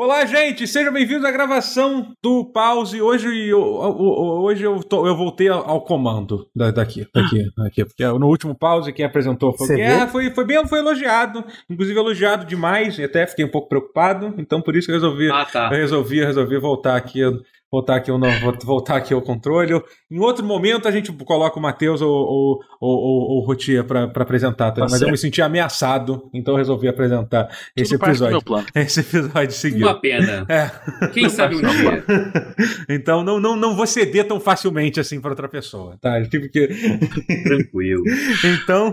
Olá, gente! Sejam bem-vindos à gravação do Pause. Hoje eu, hoje eu, tô, eu voltei ao comando daqui, daqui, daqui. Porque no último Pause quem apresentou foi Guerra, foi, foi bem foi elogiado. Inclusive elogiado demais, e até fiquei um pouco preocupado. Então por isso que eu resolvi, ah, tá. eu resolvi, resolvi voltar aqui voltar aqui, ao, voltar aqui ao controle. Em outro momento a gente coloca o Matheus ou, ou, ou, ou o Rotia para apresentar, tá? mas eu me senti ameaçado, então eu resolvi apresentar Tudo esse episódio. Esse episódio seguinte. Uma pena. É. Quem sabe um dia. então não, não, não vou ceder tão facilmente assim para outra pessoa, tá? Eu tive que. Tranquilo. então,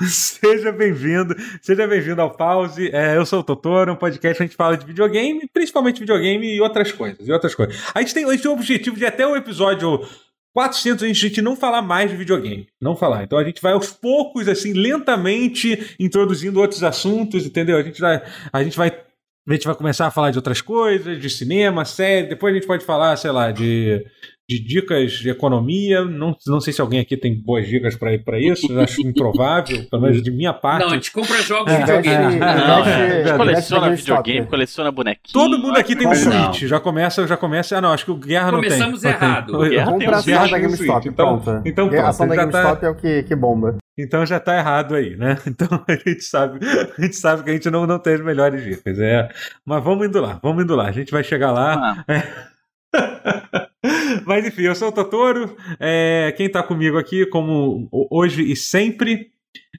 seja bem-vindo, seja bem-vindo ao Pause. É, eu sou o Totoro, um podcast a gente fala de videogame, principalmente videogame e outras coisas. E outras coisas. A gente tem, a gente tem o objetivo de até o episódio 400 a gente não falar mais de videogame, não falar. Então a gente vai aos poucos, assim, lentamente introduzindo outros assuntos, entendeu? A gente vai, a gente vai, a gente vai começar a falar de outras coisas, de cinema, série. Depois a gente pode falar, sei lá, de de dicas de economia. Não, não sei se alguém aqui tem boas dicas para isso, acho improvável, pelo menos de minha parte. Não, a gente compra jogos de é, videogame. É, não, é, é, coleciona videogame, coleciona bonequinho. Todo mundo aqui tem um Switch. Já começa, já começa. Ah, não, acho que o Guerra não tem. Começamos errado. Compra a ação da GameStop. Então, então pronto, a ação da GameStop tá... é o que, que bomba. Então já tá errado aí, né? Então a gente sabe, a gente sabe que a gente não, não tem as melhores dicas. É. Mas vamos indo lá, vamos indo lá. A gente vai chegar lá. Ah. Mas enfim, eu sou o Totoro. É, quem está comigo aqui, como hoje e sempre,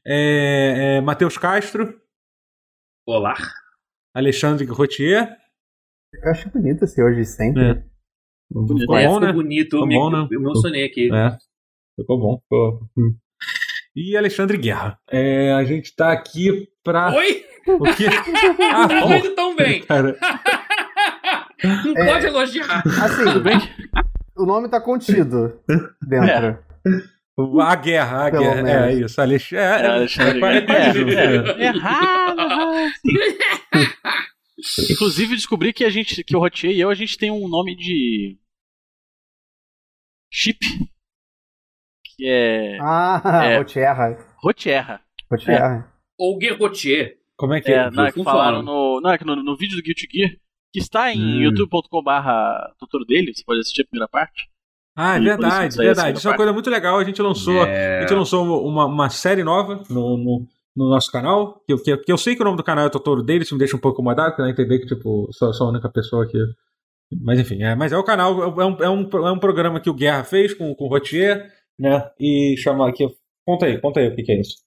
é, é Matheus Castro. Olá. Alexandre Rotier. Eu acho bonito esse hoje e sempre. É. Ficou é, bom, né? bonito. Ficou bom, né? Eu me emocionei aqui. É. Ficou bom. Ficou... E Alexandre Guerra. É, a gente está aqui para. Oi? O quê? Ah, Não indo tão bem. Cara. Não é, pode elogiar. Assim, bem, o nome tá contido dentro. É. A guerra, a Pelo guerra. Menos. É isso, Alexandre. É, é, Alexandre. É, é, Errado. Inclusive, descobri que a gente, que o Rotier e eu, a gente tem um nome de chip. Que é. Ah, é, Rotierra. Rotierra. Rotierra. É. Ou Guerrotier. Como é que é? é não, é que falaram no, não, é que no, no vídeo do Guilty Gear que está em hum. youtube.com/barra tutor dele, você pode assistir a primeira parte. Ah, é verdade, verdade. Isso é uma coisa muito legal. A gente lançou, yeah. a gente lançou uma, uma série nova no, no, no nosso canal. Que, que, que, eu sei que o nome do canal é Totoro dele, isso me deixa um pouco incomodado, porque eu entender que, tipo, sou, sou a única pessoa que. Mas enfim, é, mas é o canal, é um, é um, é um programa que o Guerra fez com, com o Rotier, né? E chama aqui. Conta aí, conta aí o que, que é isso.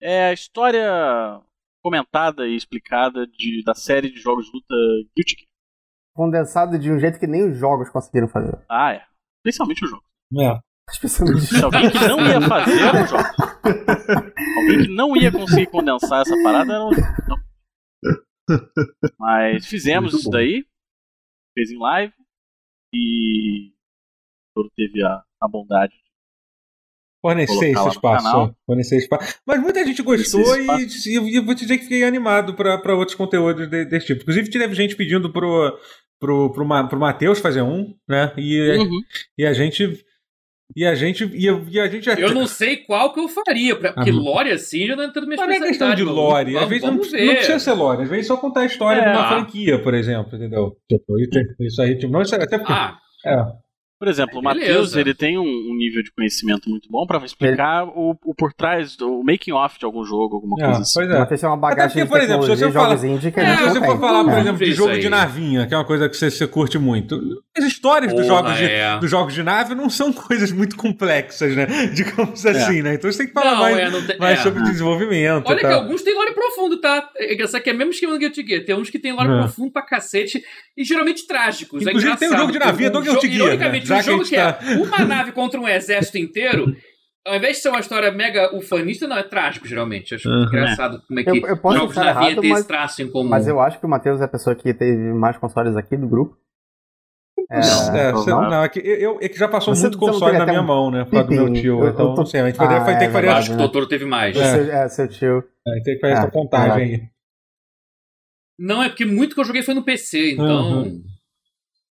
É a história comentada e explicada de, da série de jogos de luta Guilty Gear. Condensado de um jeito que nem os jogos conseguiram fazer. Ah, é. Especialmente os jogos. É. Especialmente Se alguém que não ia fazer o jogo. alguém que não ia conseguir condensar essa parada era o não. Mas fizemos isso daí. Fez em live. E. Todo teve a, a bondade Fornecer esse espaço. Fornecer espaço. Mas muita gente gostou e, e, vou te dizer que fiquei animado para outros conteúdos de, desse tipo. Inclusive, teve gente pedindo pro, pro, pro, pro Matheus fazer um, né? E, uhum. e a gente. E a gente. E a, e a gente Eu não sei qual que eu faria, porque ah, lore assim já não entra na minha Mas não é questão de lore. Vamos, às vezes não, não, precisa ser lore. Às vezes só contar a história é. de uma franquia, por exemplo, entendeu? Tipo, isso aí, tipo, não, até porque. Ah. É. Por exemplo, o Matheus ele tem um, um, nível de conhecimento muito bom para explicar ele... o, o, por trás do making off de algum jogo, alguma é, coisa assim. Pois é. Matheus é uma bagagem porque, por exemplo, se você fala, que é, se você for falar, por é. exemplo, de jogo de navinha, que é uma coisa que você, você curte muito, as histórias Porra, dos, jogos de, é. dos jogos de nave não são coisas muito complexas, né? Digamos é. assim, né? Então você tem que falar não, mais, é, tem, mais sobre desenvolvimento. Olha que alguns têm lore profundo, tá? Essa aqui é mesmo esquema do Guilty Gear. Tem uns que tem lore profundo pra cacete e geralmente trágicos. Inclusive tem um jogo de navinha do Guilty Gear. Né? um jogo que é uma nave contra um exército inteiro, ao invés de ser uma história mega ufanista, não, é trágico, geralmente. Acho uhum. engraçado como é que eu, eu jogos de navio têm esse traço em comum. Mas eu acho que o Matheus é a pessoa que teve mais consoles aqui do grupo. É, é, você, não? não, é que eu, é que já passou você, muito console na minha um mão, né? Por causa do meu tio. Eu, então, tô... não sei, a gente ah, vai ter que fazer. Acho que o doutor teve mais. É, seu, é seu tio. É, tem que fazer essa contagem aí. Não, é porque muito que eu joguei foi no PC, então. Uhum.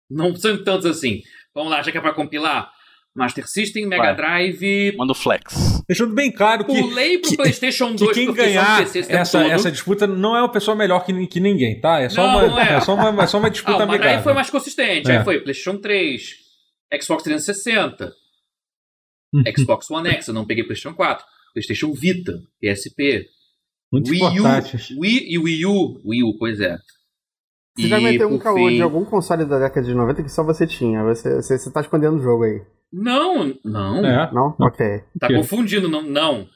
Não são tantos assim. Vamos lá, já que é pra compilar. Master System, Mega Vai. Drive. Manda o Flex. Deixando bem claro que. Pulei pro que, PlayStation 2 que quem ganhar essa, essa disputa não é uma pessoa melhor que, que ninguém, tá? É só, não, uma, não é. é. só, uma, é só uma disputa ah, amigável. Aí foi mais consistente. É. Aí foi PlayStation 3, Xbox 360, uhum. Xbox One X. Eu não peguei PlayStation 4. PlayStation Vita, PSP. Muito Wii U, Wii e Wii U. Wii U, pois é. Você já meteu um caô fim... de algum console da década de 90 que só você tinha. Você, você, você tá escondendo o jogo aí. Não, não. É. Não? Ok. Tá confundindo, não. não.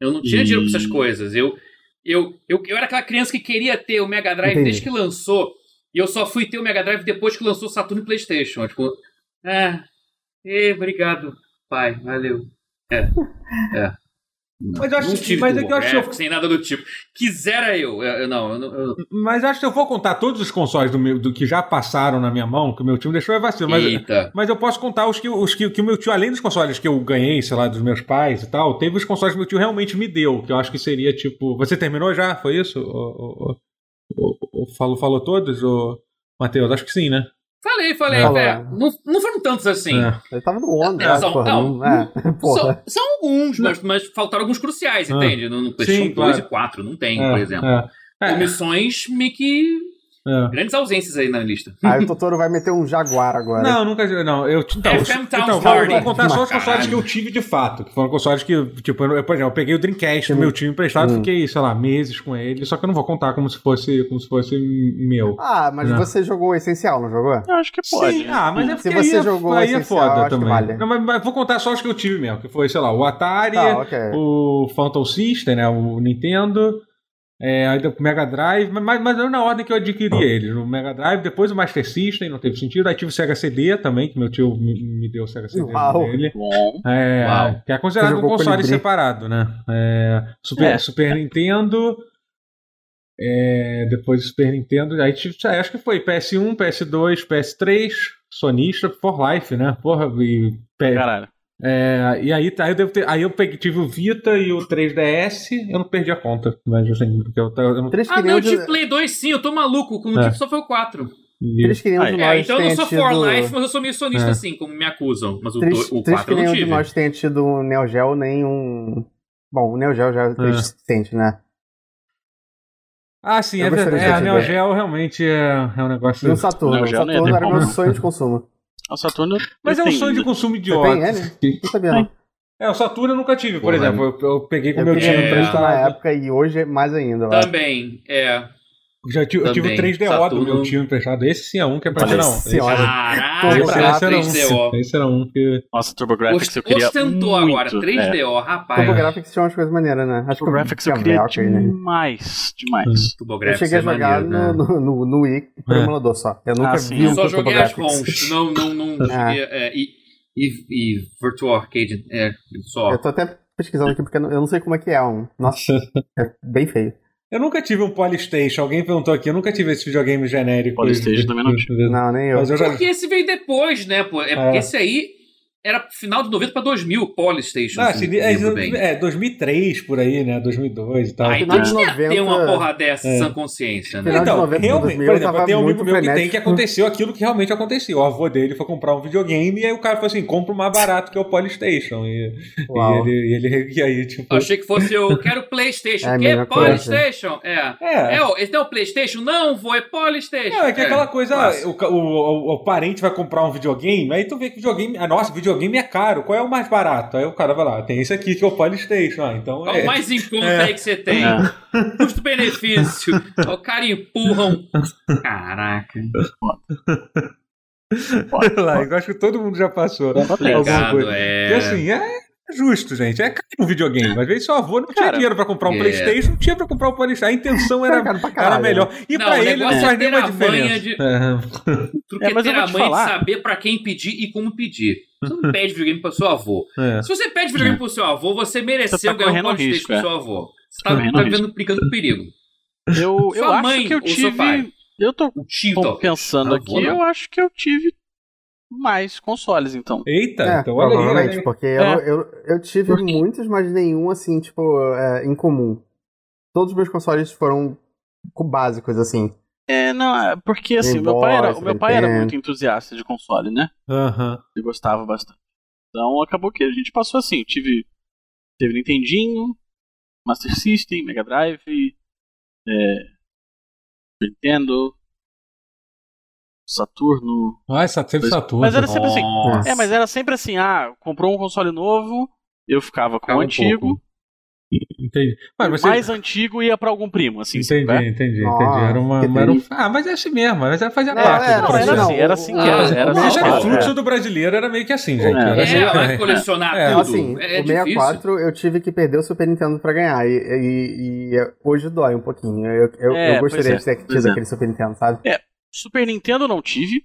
Eu não tinha e... dinheiro pra essas coisas. Eu, eu, eu, eu era aquela criança que queria ter o Mega Drive Entendi. desde que lançou. E eu só fui ter o Mega Drive depois que lançou o Saturno e PlayStation. Tipo, ah, e, obrigado, pai, valeu. É, é. Mas eu acho, não tive mas é que eu acho que sem nada do tipo. Quisera eu. eu, eu não, eu, Mas acho que eu vou contar todos os consoles do, meu, do que já passaram na minha mão, que o meu time deixou é vacilo. Mas, mas eu posso contar os que, os que, que o meu tio, além dos consoles que eu ganhei, sei lá, dos meus pais e tal, teve os consoles que meu tio realmente me deu, que eu acho que seria tipo. Você terminou já? Foi isso? O, o, o, falou, falou todos, o Matheus? Acho que sim, né? Falei, falei. É, não, não foram tantos assim. É. Ele tava no onda, é, são, porra, não, é, são, são, alguns, mas, mas faltaram alguns cruciais, ah. entende? No, no PlayStation 2 claro. e 4 não tem, é, por exemplo. É. Missões meio que é. Grandes ausências aí na lista. Aí o Totoro vai meter um Jaguar agora. Não, nunca. Não, eu. Então, é, então vou, vou contar só os consoles que eu tive de fato. Que foram consoles que, tipo, eu, por exemplo, eu peguei o Dreamcast do meu time emprestado, hum. fiquei, sei lá, meses com ele. Só que eu não vou contar como se fosse, como se fosse meu. Ah, mas né? você jogou o essencial, não jogou? Eu acho que pode. Sim, ah, mas é porque se você aí, jogou aí é foda também. Vale. Não, mas, mas, vou contar só os que eu tive mesmo. Que foi, sei lá, o Atari, tá, okay. o Phantom System, né? O Nintendo. É, aí o Mega Drive, mas, mas na ordem que eu adquiri ele. O Mega Drive, depois o Master System, não teve sentido. Aí tive o Sega CD também, que meu tio me, me deu o Sega CD Uau. dele. É, Uau. Que é considerado um console separado, né? É, Super, é. Super Nintendo. É, depois do Super Nintendo. Aí tive, acho que foi PS1, PS2, PS3, Sonista, For Life, né? Porra, e. Caralho. É, e aí, aí, eu devo ter, aí eu peguei, tive o Vita e o 3DS, eu não perdi a conta. Mas assim, porque eu, eu não... Ah, não, eu tive Play 2 sim, eu tô maluco, com o é. tipo só foi o 4. Três que nenhum de nós então eu não sou tido... for life, mas eu sou meio sonista é. assim, como me acusam. Mas o, três, o 4 que nenhum de nós tenha tido um Neo Geo nem um. Bom, o Neo Geo já é, é. suficiente, né? Ah, sim, eu é verdade. É, a Neo Geo realmente é, é um negócio. E o Saturno. O Saturno era meu sonho de consumo. O Saturno. Mas é um sonho de consumo idiota. Você tem ele? Não sabia, não. É, o Saturno eu nunca tive, por Porra, exemplo. Eu, eu peguei com o meu time emprestado. na época e hoje mais ainda. Também, é. Já tive, eu tive o 3DO Saturno. do meu time emprestado. Esse sim é um que é pra tirar um. Caraca, esse, um, esse era um que. Nossa, TurboGrafx eu queria. Ostentou muito, agora, 3DO, é. rapaz. TurboGrafx tinha umas coisas maneiras, né? Acho TurboGrafx eu queria demais, demais. Eu cheguei a jogar no, no, no, no Wii por é. emulador só. Eu nunca ah, vi um Só joguei as ROMs, não, não, não. É, e, e, e Virtual Arcade, é, só. Eu tô até pesquisando aqui porque eu não sei como é que é um. Nossa, é bem feio. Eu nunca tive um Polystation. Alguém perguntou aqui. Eu nunca tive esse videogame genérico. Polystation também não tive. Não, nem eu. Mas eu já... Porque esse veio depois, né? Pô? É porque é. esse aí era final de 90 para 2000, Polystation. Ah, assim, é, é, 2003 por aí, né? 2002 e tal. Aí então tinha 90... ter uma porra dessa, é. sem consciência, né? Então, 90, realmente, 2000, por exemplo, tem um amigo meu que tem que aconteceu aquilo que realmente aconteceu. O avô dele foi comprar um videogame e aí o cara falou assim: compra o mais barato que é o Polystation. E, e ele, e ele. E aí, tipo. Achei que fosse eu quero PlayStation. É, que? Polystation? É. É. é o, esse é o PlayStation? Não, vou, é Polystation. É, é que é aquela coisa, ah, o, o, o, parente vai comprar um videogame, aí tu vê que videogame. Ah, nossa, videogame videogame é caro, qual é o mais barato? Aí o cara vai lá, tem esse aqui que é o Polystation. Ah, então Qual é o mais em conta é. aí que você tem? É. Custo-benefício. o cara empurra um... Caraca. Olha lá, eu acho que todo mundo já passou. Complicado, coisa. é. E assim, é justo, gente. É caro um videogame. Às vezes seu avô não tinha dinheiro pra comprar um é. Playstation, não tinha pra comprar um Playstation. A intenção era, era melhor. E não, pra ele não faz nenhuma diferença. De... É. é, mas ter a mãe de saber pra quem pedir e como pedir. Você não pede videogame pro seu avô. É. Se você pede videogame é. pro seu avô, você mereceu tá ganhar um Playstation risco, pro é. seu avô. Você tá, tá vivendo brincando perigo. Eu, eu acho que eu tive... Eu tô pensando aqui, eu acho que eu tive mais consoles, então. Eita, é, então olha provavelmente, aí. Porque é. eu, eu, eu tive porque... muitos, mas nenhum, assim, tipo, é, em comum. Todos os meus consoles foram básicos, assim. É, não, é porque assim, meu pai era, o meu pai era muito entusiasta de console, né? Aham. Uhum. Ele gostava bastante. Então acabou que a gente passou assim. Tive, teve Nintendinho, Master System, Mega Drive, é, Nintendo, Saturno. Ah, sempre Saturno. Mas era sempre assim. É, mas era sempre assim, ah, comprou um console novo, eu ficava com o antigo. Entendi. Mas você... mais antigo ia pra algum primo, assim. Entendi, entendi, entendi. Era uma. Era um... Ah, mas é assim mesmo, mas ela fazia não, parte era, do processo. Era assim, era assim que era. Era, assim, era, fluxo do brasileiro era meio que assim, gente. É, assim, é, colecionar é, tudo. Assim, é o 64 eu tive que perder o Super Nintendo pra ganhar. E, e, e hoje dói um pouquinho. Eu, eu, é, eu gostaria é, de ter tido aquele Super Nintendo, sabe? É, Super Nintendo não tive.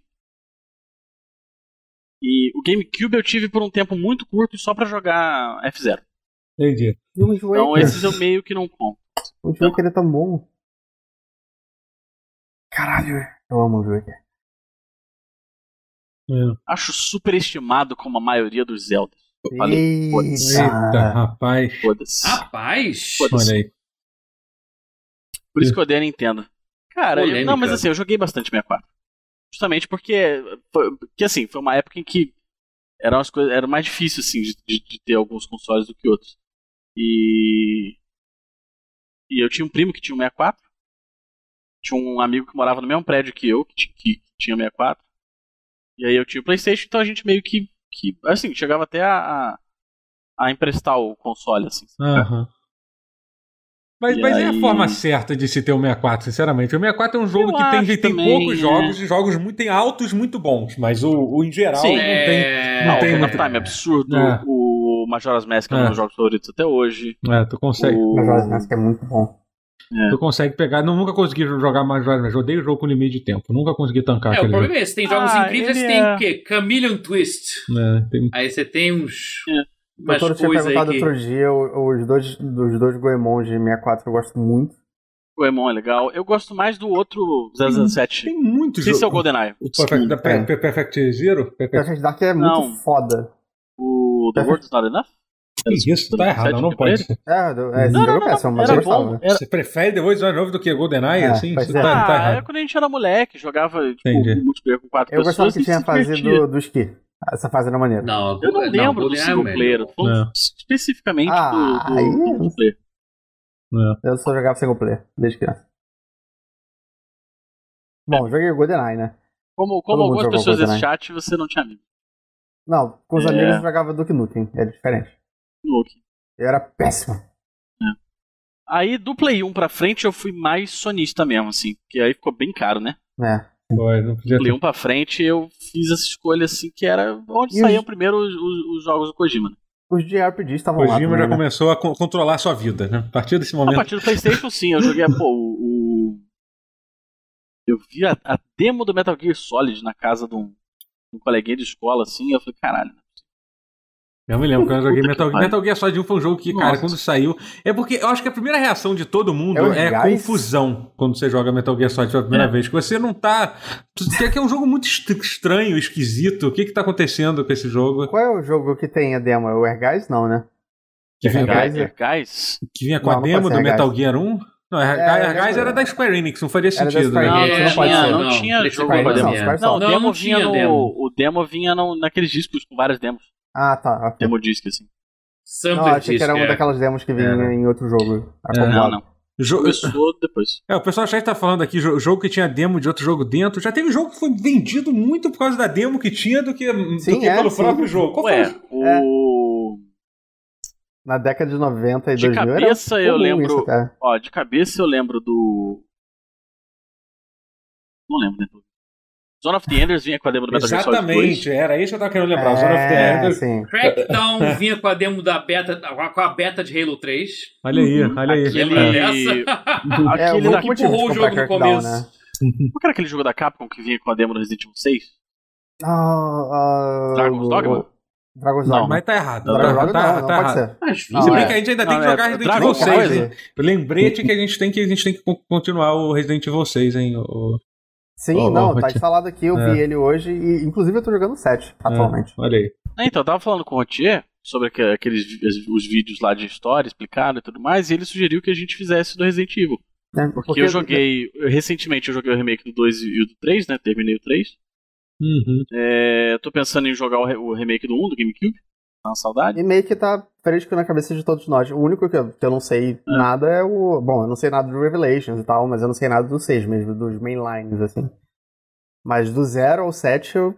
E o GameCube eu tive por um tempo muito curto só pra jogar F-Zero. Entendi. Então esses eu meio que não compro. O Joker é tão bom. Caralho, eu amo o Joker. É. Acho superestimado como a maioria dos Zeldas. falei, Eita, rapaz. Foda-se. Rapaz. Foda-se. Olha aí. Por isso que eu odeio a Nintendo. Cara, eu, não, mas assim, eu joguei bastante 64. Justamente porque, porque assim, foi uma época em que era, umas coisas, era mais difícil assim, de, de ter alguns consoles do que outros. E. E eu tinha um primo que tinha um 64. Tinha um amigo que morava no mesmo prédio que eu, que, que tinha 64. E aí eu tinha o PlayStation, então a gente meio que. que assim, chegava até a, a, a emprestar o console, assim. Uhum. Mas, mas aí... é a forma certa de se ter o 64, sinceramente. O 64 é um jogo eu que tem, tem poucos é. jogos, e jogos muito, tem altos muito bons, mas o, o em geral Sim, não tem. É... Não, tem muito... Time é absurdo. É. O Majora's Mask é um dos meus jogos favoritos até hoje. É, tu consegue. O Majora's Mask é muito bom. É. Tu consegue pegar. Não, nunca consegui jogar Majora's Mask. Eu odeio o jogo com limite de tempo. Nunca consegui tancar. É, o problema jogo. é esse. Tem jogos ah, incríveis, tem é... o quê? Chameleon Twist. É, tem... Aí você tem uns. É. O doutor tinha perguntado que... outro dia os dois, dos dois Goemon de 64 eu gosto muito. Goemon é legal. Eu gosto mais do outro 007. Tem, tem muitos jogos. Esse é o GoldenEye. O Perfect, da é. Perfect Zero? Perfect Dark é muito não. foda. O The World is Not Enough? Isso, tá errado, não, não pode. É, é jogo é péssimo, mas eu gostava. Era... Você prefere The World is Not Enough do que GoldenEye, é, assim? Isso é. tá, tá errado. É quando a gente era moleque, jogava tipo, multiplayer com quatro eu pessoas. Eu gostava que tinha a fase do, do esqui. Essa fase era maneira. Não, eu não lembro não, do single player. Especificamente ah, do, do, aí... do multiplayer. É. Eu só jogava single player, desde criança. Bom, joguei GoldenEye, né? Como, como algumas pessoas desse chat, você não tinha amigo. Não, com os é. amigos eu jogava Duke Nukem, era diferente. Nukem. Eu era péssimo. É. Aí do Play 1 pra frente eu fui mais sonista mesmo, assim, porque aí ficou bem caro, né? É. Foi, não podia Play 1 pra frente eu fiz essa escolha assim, que era onde e saíam os... primeiro os, os, os, jogos do Kojima, né? Os JRPGs estavam lá. Kojima já né? começou a controlar a sua vida, né? A partir desse momento. A partir do PlayStation, sim. Eu joguei, pô, o. Eu vi a, a, demo do Metal Gear Solid na casa de um, um coleguinha de escola, assim. Eu falei, caralho, eu me lembro quando eu joguei Metal, Gear. Metal Gear Solid 1 foi um jogo que, Nossa. cara, quando saiu. É porque eu acho que a primeira reação de todo mundo é, é confusão quando você joga Metal Gear Solid pela primeira é. vez. Que você não tá. Que é um jogo muito estranho, esquisito. O que que tá acontecendo com esse jogo? Qual é o jogo que tem a demo? É o Air Guys? Não, né? Que vinha, Air Guys? Que vinha com não, a demo do Metal Gear 1? Não, Air, é, Guys era da Square Enix, não faria sentido. Né? Não, não, não, tinha, não, não tinha jogo demo. Não, o demo vinha no. O demo vinha naqueles discos com várias demos. Ah, tá. Okay. Demo disc, assim. Sampler não, achei que era uma é. daquelas demos que vinha é. em outro jogo. É, não, não. Jogo... Começou depois. É, o pessoal já está falando aqui, jogo que tinha demo de outro jogo dentro. Já teve jogo que foi vendido muito por causa da demo que tinha do que, sim, do que é, pelo sim. próprio jogo. Qual Ué, o... É. Na década de 90 e de 2000 cabeça eu lembro. Isso, ó, de cabeça eu lembro do. Não lembro, né? Zone of the Enders vinha com a demo do Metal Gear Solid Exatamente, era isso que eu tava querendo lembrar. É, Zone of the é, Enders. Sim. Crackdown vinha com a demo da beta, com a beta de Halo 3. Olha aí, uhum. olha aí. Aquele, é, aquele é, daqui empurrou o jogo no começo. Né? Qual era aquele jogo da Capcom que vinha com a demo do Resident Evil 6? Uh, uh, Dragon's Dogma? Dragon's Dogma. Mas tá errado. Dragon's Dogma tá, não, tá, não, pode ser. Mas, não, Se bem que a gente ainda tem que jogar Resident Evil 6, Lembrete que a gente tem que, a gente tem que continuar o Resident Evil 6, hein? O... Sim, oh, não, tá instalado aqui, eu é. vi ele hoje e inclusive eu tô jogando 7 atualmente. É, olha aí. É, então, eu tava falando com o Rotier sobre aqueles os vídeos lá de história explicado e tudo mais, e ele sugeriu que a gente fizesse do Resident Evil. É, porque, porque, eu joguei, recentemente eu joguei o remake do 2 e o do 3, né, terminei o 3. Uhum. É, tô pensando em jogar o, o remake do 1, do GameCube. Tá uma saudade. E que tá fresco na cabeça de todos nós. O único que eu, que eu não sei é. nada é o. Bom, eu não sei nada do Revelations e tal, mas eu não sei nada do 6 mesmo, dos mainlines, assim. Mas do 0 ao 7 eu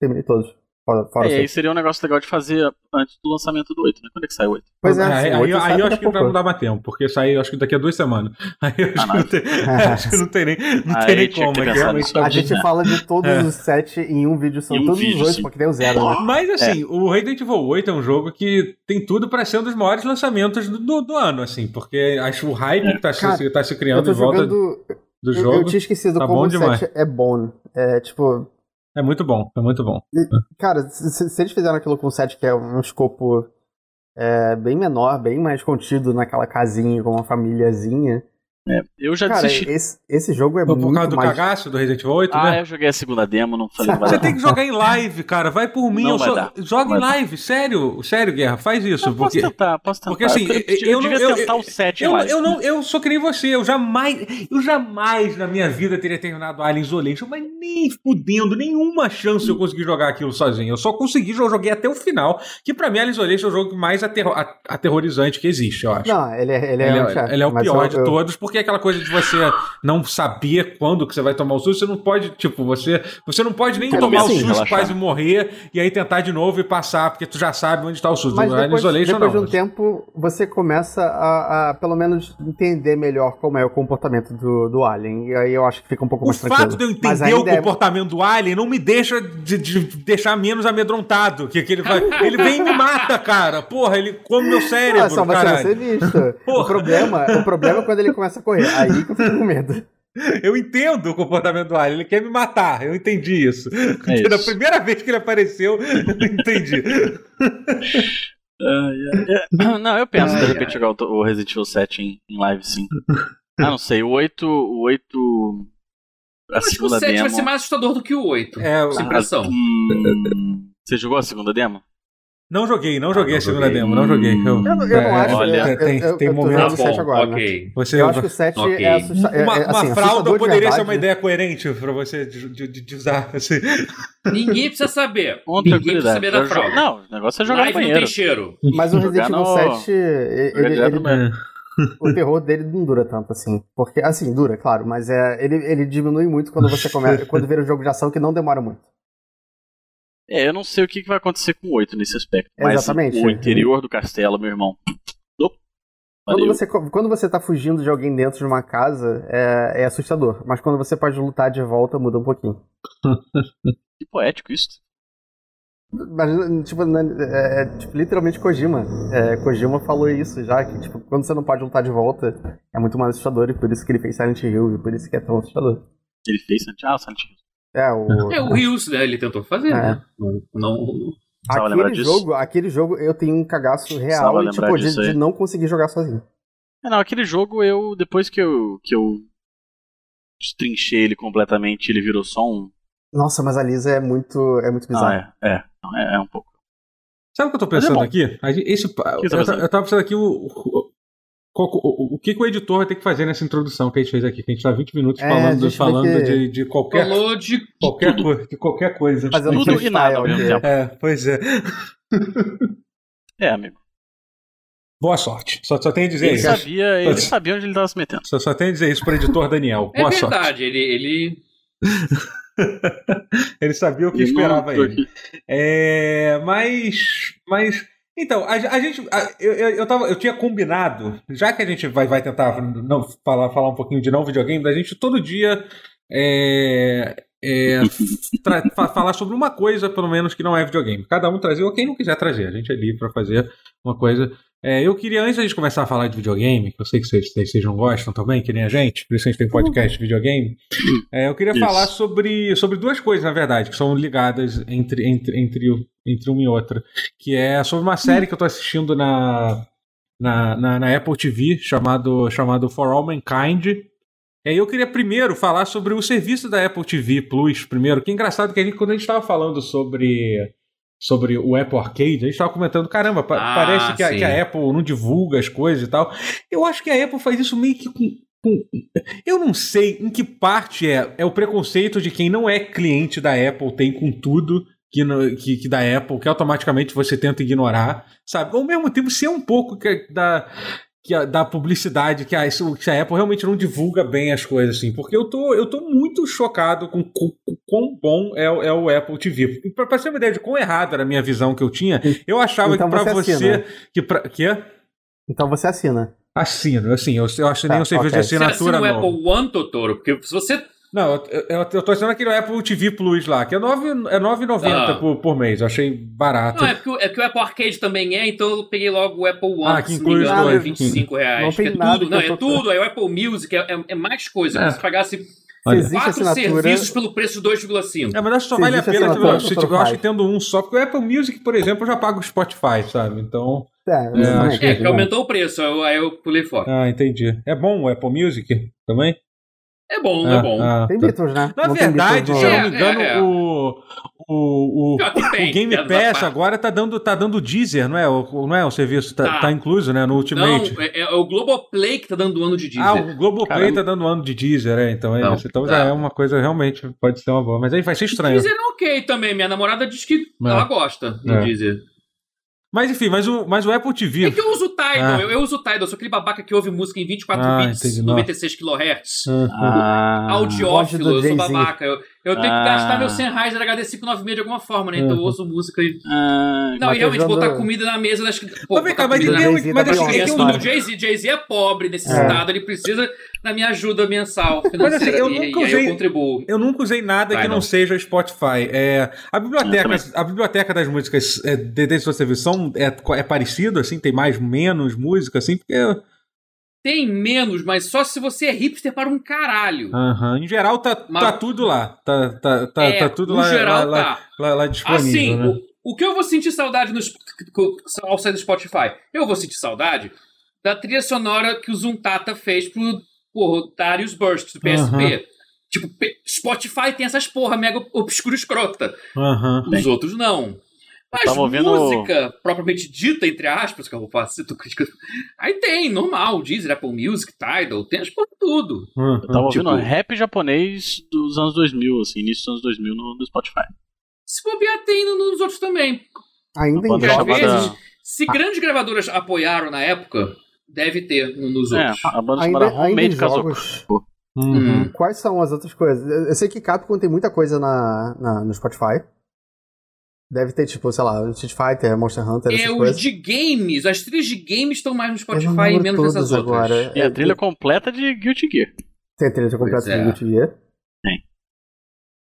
terminei todos. Fora, fora é, aí seria um negócio legal de fazer antes do lançamento do 8, né? Quando é que sai o 8? Pois é, aí, aí, aí eu acho que não dá mais tempo, porque sai acho que daqui a duas semanas. Aí eu acho, ah, que, não tem, acho que não tem nem, não tem nem como. É tá a gente fala de todos é. os 7 em um vídeo, são um todos vídeo, os 8, porque tem o 0. Né? Mas assim, é. o Resident Evil 8 é um jogo que tem tudo para ser um dos maiores lançamentos do, do, do ano, assim, porque acho o hype é. que tá, Cara, se, tá se criando em volta jogando... do jogo. Eu, eu tinha esquecido tá como o 7 é bom. É tipo é muito bom, é muito bom. E, cara, se, se, eles fizeram aquilo com o set que é um escopo é, bem menor, bem mais contido naquela casinha com uma famíliazinha, é, eu já Cara, desisti. Esse, esse jogo é Por muito causa do mais... cagaço do Resident Evil 8, ah, né? eu joguei a segunda demo, não falei Você tem que jogar em live, cara. Vai por mim. Não eu só... Joga em live, sério. Sério, Guerra, faz isso. Eu porque... Posso tentar, posso tentar. Porque assim, eu, eu, eu devia eu, tentar o 7 eu, eu, não, eu sou que nem você. Eu jamais, eu jamais na minha vida teria terminado Alien Isolation, mas nem fudendo, nenhuma chance eu consegui jogar aquilo sozinho. Eu só consegui, eu joguei até o final, que pra mim Alien Isolation é o jogo mais aterro aterrorizante que existe, eu acho. Não, ele é, ele é, ele é, ele é o pior de todos, porque é aquela coisa de você não saber quando que você vai tomar o susto, você não pode, tipo, você, você não pode nem tomar assim, o susto, relaxar. quase morrer, e aí tentar de novo e passar, porque tu já sabe onde está o susto. Mas depois, Isolation, depois não, de um tempo, você começa a, a, pelo menos, entender melhor como é o comportamento do, do Alien, e aí eu acho que fica um pouco o mais tranquilo. O fato de eu entender o é comportamento é... do Alien não me deixa de, de deixar menos amedrontado, que, que ele vai... ele vem e me mata, cara. Porra, ele come meu cérebro, Não, só você ser visto. O problema, o problema é quando ele começa a correr. Aí que eu fico com medo. Eu entendo o comportamento do Alien, ele quer me matar, eu entendi isso. É isso. Da primeira vez que ele apareceu, eu entendi. Uh, Não, eu penso de repente jogar o Resident Evil 7 em, em live sim. Ah, não sei, o 8. O 8. A acho que o 7 demo... vai ser mais assustador do que o 8. É, sem impressão. Hum, você jogou a segunda demo? Não joguei, não joguei ah, a segunda joguei. demo, não joguei. Eu, eu, eu é, não acho. Olha, tem, eu, tem eu, momento. do 7 agora, okay. né? Você, eu acho que o 7 okay. é, assusta é, Uma, é, assim, uma fralda poderia ser uma ideia coerente pra você de, de, de usar. Assim. Ninguém precisa saber. Com Ninguém precisa saber da fralda. Não, o negócio é jogar Live no banheiro. não tem cheiro. Mas o Resident Evil 7, ele, ele, ele, o terror dele não dura tanto assim. Porque, assim, dura, claro, mas é, ele, ele diminui muito quando você começa, quando vira um jogo de ação que não demora muito. É, eu não sei o que vai acontecer com o 8 nesse aspecto. Mas Exatamente. o interior do castelo, meu irmão. Quando você, quando você tá fugindo de alguém dentro de uma casa, é, é assustador. Mas quando você pode lutar de volta, muda um pouquinho. que poético isso. Mas, tipo, é, é, tipo literalmente Kojima. É, Kojima falou isso já, que tipo, quando você não pode lutar de volta, é muito mais assustador, e por isso que ele fez Silent Hill, e por isso que é tão assustador. Ele fez Silent Hill? Ah, Silent Hill. É, o. É, o Rios, né? Ele tentou fazer, é. né? Não. Aquele jogo, aquele jogo eu tenho um cagaço real e, tipo, de, de, não conseguir jogar sozinho. É, não, aquele jogo eu, depois que eu, que eu destrinchei ele completamente, ele virou só um. Nossa, mas a Lisa é muito, é muito bizarro. Ah, é, é, é, é um pouco. Sabe o que eu tô é pensando é aqui? Esse, tá eu, eu, tava pensando aqui o, qual, o, o, que, que, o editor vai ter que fazer nessa introdução que a gente fez aqui? Que a gente tá 20 minutos é, falando, falando que... de, de qualquer. Falou de qualquer, coisa, de qualquer coisa. Fazendo tudo e nada ao mesmo tempo. É, pois é. É, amigo. Boa sorte. Só, só tem a dizer ele isso. Sabia, ele sabia onde ele estava se metendo. Só, só tem a dizer isso pro editor Daniel. É Boa é verdade, sorte. ele. ele... ele sabia o que esperava ele. É, mas. Mas então, a, a gente. A, eu, eu, tava, eu tinha combinado, já que a gente vai, vai tentar não, falar, falar um pouquinho de não videogame, da gente todo dia é, é, falar sobre uma coisa, pelo menos, que não é videogame. Cada um trazer, ou quem não quiser trazer, a gente é livre para fazer uma coisa. É, eu queria, antes da gente começar a falar de videogame, que eu sei que vocês, vocês não gostam também, que nem a gente, por isso a gente tem podcast de videogame, é, eu queria isso. falar sobre, sobre duas coisas, na verdade, que são ligadas entre, entre, entre, entre uma e outra. Que é sobre uma série que eu tô assistindo na, na, na, na Apple TV, chamado, chamado For All Mankind. E aí eu queria primeiro falar sobre o serviço da Apple TV Plus, primeiro, que é engraçado que a gente, quando a gente estava falando sobre sobre o Apple Arcade, a gente estava comentando, caramba, ah, parece que a, que a, Apple não divulga as coisas e tal. Eu acho que a Apple faz isso meio que com, com. Eu não sei em que parte é, é o preconceito de quem não é cliente da Apple tem com tudo que, no, que, que, da Apple, que automaticamente você tenta ignorar, sabe? Ao mesmo tempo, ser um pouco que, da, que a, da publicidade, que a, que a Apple realmente não divulga bem as coisas, assim. Porque eu tô, eu tô muito chocado com, com, com quão bom é, é, o Apple TV. Pra, pra ter uma ideia de quão errado era a minha visão que eu tinha, eu achava então que pra você. você que pra, que Então você assina. Assino, assim, eu, eu assinei tá, um serviço okay. de assinatura. Você assina o Apple One, Totoro? Porque se você não, eu, eu, eu tô achando aquele Apple TV Plus lá, que é 9,90 é 9, ah. por, por mês. Eu achei barato. Não, é que, é que o Apple Arcade também é, então eu peguei logo o Apple One. Ah, que inclui os dois. 25 reais. Não tem é nada tudo, não, é tudo. Aí o Apple Music é, é, é mais coisa. É. Se pagasse quatro serviços pelo preço de 2,5. É, mas acho que só vale a pena. Tipo, eu, tipo, eu acho que tendo um só, porque o Apple Music, por exemplo, eu já pago o Spotify, sabe? Então. É, é, é que, que aumentou o preço, aí eu pulei fora. Ah, entendi. É bom o Apple Music também? É bom, ah, é bom. Ah, tem Beatles, né? Na não verdade, se eu não me engano, é, é. o, o, o, o Game Pass agora tá dando, tá dando Deezer, não é? O, não é o serviço? Tá, tá. tá incluso, né? No Ultimate. Não, é, é, o Globoplay que tá dando ano de Deezer. Ah, o Globoplay Caramba. tá dando ano de Deezer, é. Então, é não, então tá. já é uma coisa realmente, pode ser uma boa. Mas aí vai ser estranho. Deezer é ok também. Minha namorada diz que ela gosta do é. Deezer. Mas enfim, mas o, mas o Apple TV. É que eu uso o Tidal, ah. eu, eu, uso o Tidal, sou aquele babaca que ouve música em 24 ah, bits, entendi, 96 kHz. Ah, Audiófilo, eu sou babaca. Eu, eu tenho que gastar meu 100 reais HD 596 de alguma forma, né? Então eu ouço música e. Ah, não, e realmente botar comida na mesa das. Pô, mas vem cá, mas, mas, mas, mas deixa eu O Jay-Z Jay é pobre, necessitado, é. ele precisa da minha ajuda mensal Mas assim, eu nunca usei, eu contribuo. Eu nunca usei nada Vai, que não, não seja Spotify. É, a biblioteca, a biblioteca das músicas é, desse seu serviço são, é, é parecido, assim, tem mais, menos música, assim, porque tem menos, mas só se você é hipster para um caralho. Uhum. Em geral, tá, mas... tá tudo lá. Tá, tá, tá, é, tá tudo lá, geral, lá, tá. lá, lá, disponível. Assim, né? o, o, que eu vou sentir saudade no, ao sair do Spotify? Eu vou sentir saudade da trilha sonora que o Zuntata fez pro porra, Darius Burst do PSP. Uhum. Tipo, Spotify tem essas porra mega obscura escrota. Uhum. Os outros não. Mas ouvindo... música propriamente dita, entre aspas, que eu vou fazer crítica. Aí tem, normal, Deezer, Apple Music, Tidal, tem as porra tudo. Uhum. Eu tava ouvindo tipo... rap japonês dos anos 2000, assim, início dos anos 2000 no, no Spotify. Se bobear, tem nos outros também. Ainda em Às vezes, se grandes gravadoras apoiaram na época, deve ter nos é, outros. A banda ainda, chamada Homemade jogos... Uhum. Quais são as outras coisas? Eu sei que Capcom tem muita coisa na, na no Spotify. Deve ter, tipo, sei lá, Street Fighter, Monster Hunter, essas É, os de games. As trilhas de games estão mais no Spotify e menos nessas agora. outras. E a trilha completa de Guilty Gear. Tem a trilha completa é. de Guilty Gear? Tem.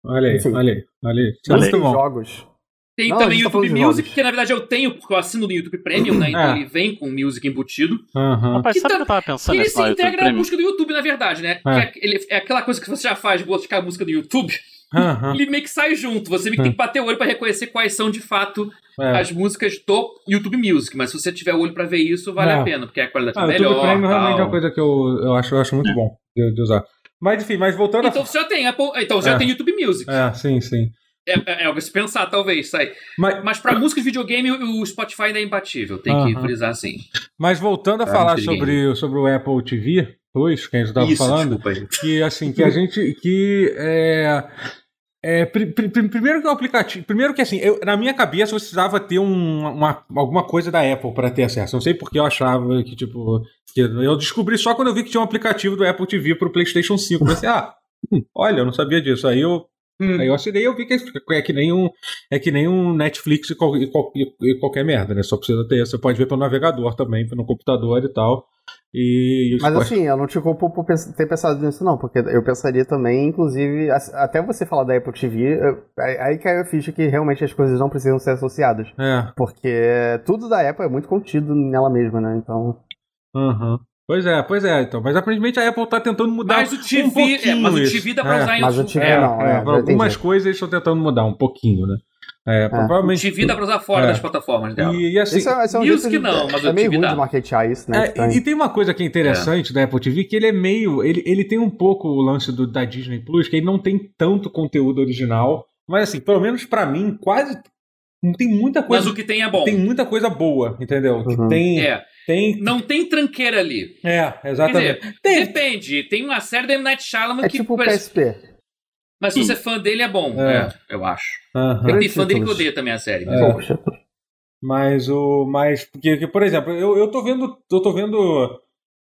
Olha aí, Enfim. olha aí, olha aí. Olha aí. jogos. Tem Não, também tá YouTube tá Music, que na verdade eu tenho, porque eu assino no YouTube Premium, né? Então é. ele vem com Music embutido. Uhum. Rapaz, sabe o que eu tava pensando Ele se integra na música do YouTube, na verdade, né? É. É, ele, é aquela coisa que você já faz, buscar a música do YouTube. Uhum. Ele meio que sai junto. Você meio que tem que bater o olho pra reconhecer quais são de fato é. as músicas do YouTube Music. Mas se você tiver o olho pra ver isso, vale é. a pena, porque a qualidade ah, é melhor. O YouTube Premium realmente é uma coisa que eu, eu, acho, eu acho muito bom de, de usar. Mas enfim, mas voltando Então a... você já tem Apple. Então você já é. tem YouTube Music. É, sim, sim. É, é, algo a se pensar, talvez, sai. Mas, Mas pra música de videogame, o Spotify ainda é imbatível. Tem uh -huh. que frisar assim. Mas voltando a pra falar sobre, sobre o Apple TV 2, que a gente tava falando, desculpa, que assim, que a gente. que é, é, pr pr primeiro que o aplicativo. Primeiro que assim, eu, na minha cabeça você precisava ter um, uma, alguma coisa da Apple para ter acesso. Não sei porque eu achava que, tipo. Que eu descobri só quando eu vi que tinha um aplicativo do Apple TV pro PlayStation 5. Eu pensei, ah, hum, olha, eu não sabia disso. Aí eu Hum. Aí eu assinei e eu vi que é, é, que nem um, é que nem um Netflix e, qual, e, qual, e, qualquer merda, né? Só precisa ter. Você pode ver pelo navegador também, no computador e tal. E, Mas pode... assim, eu não te culpo por ter pensado nisso, não, porque eu pensaria também, inclusive, até você falar da Apple TV, aí caiu a ficha que realmente as coisas não precisam ser associadas. É. Porque tudo da Apple é muito contido nela mesma, né? Então. Uhum. Pois é, pois é, então. Mas aparentemente a Apple está tentando mudar mas o TV, um pouquinho é, Mas o TV dá pra usar é, em Mas o TV é, não, é, Algumas coisas eles estão tentando mudar um pouquinho, né? É, provavelmente. O TV dá pra usar fora das plataformas dela. E, e assim, isso é, isso é um Music não, mas é meio ruim dá. de marketear isso, né? É, e tem uma coisa que é interessante da Apple TV, que ele é meio. Ele, ele tem um pouco o lance do, da Disney Plus, que ele não tem tanto conteúdo original. Mas assim, pelo menos para mim, quase tem muita coisa. Mas o que tem é bom. Tem muita coisa boa, entendeu? Uhum. Que tem. É. Tem... Não tem tranqueira ali. É, exatamente. Dizer, tem... Depende. Tem uma série da M. Night Shyamalan é que... tipo o PSP. Mas se você é fã dele, é bom, é. É, eu acho. Uhum. Tem fã dele que odeia também a série. Mas, é. mas o. Mas. Porque, por exemplo, eu, eu tô vendo. Eu tô vendo.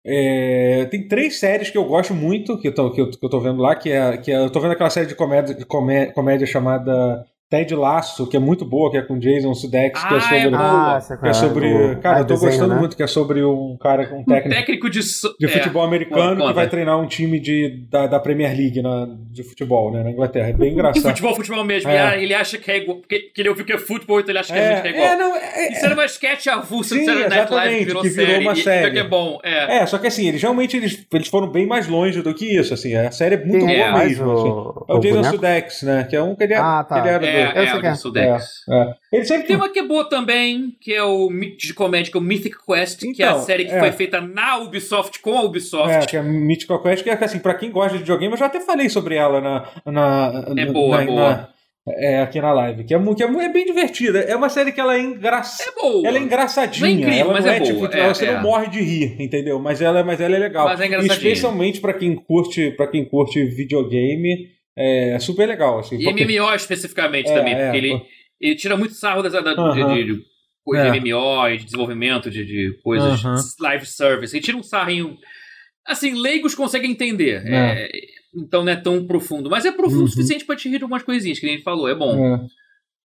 É, tem três séries que eu gosto muito, que eu tô, que eu, que eu tô vendo lá, que é, que é. Eu tô vendo aquela série de comédia, de comédia, comédia chamada Ted Laço, que é muito boa, que é com Jason Sudeikis, ah, que é sobre. É ah, que é sobre. Cara, eu tô desenho, gostando né? muito, que é sobre um cara, um técnico, um técnico de, de é, futebol americano que vai treinar um time de, da, da Premier League na, de futebol, né, na Inglaterra. É bem engraçado. E futebol, futebol mesmo. É. Ele acha que é igual. Porque, ele ouviu que é futebol, então ele acha que é, é igual. É, não, é, Isso era uma sketch avulsa Sim, do Night Live, virou, que virou série, uma série. Que é bom. É. é, só que assim, eles realmente eles, eles foram bem mais longe do que isso. Assim, a série é muito boa mesmo. Assim. É o, Jason Sudeikis, né? Que é um que ele, ah, tá. É, é, Dex. É, é. Ele sempre tem uma que é boa também, que é o de comédia, que é o Mythic Quest, então, que é a então, série que é. foi feita na Ubisoft com a Ubisoft. É, que é Mythic Quest, que é assim, pra quem gosta de videogame, eu já até falei sobre ela na. na é boa, na, é boa. Na, é, aqui na live, que, é, que é, é, bem divertida. É uma série que ela é engraçada. É boa. Ela é engraçadinha. Não é incrível, ela mas não é, é tipo, é, você não é. morre de rir, entendeu? Mas ela, mas ela é legal. Mas é engraçadinha. Especialmente para quem curte, para quem curte videogame, é super legal. Assim, e porque... MMO especificamente também, porque ele ele tira muito sarro dessa, da, uh -huh. de, de, coisa de MMO e de desenvolvimento de, de coisas uh -huh. live service. Ele tira um sarrinho. Assim, leigos conseguem entender. É. É, então não é tão profundo. Mas é profundo o uhum. suficiente para te rir de algumas coisinhas, que a gente falou. É bom. É.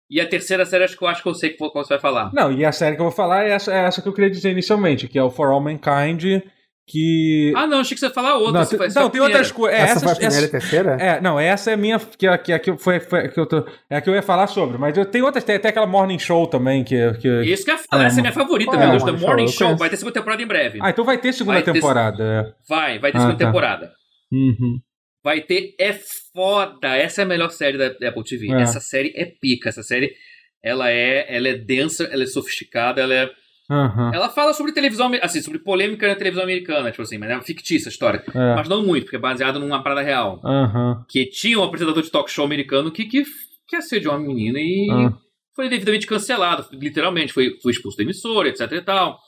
E a terceira série, acho que eu acho que eu sei qual você vai falar. Não, e a série que eu vou falar é essa, é essa que eu queria dizer inicialmente, que é o For All Mankind que. Ah, não, achei que você ia falar outra. Não, tem, não, tem outras coisas. É, essa, essa foi a primeira essa, e terceira? É, não, essa é minha. Que, é, que, é que, foi, foi, que eu tô, é a que eu ia falar sobre. Mas eu tenho outras, tem até aquela Morning Show também. Que, que, Isso que é, é essa é minha favorita, meu Deus. The Morning Show, show. vai ter segunda temporada em breve. Ah, então vai ter segunda vai temporada. Ter, vai, vai ter ah, segunda tá. temporada. Uhum. Vai ter. É foda. Essa é a melhor série da Apple TV. É. Essa série é pica. Essa série. Ela é, ela é densa, ela é sofisticada, ela é Uhum. Ela fala sobre televisão, assim, sobre polêmica na televisão americana, tipo assim, mas é fictícia a história. É. Mas não muito, porque é baseado numa parada real. Uhum. Que tinha um apresentador de talk show americano que, que, que assediou uma menina e uhum. foi devidamente cancelado, literalmente, foi, foi expulso da emissora, etc e tal.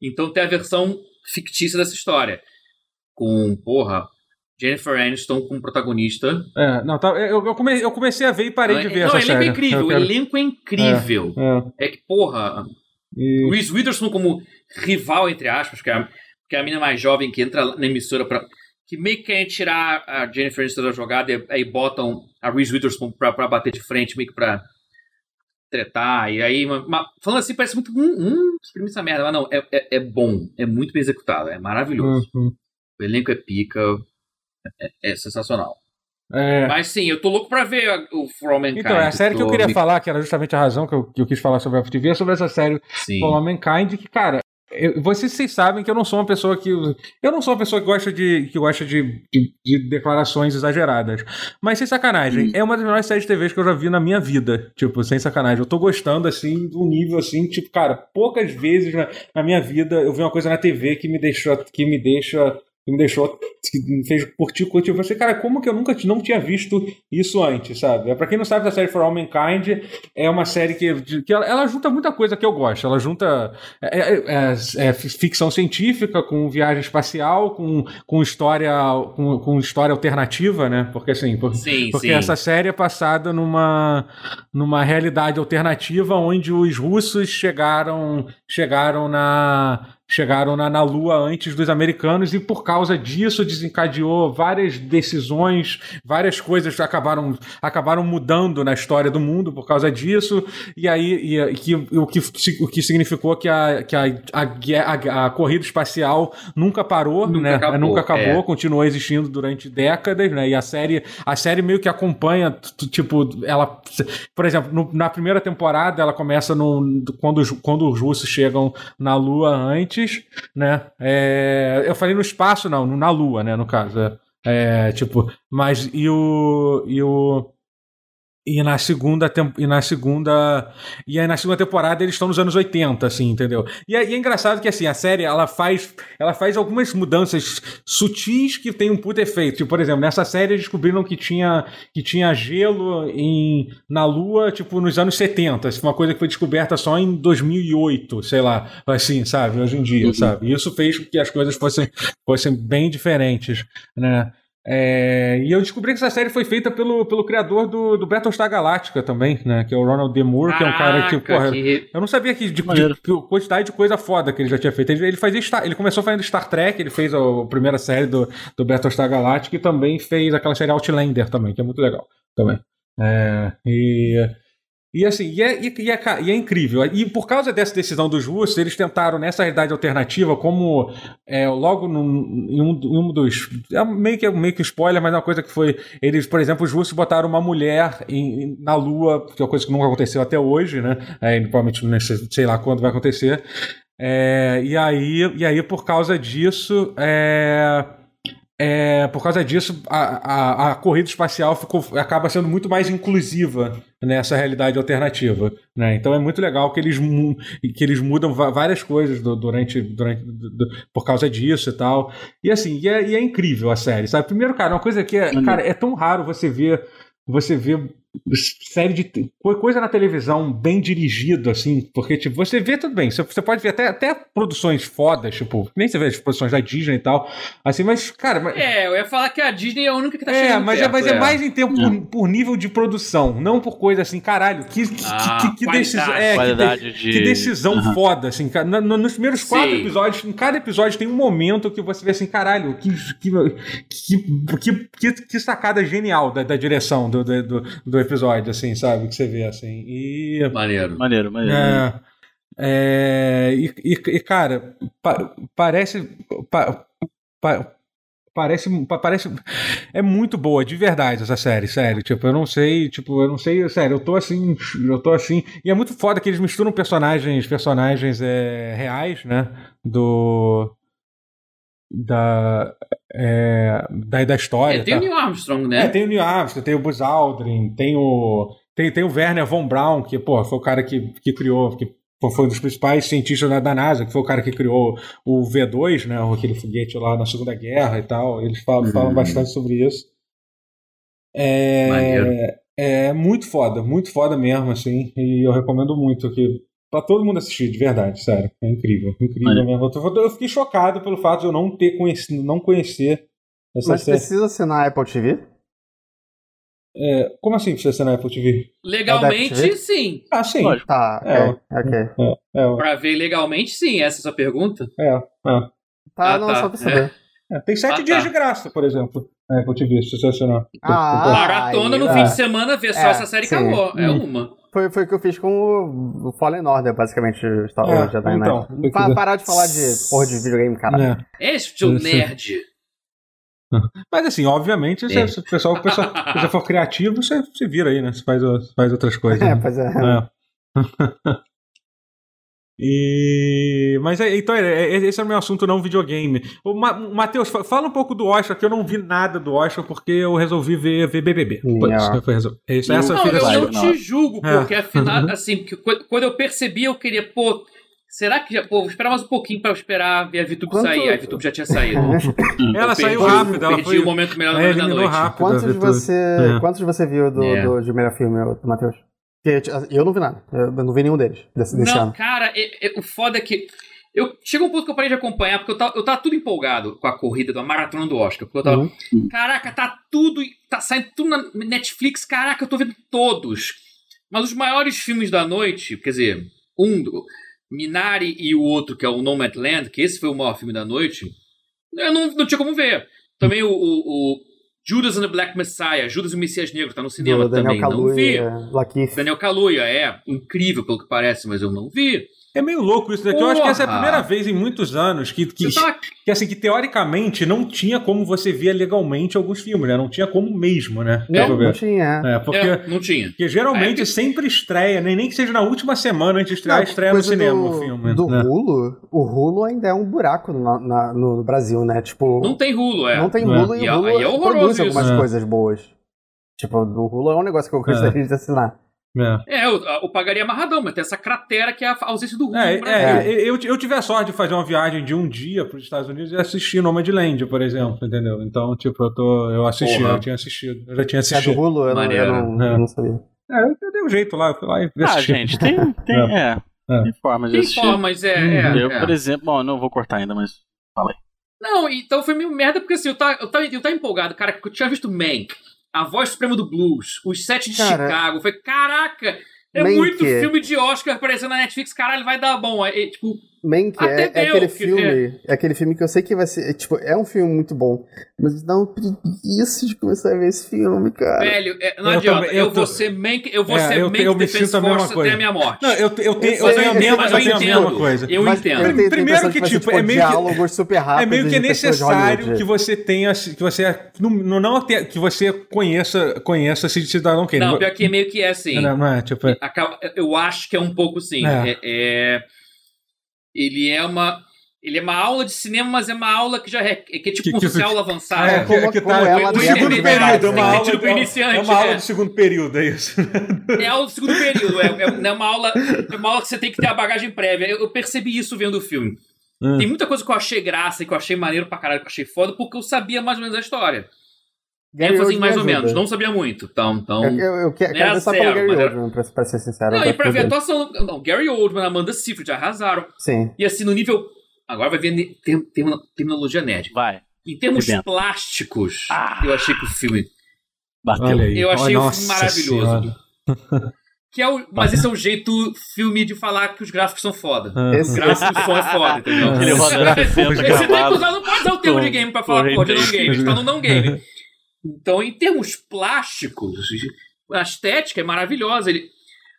Então tem a versão fictícia dessa história. Com, porra, Jennifer Aniston como protagonista. É, não, tá, eu, eu, comecei, eu comecei a ver e parei de ver não, essa série. Não, o elenco é incrível, o elenco é incrível. É, é. é que, porra, e... Reese Witherspoon como rival, entre aspas, que é, a, que é a menina mais jovem que entra na emissora para que meio que querem tirar a Jennifer Aniston da jogada e aí botam a Reese Witherspoon pra, pra bater de frente, meio que pra tretar. E aí, uma, uma, falando assim, parece muito. Hum, hum, essa merda. Mas não, é, é, é, bom. É muito bem executado. É maravilhoso. Uhum. O elenco é pica. É, é sensacional. É... Mas sim, eu tô louco pra ver o For All Mankind. Então, é a série que eu queria me... falar, que era justamente a razão que eu, que eu quis falar sobre a FTV, é sobre essa série sim. For All Mankind, que, cara, eu, vocês, vocês sabem que eu não sou uma pessoa que. Eu não sou uma pessoa que gosta de, que gosta de, de, de declarações exageradas. Mas sem sacanagem, hum. é uma das melhores séries de TV que eu já vi na minha vida. Tipo, sem sacanagem. Eu tô gostando, assim, de um nível assim, tipo, cara, poucas vezes na, na minha vida eu vi uma coisa na TV que me deixou. que me deixa que me deixou, que me fez curtir, curtir. Eu falei, cara, como que eu nunca não tinha visto isso antes, sabe? Pra quem não sabe, a série For All Mankind é uma série que, que ela, ela junta muita coisa que eu gosto. Ela junta é, é, é, é ficção científica com viagem espacial, com, com história com, com história alternativa, né? Porque assim, por, sim, porque sim. essa série é passada numa, numa realidade alternativa onde os russos chegaram chegaram na chegaram na, na Lua antes dos americanos e por causa disso desencadeou várias decisões, várias coisas acabaram, acabaram mudando na história do mundo por causa disso e aí e, que, o, que, o que significou que a, que a, a, a, corrida espacial nunca parou, nunca né? Acabou, nunca acabou, é. continuou existindo durante décadas, né? E a série, a série meio que acompanha, tipo, ela, por exemplo, no, na primeira temporada ela começa no, quando, quando os russos chegam na Lua antes né? É, eu falei no espaço, não, na Lua, né? No caso. É, é tipo, mas e o. E o e na segunda e na segunda e aí na segunda temporada eles estão nos anos 80 assim entendeu? E é, e é, engraçado que assim a série ela faz ela faz algumas mudanças sutis que tem um puto efeito. Tipo, por exemplo nessa série eles descobriram que tinha que tinha gelo em na lua tipo nos anos 70 isso foi uma coisa que foi descoberta só em 2008 sei lá assim sabe? Hoje em dia uhum. sabe? E isso fez com que as coisas fossem fossem bem diferentes né É, e eu descobri que essa série foi feita pelo, pelo criador do, do Battlestar Galactica também, né? Que é o Ronald D. Moore, que é um cara que, porra, que... eu não sabia que de, de, de, quantidade de coisa foda que ele já tinha feito. Ele, ele fazia Star, ele começou fazendo Star Trek, ele fez a, a primeira série do, do Battlestar Galactica e também fez aquela série Outlander também, que é muito legal também. É, e e assim, e é, e, e, é, e é, incrível. E por causa dessa decisão dos russos, eles tentaram, nessa realidade alternativa, como é, logo num, em, um, em um dos. É meio que, meio que spoiler, mas é uma coisa que foi. Eles, por exemplo, os russos botaram uma mulher em, na Lua, que é uma coisa que nunca aconteceu até hoje, né? É, provavelmente sei lá quando vai acontecer. É, e, aí, e aí, por causa disso. É, é, por causa disso, a, a, a, corrida espacial ficou, acaba sendo muito mais inclusiva nessa realidade alternativa. Né? Então é muito legal que eles, que eles mudam várias coisas durante, durante do, por causa disso e tal. E assim, e é, e é, incrível a série, sabe? Primeiro, cara, uma coisa que é, cara, é tão raro você ver você ver série de coisa na televisão bem dirigido assim porque tipo você vê tudo bem você, pode ver até, até produções fodas tipo nem você vê as produções da Disney e tal assim mas cara mas... é eu ia falar que a Disney é a única que tá é mas, é, mas é. é mais em tempo por, por, nível de produção não por coisa assim caralho que ah, que, que, que decisão é, que, de... que, decisão uhum. foda assim cara, no, nos primeiros quatro Sim. episódios em cada episódio tem um momento que você vê assim caralho que que que, que, que sacada genial da, da direção do, do, do, do episódio, assim, sabe? Que você vê, assim. E... Maneiro. Maneiro, maneiro. É, é, e, e, e, cara, pa, parece... Pa, pa, parece parece é muito boa de verdade essa série sério tipo eu não sei tipo eu não sei sério eu tô assim eu tô assim e é muito foda que eles misturam personagens personagens é, reais né do da, é, da, da história. É, tem tá? o Neil Armstrong, né? É, tem o Neil Armstrong, tem o Buzz Aldrin, tem o, tem, tem o Werner von Braun, que pô, foi o cara que, que criou, que foi um dos principais cientistas da, da NASA, que foi o cara que criou o V2, né, aquele foguete lá na Segunda Guerra e tal. Eles falam, uhum. falam bastante sobre isso. É, é muito foda, muito foda mesmo, assim, e eu recomendo muito que Pra todo mundo assistir, de verdade, sério. É incrível, incrível mesmo. Eu fiquei chocado pelo fato de eu não ter conhecido, não conhecer essa Mas série. precisa assinar a Apple TV? É, como assim precisa assinar a Apple TV? Legalmente, TV? sim. Ah, sim. Lógico. Tá, é, ok. É, é, pra ver legalmente, sim. Essa é a sua pergunta? É, é. Tá, ah, não, tá. só pra saber. É, tem sete ah, dias tá. de graça, por exemplo. É, Apple TV, se você assinar. Ah, Maratona no fim de semana, ver só essa série sim. acabou. É hum. uma. Foi, foi o que eu fiz com o, Fallen Order, basicamente, Star Wars é, Jedi então, Knight. Pa, parar de falar de porra de videogame, cara. É. Este é o nerd. Mas assim, obviamente, se, se o pessoal, pessoal, se for criativo, você, você vira aí, né? Você faz, faz outras coisas. É, né? pois é. é. E... Mas é, então, é, é, esse é o meu assunto, não videogame. O Ma Matheus, fala um pouco do Oscar, que eu não vi nada do Oscar porque eu resolvi ver, ver BBB. Yeah. Foi, isso, essa não, eu, eu te julgo, porque afinal, assim, porque quando eu percebi, eu queria, pô, Será que já. Pô, vou esperar mais um pouquinho pra eu esperar ver a VTube Quanto... sair. A VTube já tinha saído. ela saiu rápido, ela perdi foi... o momento melhor da, é, da noite. Rápido, quantos, você, é. quantos você viu do, é. do, do primeiro filme, Matheus? Eu não vi nada. Eu não vi nenhum deles desse, desse não, ano. cara, é, é, o foda é que. Eu, chegou um ponto que eu parei de acompanhar, porque eu tava, eu tava tudo empolgado com a corrida da maratona do Oscar. Porque eu tava. Uhum. Caraca, tá tudo. Tá saindo tudo na Netflix. Caraca, eu tô vendo todos. Mas os maiores filmes da noite, quer dizer, um, Minari e o outro, que é o Nomadland, que esse foi o maior filme da noite, eu não, não tinha como ver. Também o, o, o Judas and the Black Messiah, Judas e o Messias Negro, tá no cinema também. Kaluuya, não vi. Daniel Kaluuya, é. Incrível pelo que parece, mas eu não vi. É meio louco isso daqui. Eu acho que essa é a primeira vez em muitos anos que, que, tava... que, assim, que teoricamente não tinha como você ver legalmente alguns filmes, né? Não tinha como mesmo, né? Não, não tinha. É, porque, é, não tinha. Porque geralmente é, sempre estreia, né? nem que seja na última semana antes de estrear, não, estreia no cinema do, o filme. Do né? Hulu, o Hulu ainda é um buraco no, na, no Brasil, né? Tipo. Não tem Hulu, é. Não tem Hulu e, e o e é produz algumas isso. coisas boas. Tipo, o Hulu é um negócio que eu gostaria de assinar. É, é eu, eu, pagaria amarradão, mas tem essa cratera que é a ausência do rumo. É, é, eu, eu tive a sorte de fazer uma viagem de um dia para os Estados Unidos e assistir Nomadland, por exemplo, entendeu? Então, tipo, eu, tô, eu assisti, Porra. eu tinha assistido. Eu já tinha assistido. É do Hulu? Eu, não, eu não, é. eu não sabia. É, eu dei um jeito lá, eu fui lá e Ah, gente, tem, tem, é. é. Tem formas de Tem formas, é, é, Eu, por exemplo, bom, não vou cortar ainda, mas falei. Não, então foi meio merda, porque assim, eu tava, eu tava, eu tava empolgado, cara, porque eu tinha visto Mank, A Voz Suprema do Blues, Os Sete de cara, Chicago. Foi, caraca, é muito filme de Oscar aparecendo na Netflix, caralho, vai dar bom. É, é tipo, Mank é, é, aquele filme. É. é. aquele filme que eu sei que vai ser. Tipo, é um filme muito bom. Mas dá um preguiça de começar a ver esse filme, cara. Velho, é, não eu adianta. Também, eu, eu tô... vou ser Mank, eu vou é, ser eu, Mank eu Defense a Force até a minha morte. Não, eu, eu, tenho, eu, tenho, eu tenho, a mesma, eu tenho a mesma coisa. Eu mas entendo. Eu tenho, primeiro que, tipo, é meio que. Super rápido é meio que é necessário que você tenha. Que você. Não, não que você conheça, conheça Cidadão Kane. Não, pior que é meio que é assim. Não, não é, tipo. Eu acho que é um pouco assim. é ele é uma. Ele é uma aula de cinema, mas é uma aula que já é, que é tipo que, que, aula avançada. É, como, que, tá, como ela do segundo período, é uma aula, tipo iniciante, é uma aula é. de segundo período, é isso. É aula de segundo período, é, é, é, uma aula, é uma aula que você tem que ter a bagagem prévia. Eu, eu percebi isso vendo o filme. Hum. Tem muita coisa que eu achei graça e que eu achei maneiro pra caralho, que eu achei foda, porque eu sabia mais ou menos a história. Gary ênfase mais ou menos, não sabia muito. Então, então, eu, eu, eu quero, quero começar pelo Gary Oldman, pra, pra, ser sincero. Não, e pra ver a atuação. Não, Gary Oldman, Amanda Seyfried arrasaram. Sim. E assim, no nível. Agora vai ver tem, tem uma terminologia nerd. Vai. Em termos plásticos, ah. eu achei que o filme. Bateu. Eu achei o filme maravilhoso. Que é o, mas esse é o jeito filme de falar que os gráficos são foda. Ah. Esse, gráfico do som é foda, entendeu? Ele roda Você tem que usar, não pode usar o termo de game pra falar, pô, de não game. A gente tá no não game. Então, em termos plásticos, a estética é maravilhosa. Ele,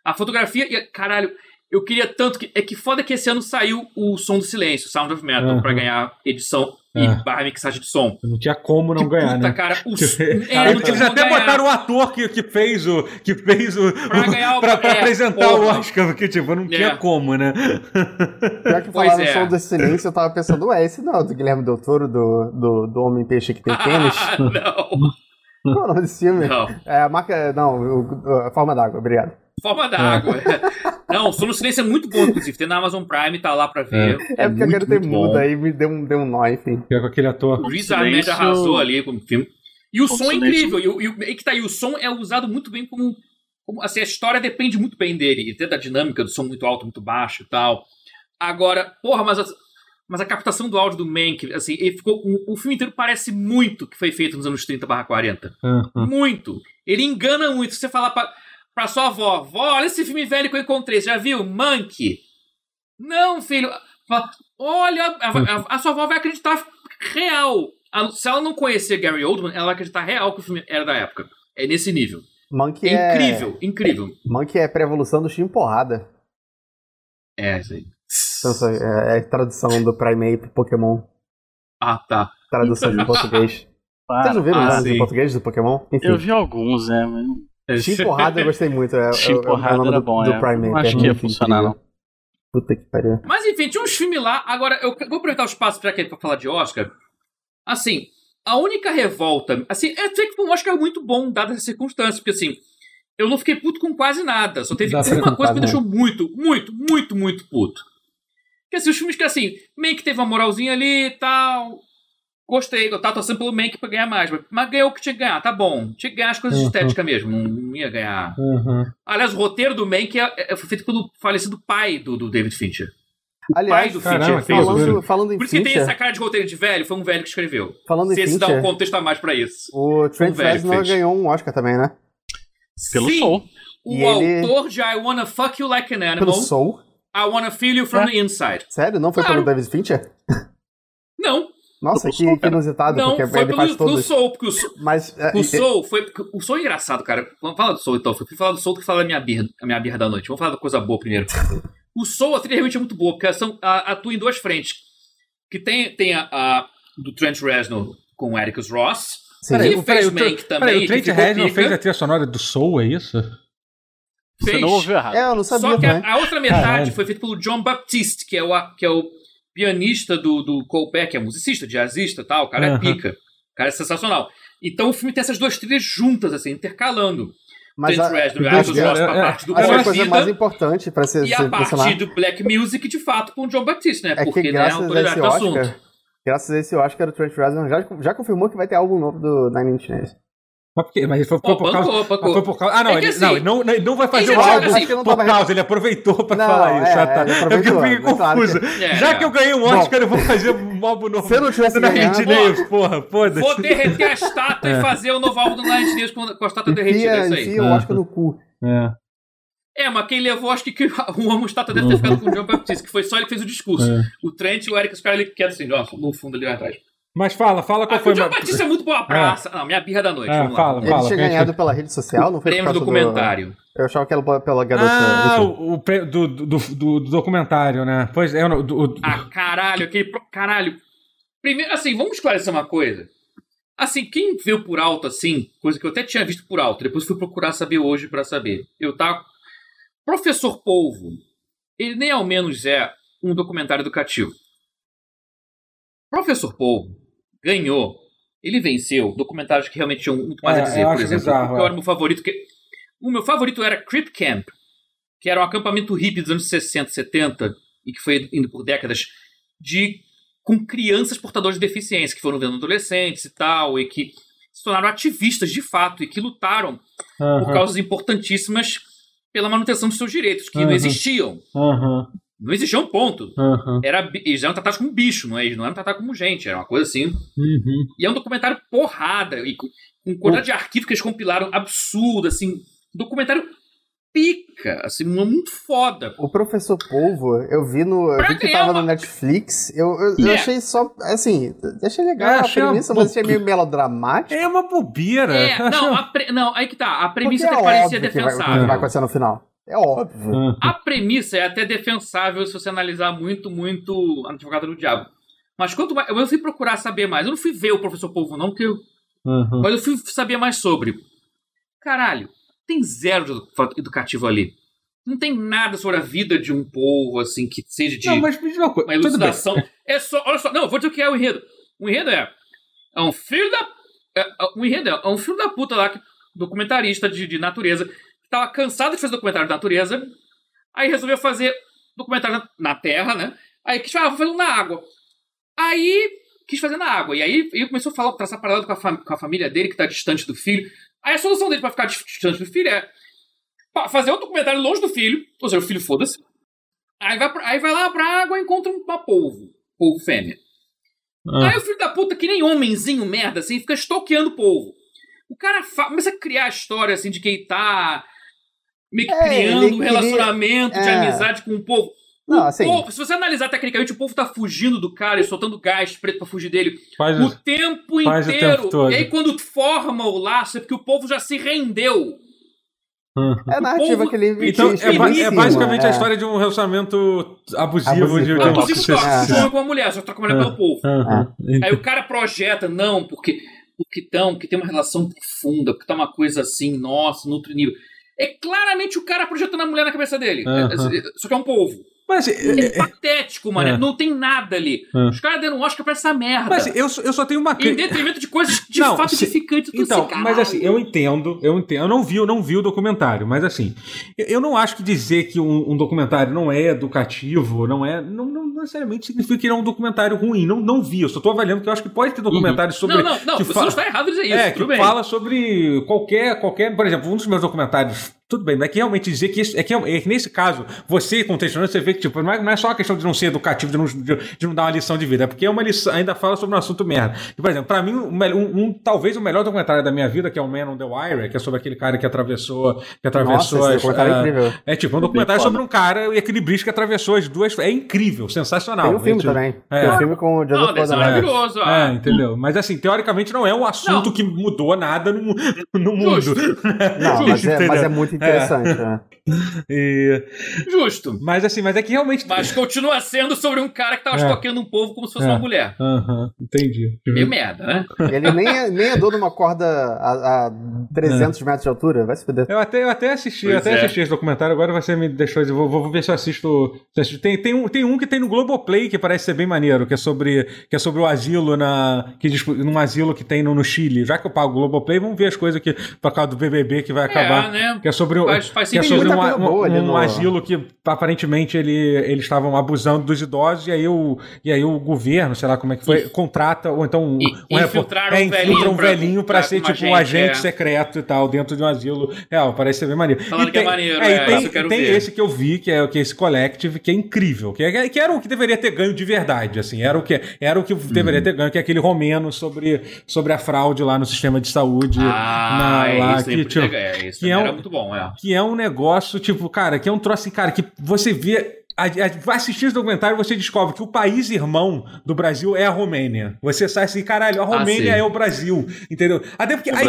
a fotografia, caralho, eu queria tanto que. É que foda que esse ano saiu o Som do Silêncio, Sound of Metal, uhum. pra ganhar edição e é. barra mixagem de som. Não tinha como não que ganhar, puta, né? cara. O, é, eles até ganhar. botaram o ator que, que fez o. que fez o. Pra, ganhar o, pra, pra é, apresentar porra. o Oscar, porque, tipo, não tinha é. como, né? Já que falaram é. Som do Silêncio, eu tava pensando, ué, esse não, do Guilherme Del Toro, do, do, do Homem-Peixe que tem tênis. não. Qual é o nome desse filme? Não. É a marca. Não, o, a Forma d'Água, obrigado. Forma d'Água. É. Não, Sono Silêncio é muito bom, inclusive. Tem na Amazon Prime, tá lá pra ver. É, é, é porque muito, eu quero ter muda, aí me deu um, deu um nó, enfim. É com aquele ator. O Riz Ahmed arrasou ali com o filme. E o, som é incrível. E, o, e, que tá aí, o som é usado muito bem como, como. Assim, a história depende muito bem dele. E da dinâmica do som muito alto, muito baixo e tal. Agora, porra, mas mas a captação do áudio do Mank, assim, ele ficou. O, o filme inteiro parece muito que foi feito nos anos 30 barra 40. Uhum. Muito. Ele engana muito. Se você falar pra, pra sua avó, vó, olha esse filme velho que eu encontrei, você já viu? Mank. Não, filho. Olha, a, a, a sua avó vai acreditar real. se ela não conhecer Gary Oldman, ela vai acreditar real que o filme era da época. É nesse nível. Monkey é incrível, é... incrível. Monkey é pré-evolução do Chim Porrada. É, isso aí. Então, é, é tradução do Primeape Pokémon. Ah, tá. Tradução em português. Vocês não viram ah, em português do Pokémon? Enfim. Eu vi alguns, é, mas... Shin Porrada eu gostei muito. É, Shin é Porrada era bom, do, é. Não acho é que ia funcionar, não. Puta que pariu. Mas enfim, tinha uns filmes lá. Agora, eu vou aproveitar o espaço pra, aqui, pra falar de Oscar. Assim, a única revolta... Assim, é que foi um Oscar muito bom, dadas as circunstâncias, porque assim... Eu não fiquei puto com quase nada. Só teve uma coisa que me deixou muito, muito, muito, muito puto. Porque assim, os filmes que assim, Mank teve uma moralzinha ali e tal. Gostei, eu tava torcendo pelo Mank pra ganhar mais. Mas ganhou o que tinha que ganhar, tá bom. Tinha que ganhar as coisas uhum. estéticas mesmo, não ia ganhar. Uhum. Aliás, o roteiro do Mank é, é, foi feito pelo falecido pai do, do David Fincher. Aliás, pai do caramba, Fincher fez falando, falando em Por isso Fincher, que tem essa cara de roteiro de velho, foi um velho que escreveu. Falando Se em esse Fincher, dá um contexto a mais pra isso. O Trent um Reznor ganhou um Oscar também, né? Pelo Sim, Soul. O e autor ele... de I Wanna Fuck You Like an Animal. Pelo Soul? I Wanna Feel You From é. the Inside. Sério? Não foi claro. pelo David Fincher? Não. Nossa, que, Soul, que inusitado, não, porque foi ele pelo, faz todos. pelo Soul, porque o Soul, Mas, é, o Soul foi... O Soul é engraçado, cara. Vamos falar do Soul, então. Eu fui falar do Soul que fala da minha birra, a minha birra da noite. Vamos falar da coisa boa primeiro. o Soul, a trilha realmente é muito boa, porque são, a, atua em duas frentes. Que tem, tem a, a do Trent Reznor com o Ericus Ross. Sim. Peraí, o, peraí, Mank também. Peraí, o Trent Reznor fez a trilha sonora do Soul, é isso? Fez. Você não ouviu errado. É, eu não sabia. Só que a, a, outra metade Caralho. foi feita pelo John Baptiste, que é o, que é o pianista do, do Colbeck, é musicista, jazzista e tal. O cara é pica. O cara é sensacional. Então o filme tem essas duas trilhas juntas, assim, intercalando. Mas a, Reznor, a, a, a, parte do a, a coisa mais importante para ser E a parte do Black Music, de fato, com o John Baptiste, né? É Porque que, graças né, é a esse Oscar, Graças a esse Oscar, o Trent Reznor já, já confirmou que vai ter álbum novo do Nine Inch Nails. Mas, porque, mas foi, foi, por causa, bancou. foi por causa. Ah, não, É que ele, assim, não, ele não, ele não vai fazer ele o álbum assim, que eu por tava- causa, ele aproveitou pra Não, falar isso. é, ah, tá. ele É porque eu fiquei mas claro confuso. É, Já é. que eu ganhei um Oscar, eu vou fazer um álbum novo. Se eu não tivesse na ganhado- Nails, porra, foda-se. Vou derreter a estátua É. e fazer o novo álbum do Nine Nails com, com a estátua derretida. É isso aí. enfia o Oscar no cu. É. É, mas quem levou, acho que que o amo estátua deve ter ficado com o John Baptiste, que foi só ele que fez o discurso. É. O Trent e o Eric, os caras ali quietos assim, nossa, no fundo ali atrás. Mas fala, fala qual Ah, foi o John Batista é muito boa praça. Não, minha birra da noite. É, vamos fala, lá. Ele fala. tinha ganhado pela rede social, não foi por Prêmio causa do documentário. Eu achava que era pela- pela garota. Ah, o, o pre- do, do, do, do documentário, né? Pois é, o- do, do- Ah, caralho, aquele. Caralho. Primeiro, assim, vamos esclarecer uma coisa. Assim, quem viu por alto, assim, coisa que eu até tinha visto por alto, depois fui procurar saber hoje pra saber. Eu tava. Professor Polvo, ele nem ao menos é um documentário educativo. Professor Polvo ganhou. Ele venceu documentários que realmente tinham muito mais É, a dizer, por exemplo. bizarro, é. era o meu favorito? Que... O meu favorito era Crip Camp, que era um acampamento hippie dos anos 60, 70, e que foi indo por décadas, de com crianças portadoras de deficiência, que foram vendo adolescentes e tal, e que se tornaram ativistas de fato, e que lutaram por Aham, causas importantíssimas pela manutenção dos seus direitos, que não Uhum. existiam. aham, Não existiam, ponto. aham, Era, eles eram tratados como bicho, não é? Eles não eram tratados como gente, era uma coisa assim. uhum. E é um documentário porrada, e com, com quantidade de arquivo que eles compilaram absurdo, assim. Documentário pica, assim, muito foda. O Professor Polvo, eu vi no. Eu vi que ganhar tava uma- no Netflix. Eu, eu, eu É. achei só. Assim, achei legal É, a achei uma premissa, mas achei meio melodramático. É uma bobeira. É, Eu não, a pre- não, aí que tá. A premissa até é parecia que vai, que defensável. vai acontecer no final. É óbvio. A premissa é até defensável se você analisar muito, muito Advogado do Diabo. Mas quanto mais. Eu fui procurar saber mais. Eu não fui ver o Professor Polvo, não, porque eu Aham. Mas eu fui saber mais sobre. Caralho, tem zero de edu- educativo ali. Não tem nada sobre a vida de um povo, assim, que seja de Não, mas me diz uma coisa. uma elucidação. É só, olha só, não, eu vou dizer o que é o enredo. O enredo é. É um filho da. É, é, o enredo é, é um filho da puta lá, que- documentarista de, de natureza, tava cansado de fazer documentário de natureza, aí resolveu fazer documentário na, terra, né? Aí quis falar, ah, vou fazer um na água. Aí quis fazer na água. E aí ele começou a falar, traçar paralelo com a, com a família dele, que tá distante do filho. Aí a solução dele pra ficar distante do filho é fazer um documentário longe do filho, ou seja, o filho foda-se. Aí vai, aí vai lá pra água e encontra uma polvo, polvo fêmea. Ah. Aí o filho da puta, que nem homenzinho merda, assim, fica estoqueando o polvo. O cara começa a criar a história, assim, de que ele tá meio que É, criando um queria- relacionamento de é. amizade com o povo. O Não, assim- povo, se você analisar tecnicamente, o povo tá fugindo do cara e soltando gás preto pra fugir dele Faz o tempo Faz o inteiro. tempo. E aí, quando forma o laço, é porque o povo já se rendeu. É a narrativa povo- que ele Então, é, é basicamente é. a história de um relacionamento abusivo. Abusivo, de, é. só É. um homem com uma mulher, só troca mulher pelo povo. Aham. Aí o cara projeta, não, porque porque tão, que tem uma relação profunda, porque tá uma coisa assim, nossa, no outro nível. É claramente o cara projetando a mulher na cabeça dele. É- é- só que é um povo. Mas, É, é, é, patético, mano. É. Não tem nada ali. É. Os caras deram um Oscar pra essa merda. mas eu, só- eu só tenho uma em detrimento de coisas de Não, fato se- edificantes. tudo Então, assim, mas assim, eu entendo, eu entendo. Eu não vi, eu não vi o documentário, mas assim, eu, eu não acho que dizer que um, um documentário não é educativo, não é, não, não necessariamente significa que ele é um documentário ruim. Não, não vi. Eu só tô avaliando que eu acho que pode ter documentários sobre Não, não, não. Você fala- não está errado em dizer isso. é, que bem. fala sobre qualquer, qualquer, por exemplo, um dos meus documentários, tudo bem, não é que realmente dizer que isso, é que, é que nesse caso, você contextualizando, você vê que tipo, não é, não é só uma questão de não ser educativo, de não, de, de não dar uma lição de vida, é porque é uma lição, ainda fala sobre um assunto merda. E, por exemplo, pra mim, um, um- um- talvez o melhor documentário da minha vida, que é o Man on the Wire, que é sobre aquele cara que atravessou, que atravessou Nossa, esse as, documentário é ah, incrível. é tipo um documentário sobre um cara equilibrista que atravessou as duas. É incrível, sensacional. Tem um filme É, tipo, também. é. Tem um filme com o Não, Joseph desse é maravilhoso. É, ah. entendeu? Mas assim, teoricamente não é um assunto Não. que mudou nada no, no mundo. Não, mas é, mas é muito interessante. né? E- Justo. mas assim, mas é que realmente. Mas continua sendo sobre um cara que tava É. estoqueando um povo como se fosse É. uma mulher. Aham, entendi. Meio merda, né? Ele nem, é- nem andou numa corda a, a 300 metros de altura. Vai se fuder. Eu até, eu até assisti, eu Pois até é. assisti esse documentário, agora você me deixou. Eu vou, vou ver se eu assisto. eu. Tem, tem, um, tem um que tem no Globoplay que parece ser bem maneiro, que é sobre, que é sobre o asilo na. Que, num asilo que tem no, no Chile. Já que eu pago o Globoplay, vamos ver as coisas que. Por causa do BBB que vai acabar. É, né? Que é sobre sobre, faz, faz que é sobre um, um, um asilo que aparentemente ele, eles estavam abusando dos idosos e aí, o, e aí o governo, sei lá como é que foi, contrata, ou então um, um é, um velhinho pra, pra ser tipo um agente é. secreto e tal, dentro de um asilo. É, parece ser bem maneiro. Falando e que é tem, é maneiro, é, tem, tem ver. esse que eu vi, que é, que é esse Collective, que é incrível, que, é, que era o que deveria ter ganho de verdade, assim, era o que, era o que deveria uhum. ter ganho, que é aquele romeno sobre, sobre a fraude lá no sistema de saúde. Ah, na, lá, isso que, tipo, é, isso que é um, muito bom, é. Que é um negócio, tipo, cara, que é um troço assim, cara, que você vê vai assistir esse documentário você descobre que o país irmão do Brasil é a Romênia. Você sai assim, caralho, a ah, Romênia ah, é o Brasil, entendeu? Até porque a,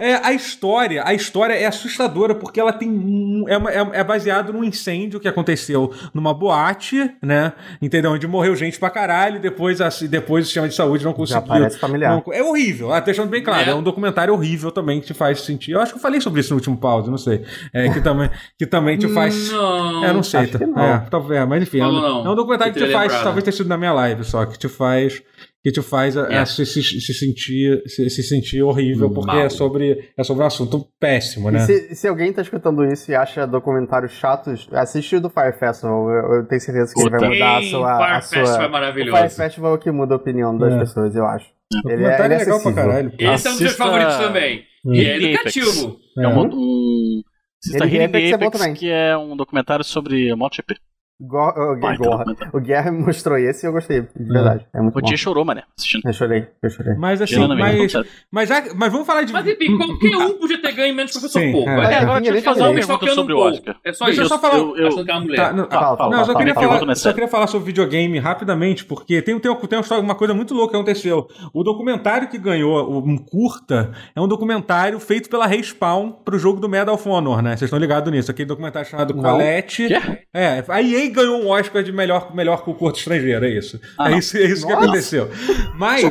é, a, história, a história é assustadora porque ela tem um, é, é, é baseado num incêndio que aconteceu numa boate, né? Entendeu? Onde morreu gente pra caralho, depois assim, depois o sistema de saúde não conseguiu. Já parece familiar. Não, é horrível, ah, deixando bem claro, é. é. um documentário horrível também que te faz sentir. Eu acho que eu falei sobre isso no último pause, não sei. É que também que também te faz Não. É, não sei. Tá, não. É, é, mas enfim, é um, é um documentário que te faz, lembrado. talvez tenha sido na minha live só, que te faz que te faz é. a, a se, se, se, sentir se, se, sentir horrível porque Mal. é sobre é sobre um assunto péssimo, né? Se, se, alguém tá escutando isso e acha documentários chatos, assiste o do Fire Festival. Eu, eu tenho certeza que Puta. ele vai mudar a sua. Fire a sua, Festival é maravilhoso. O Fire Festival é que muda a opinião das é. pessoas, eu acho. É. Ele, é, ele é legal pra caralho. Esse Assista... é um dos meus favoritos também. E é educativo. É um, um... Assista Hidden Apex, que é um documentário sobre MotoGP. Go o, o Guerra me mostrou esse e eu gostei, de verdade. É, muito o dia chorou, mané, assistindo. Eu chorei, eu chorei. Mas assim, mas, mas, mas, mas, vamos falar de. Mas enfim, qualquer um podia ter ganho menos professor Sim, Paul. É. É, agora deixa eu fazer uma pergunta sobre o Oscar. É só deixa isso. Eu só falar. Eu, eu, tá, não, fala, fala, não, eu só, queria falar, só queria falar sobre videogame rapidamente, porque tem, tem, tem uma coisa muito louca que aconteceu. O documentário que ganhou, um curta, é um documentário feito pela Respawn pro jogo do Medal of Honor, né? Vocês estão ligados nisso. Aquele documentário chamado Colette. É, a Ganhou um Oscar de melhor, melhor curto estrangeiro, é isso. Ah, é, isso é isso que aconteceu. Mas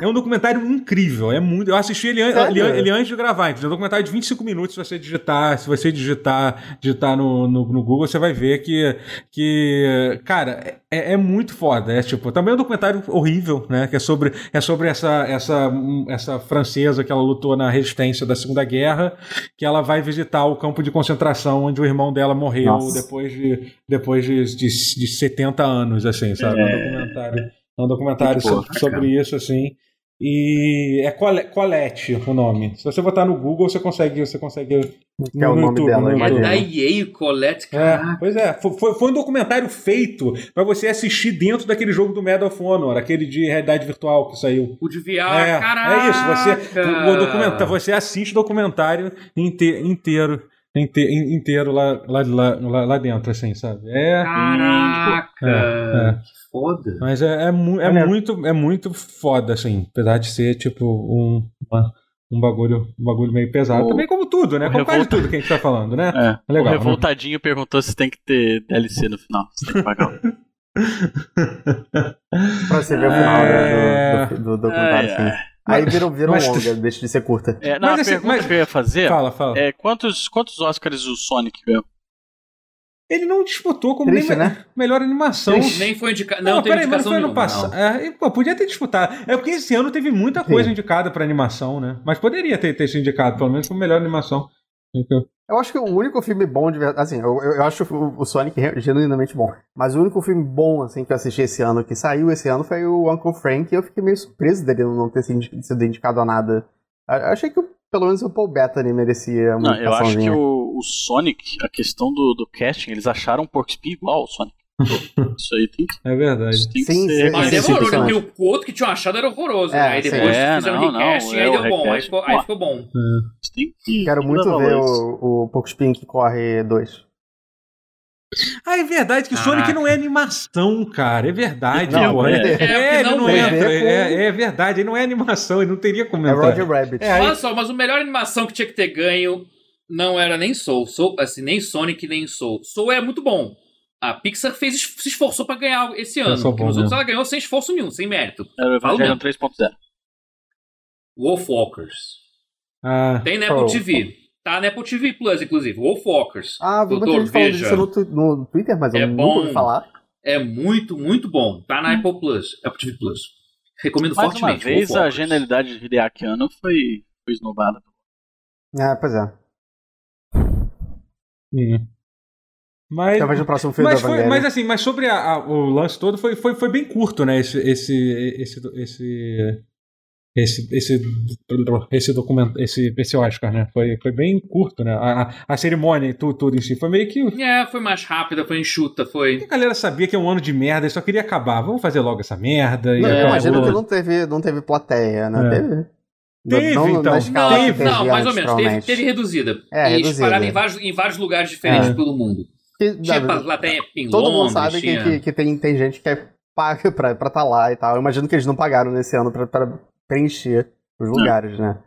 é um documentário incrível, é muito. Eu assisti ele, ele, ele antes de gravar, então, é um documentário de 25 minutos. Se você digitar, se você digitar, digitar no, no, no Google, você vai ver que, que cara, é, é, muito foda. É tipo, também é um documentário horrível, né? Que é sobre, é sobre essa, essa, essa francesa que ela lutou na resistência da Segunda Guerra, que ela vai visitar o campo de concentração onde o irmão dela morreu Nossa. depois de, depois de, de, de 70 anos, assim, sabe? É, um é. documentário, é um documentário sobre, sobre isso, assim. E é Colette o nome. Se você botar no Google, você consegue. Você consegue no, é o nome YouTube, dela, no É da EA, Colette, cara. É, pois é, foi, foi um documentário feito para você assistir dentro daquele jogo do Medal of Honor, aquele de realidade virtual que saiu. O de VR, é, caraca! É isso, você, o, o documentário, você assiste o documentário inte, inteiro inteiro lá, lá, lá, lá dentro, assim, sabe? É. Caraca! É, é. Foda. Mas é, é, é muito, é muito foda, assim, apesar de ser, tipo, um, uma, um bagulho, um bagulho meio pesado. O, Também como tudo, né? Como revolta... quase tudo que a gente tá falando, né? É. Legal, o né? Revoltadinho né? perguntou se tem que ter DLC no final. Se tem que pagar. pra você ver o final é... do, do, do documentário, é, assim. Aí vira, vira mas, um longa, deixa de ser curta. É, não, mas, a assim, pergunta mas, que eu ia fazer fala, fala. é quantos, quantos Oscars o Sonic ganhou? Ele não disputou como Triste, nem né? melhor animação. Triste. Nem foi indicado. Não, não peraí, mas foi ano passado. É, pô, podia ter disputado. É porque esse ano teve muita coisa Sim. indicada para animação, né? Mas poderia ter, ter sido indicado, pelo menos, como melhor animação. Então... Eu acho que o único filme bom de verdade. Assim, eu, eu acho o, Sonic genuinamente bom. Mas o único filme bom, assim, que eu assisti esse ano, que saiu esse ano, foi o Uncle Frank. E eu fiquei meio surpreso dele não ter sido indicado a nada. Eu achei que pelo menos o Paul Bettany merecia uma Não, eu acho que o, o, Sonic, a questão do, do casting, eles acharam o Porky igual ao Sonic. Isso aí tem que. É verdade. Tem sim, que ser Mas demorou, né? Porque o outro que tinham achado era horroroso, é, né? Aí depois é, fizeram não, recast e aí deu bom. Aí ficou, aí ficou bom. É. Que Quero muito ver o, o Pokespin que corre 2. Ah, é verdade que Sonic não é animação, cara. É verdade. Não, é, é, é, é, não, não entra. É, é, verdade, ele não é animação, ele não teria como É Roger Rabbit. É, Olha só, mas a melhor animação que tinha que ter ganho não era nem Soul. Soul assim, nem Sonic, nem Soul. Soul é muito bom. A Pixar fez, se esforçou para ganhar esse ano. Porque nos outros ela ganhou sem esforço nenhum, sem mérito. Era o Evangelho 3.0. Wolfwalkers. Ah, Tem na Apple TV. Tá na Apple TV Plus, inclusive. Wolfwalkers. Ah, muita gente falando disso no, no, Twitter, mas é eu bom, nunca ouvi falar. É muito, muito bom. Tá na Apple Plus. Apple TV Plus. Recomendo Mais fortemente. uma vez, a genialidade de Hideaki Anno foi, foi esnobada. É, pois é. Hum. Mas, Talvez no próximo filme mas, da foi, mas assim, mas sobre a, a, o lance todo foi, foi, foi bem curto, né? Esse esse esse esse esse esse esse documento, esse esse Oscar, né? Foi, foi bem curto, né? A, a cerimônia e tudo, tudo em si foi meio que É, foi mais rápida, foi enxuta, foi. A galera sabia que é um ano de merda e só queria acabar. Vamos fazer logo essa merda. Não, e eu imagino que não teve, não teve plateia, né? É. Teve. Teve, não, então. Não, teve não, mais ou menos. Teve, teve reduzida. É, e reduzida. espalhada em vários, em vários lugares diferentes É. pelo mundo. Que, Tinha sabe, plateia em todo Londres, mundo sabe que, tinha... que, que tem, tem gente que é paga pra estar tá lá e tal. Eu imagino que eles não pagaram nesse ano pra, pra preencher os lugares, né?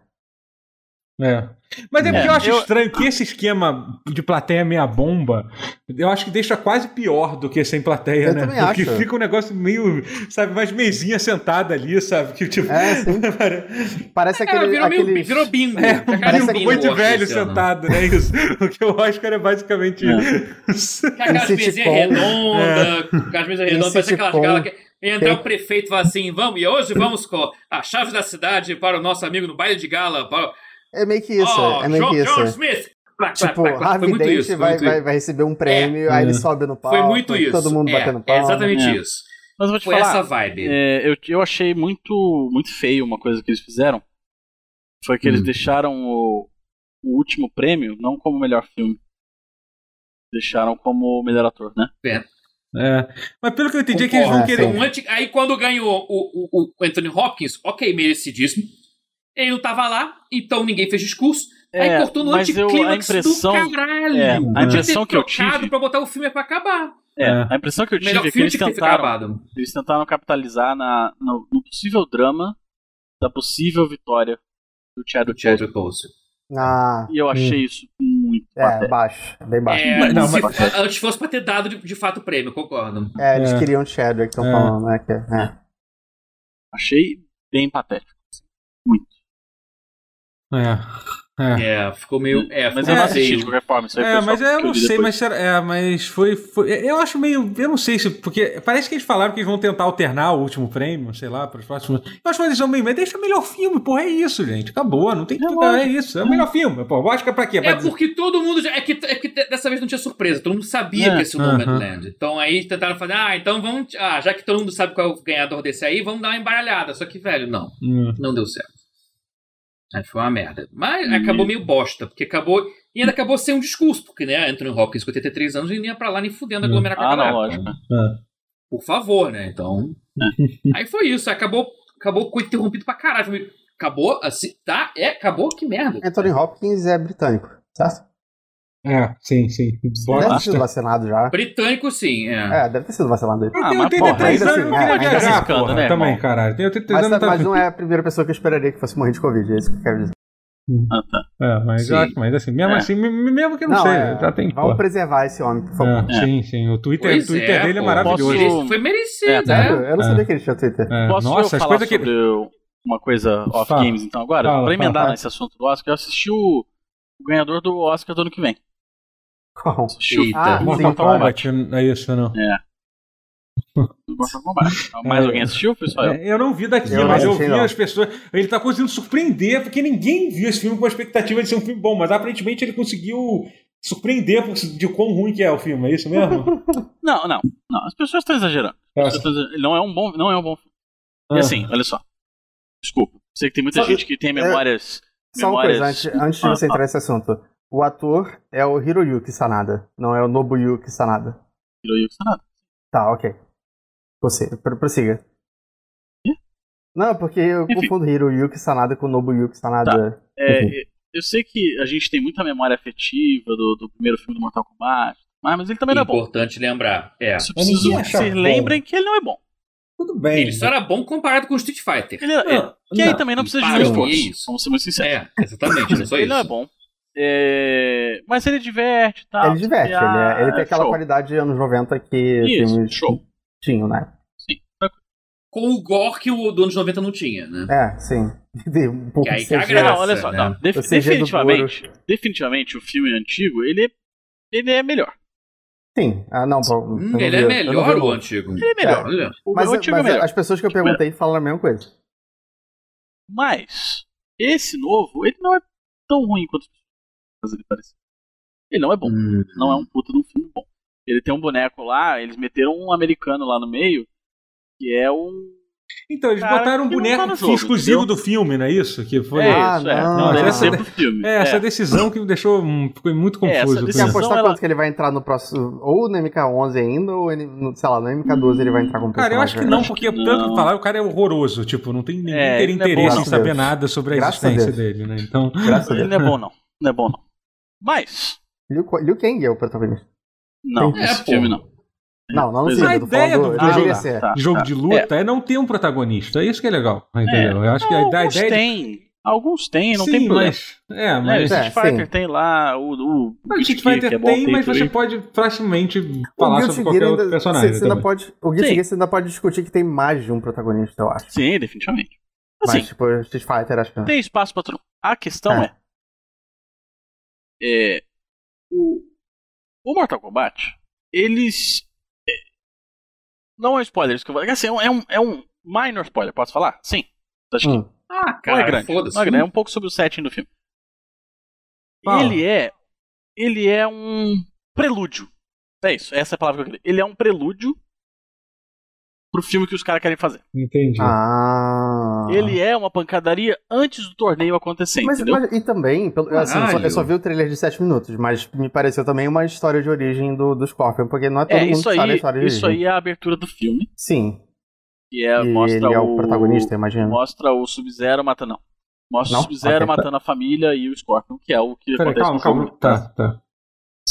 É. Mas é porque É, eu acho eu- estranho que esse esquema de plateia meia bomba, eu acho que deixa quase pior do que sem plateia, Eu né? também Porque acho. fica um negócio meio, sabe, mais mesinha sentada ali, sabe? Que tipo. É, sim. Parece É, aquele. virou, meio- aqueles... virou bingo. É, um bingo bingo muito Oscar velho sentado, né? Isso. O que o Oscar é basicamente. Com aquelas mesinhas redondas, com aquelas mesas redondas, parece aquelas, aquela que entrar Tem- o prefeito e falar assim, vamos, e hoje vamos com a chave da cidade para o nosso amigo no baile de gala. Para... É meio que isso, oh, é meio John, que John isso. Smith! Clac, Tipo, clac, clac. Isso, vai, vai, vai receber um prêmio, aí ele É. sobe no palco. Foi muito isso. Todo mundo é, batendo é palma. exatamente É. isso. Mas eu vou te Foi falar, essa vibe. é, eu, eu achei muito, muito feio uma coisa que eles fizeram. Foi que eles Hum. deixaram o, o último prêmio não como melhor filme. Deixaram como melhor ator, né? É. Mas pelo que eu entendi é que eles vão Concordo, querer. Um anti- Aí quando ganhou o, o, o Anthony Hopkins, ok, merecidíssimo. Ele não tava lá, então ninguém fez discurso. aí É, cortou no anticlímax impressão- do caralho. é, a impressão que eu tive- pra botar o filme pra acabar. É, É. a impressão que eu melhor tive é que eles tinha que tentaram, eles tentaram capitalizar na, no, no possível drama da possível vitória do Chadwick Boseman. Ah, E eu achei isso muito é, patético. baixo. Bem baixo. É, Mas- não, se mas- antes fosse pra ter dado de, de fato o prêmio, concordo. É, eles É. queriam Chadwick, estão É. falando, né? Que, é. Achei bem patético. É. É. É, ficou meio. É, Mas eu não assisti de qualquer forma. Isso aí É, mas é, eu não sei, depois. mas, é, mas foi, foi. Eu acho meio. Eu não sei se. Porque parece que eles falaram que eles vão tentar alternar o último prêmio, sei lá, para os próximos. Eu acho uma decisão meio. Mas deixa o melhor filme, porra, é isso, gente. Acabou, não tem que. É É, isso, é o melhor filme. Pô, Oscar pra quê? Pra É dizer- porque todo mundo. Já, é, que, é que dessa vez não tinha surpresa, todo mundo sabia É, que esse é o. Nomadland. Então aí tentaram fazer, ah, então vamos. Ah, já que todo mundo sabe qual é o ganhador desse aí, vamos dar uma embaralhada. Só que, velho, não. Hum. Não deu certo. Aí foi uma merda. Mas Hum. acabou meio bosta, porque acabou. E ainda acabou sem um discurso, porque, né, Anthony Hopkins, com 83 anos, ele não ia pra lá nem fudendo Hum. aglomerar com a Ah, galera. não, lógico. né? Por favor, né? Então. Aí foi isso, acabou, acabou com interrompido pra caralho. Acabou assim, tá? É, acabou, que merda. Anthony Hopkins é britânico, certo? É, sim, sim. Deve Bosta. ter sido vacinado já. Britânico, sim, é. É, deve ter sido vacinado. Ah, tem mas, 83 porra, anos, eu não assim, queria é, viajar, arriscando, porra. né, também, irmão? caralho. 83 Mas, anos. tá- mas não é a primeira pessoa que eu esperaria que fosse morrer de Covid, é isso que eu quero dizer. Ah, tá. É, mas eu Sim. acho, mas assim, mesmo É. assim, me- mesmo que eu não, sei, é, já tem. Vamos pô. preservar esse homem, por favor. É, Sim, sim. O Twitter, Pois o Twitter é, dele é maravilhoso. Posso- Foi merecido, É, é. Sério? Eu não É. sabia que ele tinha Twitter. É, Posso Nossa, eu as falar coisas que. uma coisa off games então agora? Fala, pra emendar fala. nesse assunto do Oscar, eu assisti o, o ganhador do Oscar do ano que vem. Qual? Ah, Mortal sim. Kombat, é isso, não. do Mortal Kombat. Mais É. alguém assistiu? Eu. É, Eu não vi daqui, Eu mas eu vi não. as pessoas. Ele tá conseguindo surpreender, porque ninguém viu esse filme com a expectativa de ser um filme bom, mas aparentemente ele conseguiu surpreender de quão ruim que é o filme, é isso mesmo? Não, não, não. As pessoas estão exagerando. As pessoas tão exagerando. Não é um bom, não é um bom filme. Ah. E assim, olha só. Desculpa. Sei que tem muita Só- gente que tem memórias. Só uma memórias... coisa, antes, antes de Ah, você entrar nesse assunto. O ator é o Hiroyuki Sanada, não é o Nobuyuki Sanada. Hiroyuki Sanada. Tá, ok. Você, pr- prossiga. Quê? Não, porque eu Enfim. confundo Hiroyuki Sanada com Nobuyuki Sanada. É, Uhum. Eu sei que a gente tem muita memória afetiva do, do primeiro filme do Mortal Kombat, mas, mas ele também não é bom. Importante lembrar. É. Mas preciso que vocês bom. lembrem que ele não é bom. Tudo bem. Ele só era bom comparado com o Street Fighter. Ele, é- Não, que aí não. também não precisa de é esforço. isso. Vamos ser muito sinceros. É, exatamente, não só ele isso. não é bom. É, Mas ele diverte, tá? ele diverte, ele, é- ele tem aquela show. qualidade de anos 90 que Isso, filmes show. tinham, né? Sim. Com o gore que o do anos 90 não tinha, né? É, sim. Um pouco Que aí de CGI. graça, não, olha só, né? não. Def- CG definitivamente, definitivamente o filme antigo, ele, ele é melhor. Sim. Ah, não, Hum, ele é melhor o antigo. Ele é melhor. Olha. O Mas, antigo mas é melhor. as pessoas que eu perguntei falaram a mesma coisa. Mas, esse novo, ele não é tão ruim quanto as ele. Ele não é bom. Hum. Não é um puta de um filme bom. Ele tem um boneco lá, eles meteram um americano lá no meio, que é um então, eles Cara, botaram um boneco tá jogo, exclusivo entendeu? do filme, não é isso? Que foi é isso, é. Não, não, essa, de... filme. É, essa é. decisão que me deixou ficou muito é, confuso. É, Você apostar ela... quanto que ele vai entrar no próximo. Ou no MK11 ainda, ou no, sei lá, no MK12 ele vai entrar com Cara, eu acho que não, porque que tanto que falar, o cara é horroroso. Tipo, não tem ninguém é, ter interesse é bom, em saber Deus. nada sobre a Graças existência dele, né? Então. Graças ele não é bom, não. Não é bom, não. Mas. Liu, Liu Kang é o protagonista. Não, esse filme não. Não, não filme. A ideia do, do, do jogo, tá, jogo tá. de luta é. é. não ter um protagonista. É isso que é legal. Entendeu? É. Eu acho que a, a ideia. Tem. Alguns tem, não sim, tem problema. Mas, é, mas. É, o Street Fighter sim. tem lá, o. o o Street Fighter é tem, mas você pode facilmente falar sobre qualquer outro personagem. Você, ainda pode, o Guilty Gear você ainda pode discutir que tem mais de um protagonista, eu acho. Sim, definitivamente. Assim, mas, tipo, Street Fighter, acho que não. Tem espaço pra tudo. A questão é. É. é o, o Mortal Kombat, eles não é spoiler, isso que eu vou. Assim, é um, é um minor spoiler, posso falar? Sim. Acho que. Hum. Ah, cara, não é grande. Não é, grande, é um pouco sobre o setting do filme. Ah. Ele é. Ele é um prelúdio. É isso, essa é a palavra que eu queria. Ele é um prelúdio pro filme que os caras querem fazer. Entendi. Ah. Ele é uma pancadaria antes do torneio acontecer, mas, mas e também, assim, eu, só, eu, só, vi o trailer de 7 minutos, mas me pareceu também uma história de origem do, do Scorpion, porque não é todo é, mundo que sabe a história de Isso aí é a abertura do filme. Sim. E é, e mostra ele é o, protagonista, imagina. Mostra o Sub-Zero matando, não. Mostra não? o Sub-Zero okay, matando tá. a família e o Scorpion, que é o que Pera, acontece calma, no calma. Tá, tá.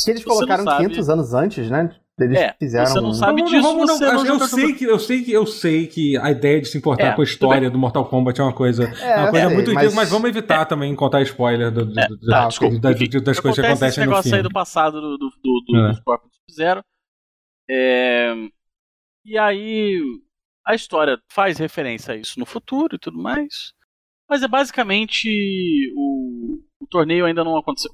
Que eles colocaram 500 anos antes, né? Eles é, fizeram. Você não sabe disso. Não, não, não, eu, sei que, eu, sei que, eu sei que a ideia de se importar é, com a história do Mortal Kombat é uma coisa, é, uma coisa muito mas... mas vamos evitar é. também contar spoiler do, do, é, do, tá, desculpa, das, das, coisas que acontecem esse no negócio filme. aí do passado do, do, do, do, é. dos corpos fizeram. É, e aí a história faz referência a isso no futuro e tudo mais. Mas é basicamente o, o torneio ainda não aconteceu.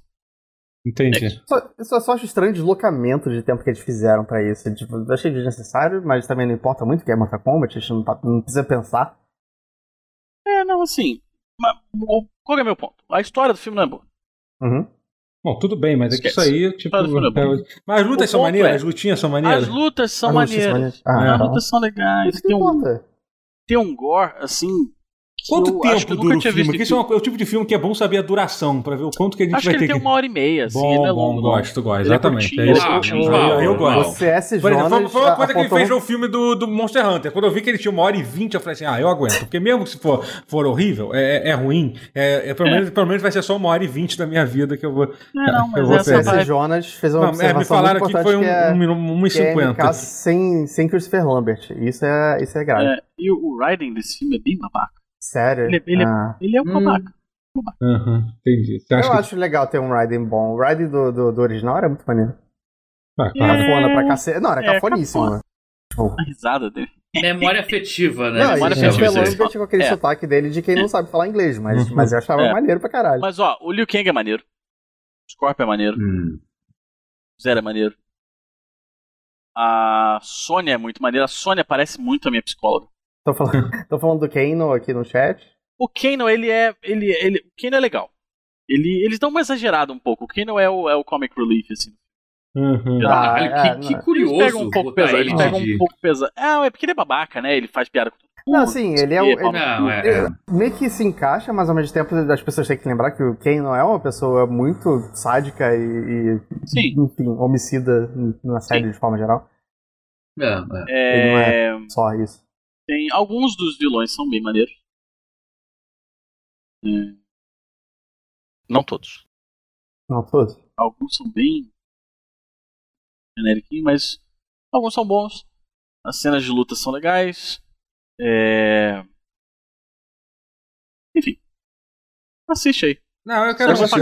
Entendi. É, só, eu só, só acho estranho o deslocamento de tempo que eles fizeram pra isso. Tipo, eu achei desnecessário, mas também não importa muito que é Mortal Kombat, a gente não, tá, não precisa pensar. É, não, assim. Mas, qual é o meu ponto? A história do filme não é boa. Uhum. Bom, tudo bem, mas é que isso aí, tipo. É mas as lutas o são maneiras, é, as lutinhas são maneiras. As lutas são as maneiras. Ah, as lutas são legais. Tem um, tem um gore, assim, Quanto eu tempo dura o filme? Porque esse é, é, o tipo de filme que é bom saber a duração, pra ver o quanto que a gente acho vai que ter. Acho que ele tem uma hora e meia, assim, bom, é longo. Bom, gosto, gosto, exatamente. É, isso. Ah, eu, eu gosto. O CS Jonas foi, foi uma coisa que ele fez no filme do, do Monster Hunter. Quando eu vi que ele tinha uma hora e vinte, eu falei assim, ah, eu aguento. Porque mesmo se for, for horrível, é, é ruim, é, é, pelo, é. Menos, pelo menos vai ser só uma hora e vinte da minha vida que eu vou. Não, não, mas eu vou essa CS Jonas fez uma não, é, me falaram aqui que foi um, é, um, um, e cinquenta. sem, sem Christopher Lambert. Isso é, isso é grave. e o writing desse filme é bem babaca. Sério? Ele, ele, ah. ele é um babaca. Uhum, entendi. Você eu que... acho legal ter um Raiden bom. O Raiden do, do, do, original era muito maneiro. Ah, claro. Cafona pra cacete. Não, era é, cafoníssimo. Cafona. Tipo... A risada dele. Memória afetiva, né? Não, Memória afetiva. Ele com aquele é. sotaque dele de quem não sabe falar inglês, mas, uhum. mas eu achava é. maneiro pra caralho. Mas ó, o Liu Kang é maneiro. O Scorpion é maneiro. Hum. O Zero é maneiro. A Sônia é muito maneira. A Sônia parece muito a minha psicóloga. Tô falando, tô falando do Kano aqui no chat. O Kano, ele é. Ele, ele, o Kano é legal. Ele, eles dão uma exagerada um pouco. O Kano é o, é o comic relief, assim. Uhum. Ah, ah, que, que, curioso. Eles pegam um pouco pesado. Ele pega um pouco pesado. Ah, é porque ele é babaca, né? Ele faz piada com tudo. Não, sim, ele é o. Ele, não, é, é. Meio que se encaixa, mas ao mesmo tempo as pessoas têm que lembrar que o Ken não é uma pessoa muito sádica e, e enfim, homicida na série sim. de forma geral. É, é. Ele não é só isso. Tem alguns dos vilões são bem maneiros. É... Não todos. Não todos. Alguns são bem generiquinhos, mas alguns são bons. As cenas de luta são legais. É... Enfim. Assiste aí. Não, eu quero assistir.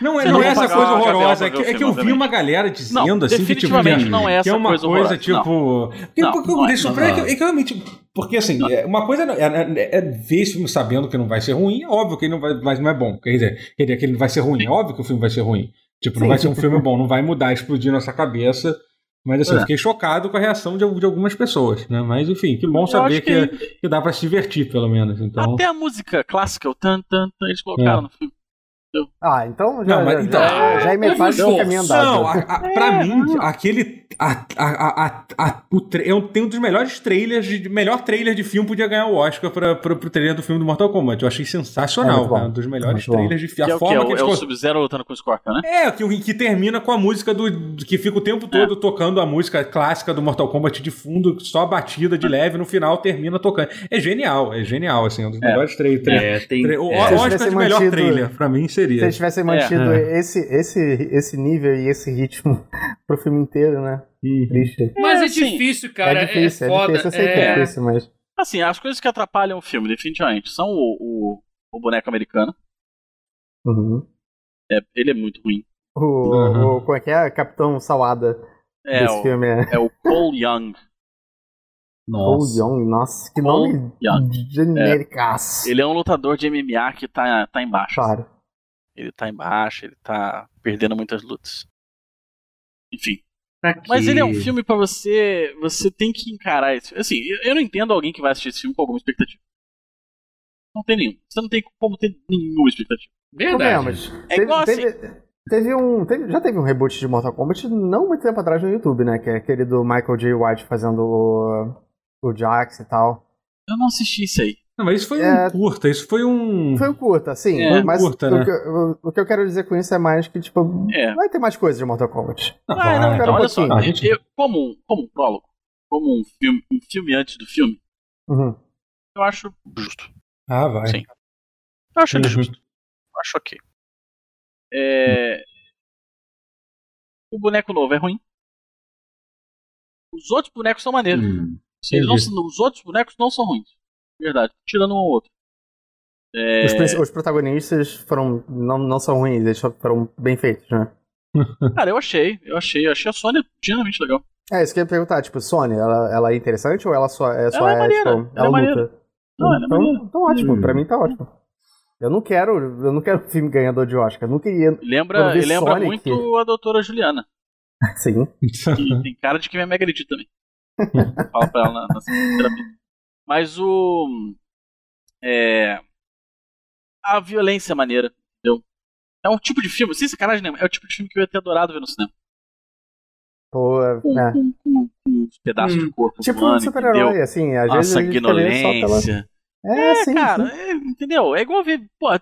Não, é, não é essa coisa horrorosa. É que, é que eu vi uma galera dizendo não, assim que, tipo, não é, que é uma coisa, coisa tipo. Não, porque, não, deixa, não, é, que, realmente. Porque assim, é, uma coisa é, é, é, ver esse filme sabendo que não vai ser ruim, é óbvio que ele não vai, mas não é bom. Quer dizer, quer dizer que ele não vai ser ruim, é óbvio que o filme vai ser ruim. Tipo, não Sim. vai ser um filme bom, não vai mudar, explodir nossa cabeça. Mas assim, é. eu fiquei chocado com a reação de, de, algumas pessoas, né? Mas enfim, que bom saber que, que, que, dá pra se divertir, pelo menos. Então... Até a música clássica, o tan tan tan, eles colocaram no filme. Ah, então já, não, mas, então, já, já é metade do caminho andado. Não, a, a, pra é, mim, não. aquele. A, a, a, o eu tenho um dos melhores trailers, de melhor trailer de filme podia ganhar o Oscar pra, pra, pro trailer do filme do Mortal Kombat. Eu achei sensacional. É, é um dos melhores trailers de filme. A que forma é o, que, é o Sub-Zero lutando com o Scorpion, né? É, que, que termina com a música do. que fica o tempo todo é. tocando a música clássica do Mortal Kombat de fundo, só batida de leve, no final termina tocando. É genial, é genial, assim, um dos melhores trailers. É, tem, o Oscar de melhor trailer, pra mim, seria. Se eles tivessem mantido é. esse, esse, esse nível e esse ritmo pro filme inteiro, né? Uhum. Triste. Mas é, assim, difícil, cara. É difícil, é, foda. é difícil. Eu sei que é difícil, mas. Assim, as coisas que atrapalham o filme, definitivamente, são o, o, o boneco americano. Uhum. É, ele é muito ruim. O, uhum. o, como é que é? Capitão Salada é, desse o, filme. É, é o Cole Young. Nossa. Cole Young, nossa, que Cole nome Young. É, ele é um lutador de MMA que tá, tá embaixo. Claro. Ele tá embaixo, ele tá perdendo muitas lutas. Enfim. Mas ele é um filme para você. Você tem que encarar isso. Assim, eu não entendo alguém que vai assistir esse filme com alguma expectativa. Não tem nenhum. Você não tem como ter nenhuma expectativa. Verdade. Mas é igual assim. Teve, teve um. Teve, já teve um reboot de Mortal Kombat não muito tempo atrás no YouTube, né? Que é aquele do Michael J. White fazendo o, o Jax e tal. Eu não assisti isso aí. Não, mas isso foi é... um curta, isso foi um. Foi um curta, sim. É, mas curta, o, né? que, o, o, que eu quero dizer com isso é mais que, tipo, é. vai ter mais coisas de Mortal Kombat. Não, ah, não, então, um olha só, ah, gente... eu, como, como um prólogo, como um filme, um filme antes do filme, uhum. eu acho justo. Ah, vai. Sim. Eu acho uhum. justo. Eu acho ok. É... O boneco novo é ruim. Os outros bonecos são maneiros. Hum, não, os outros bonecos não são ruins. Verdade. Tirando um ou outro. É... Os, os, protagonistas foram não, não são ruins, eles foram bem feitos, né? Cara, eu achei, eu achei, eu achei a Sônia genuinamente legal. É, isso que eu ia perguntar, tipo, Sônia, ela, ela é interessante ou ela só é, só ela é, é tipo, ela, ela é luta? Não, ela é então, então ótimo, hum. pra mim tá ótimo. Eu não quero, eu não quero filme ganhador de Oscar, eu não queria. Lembra, ele lembra Sonic. muito a doutora Juliana. Sim. E tem cara de que vai me agredir também. Fala pra ela na, na terapia. Mas o. É, a violência é maneira, entendeu? É um tipo de filme, sem sacanagem nenhuma, é o tipo de filme que eu ia ter adorado ver no cinema. Pô, com, é. com, com, com pedaços hum. de corpo Tipo humano, um super-herói, assim, às Uma vezes sanguinolência. Pela... É, é, sim, cara, sim. É, entendeu? É igual ver, pô,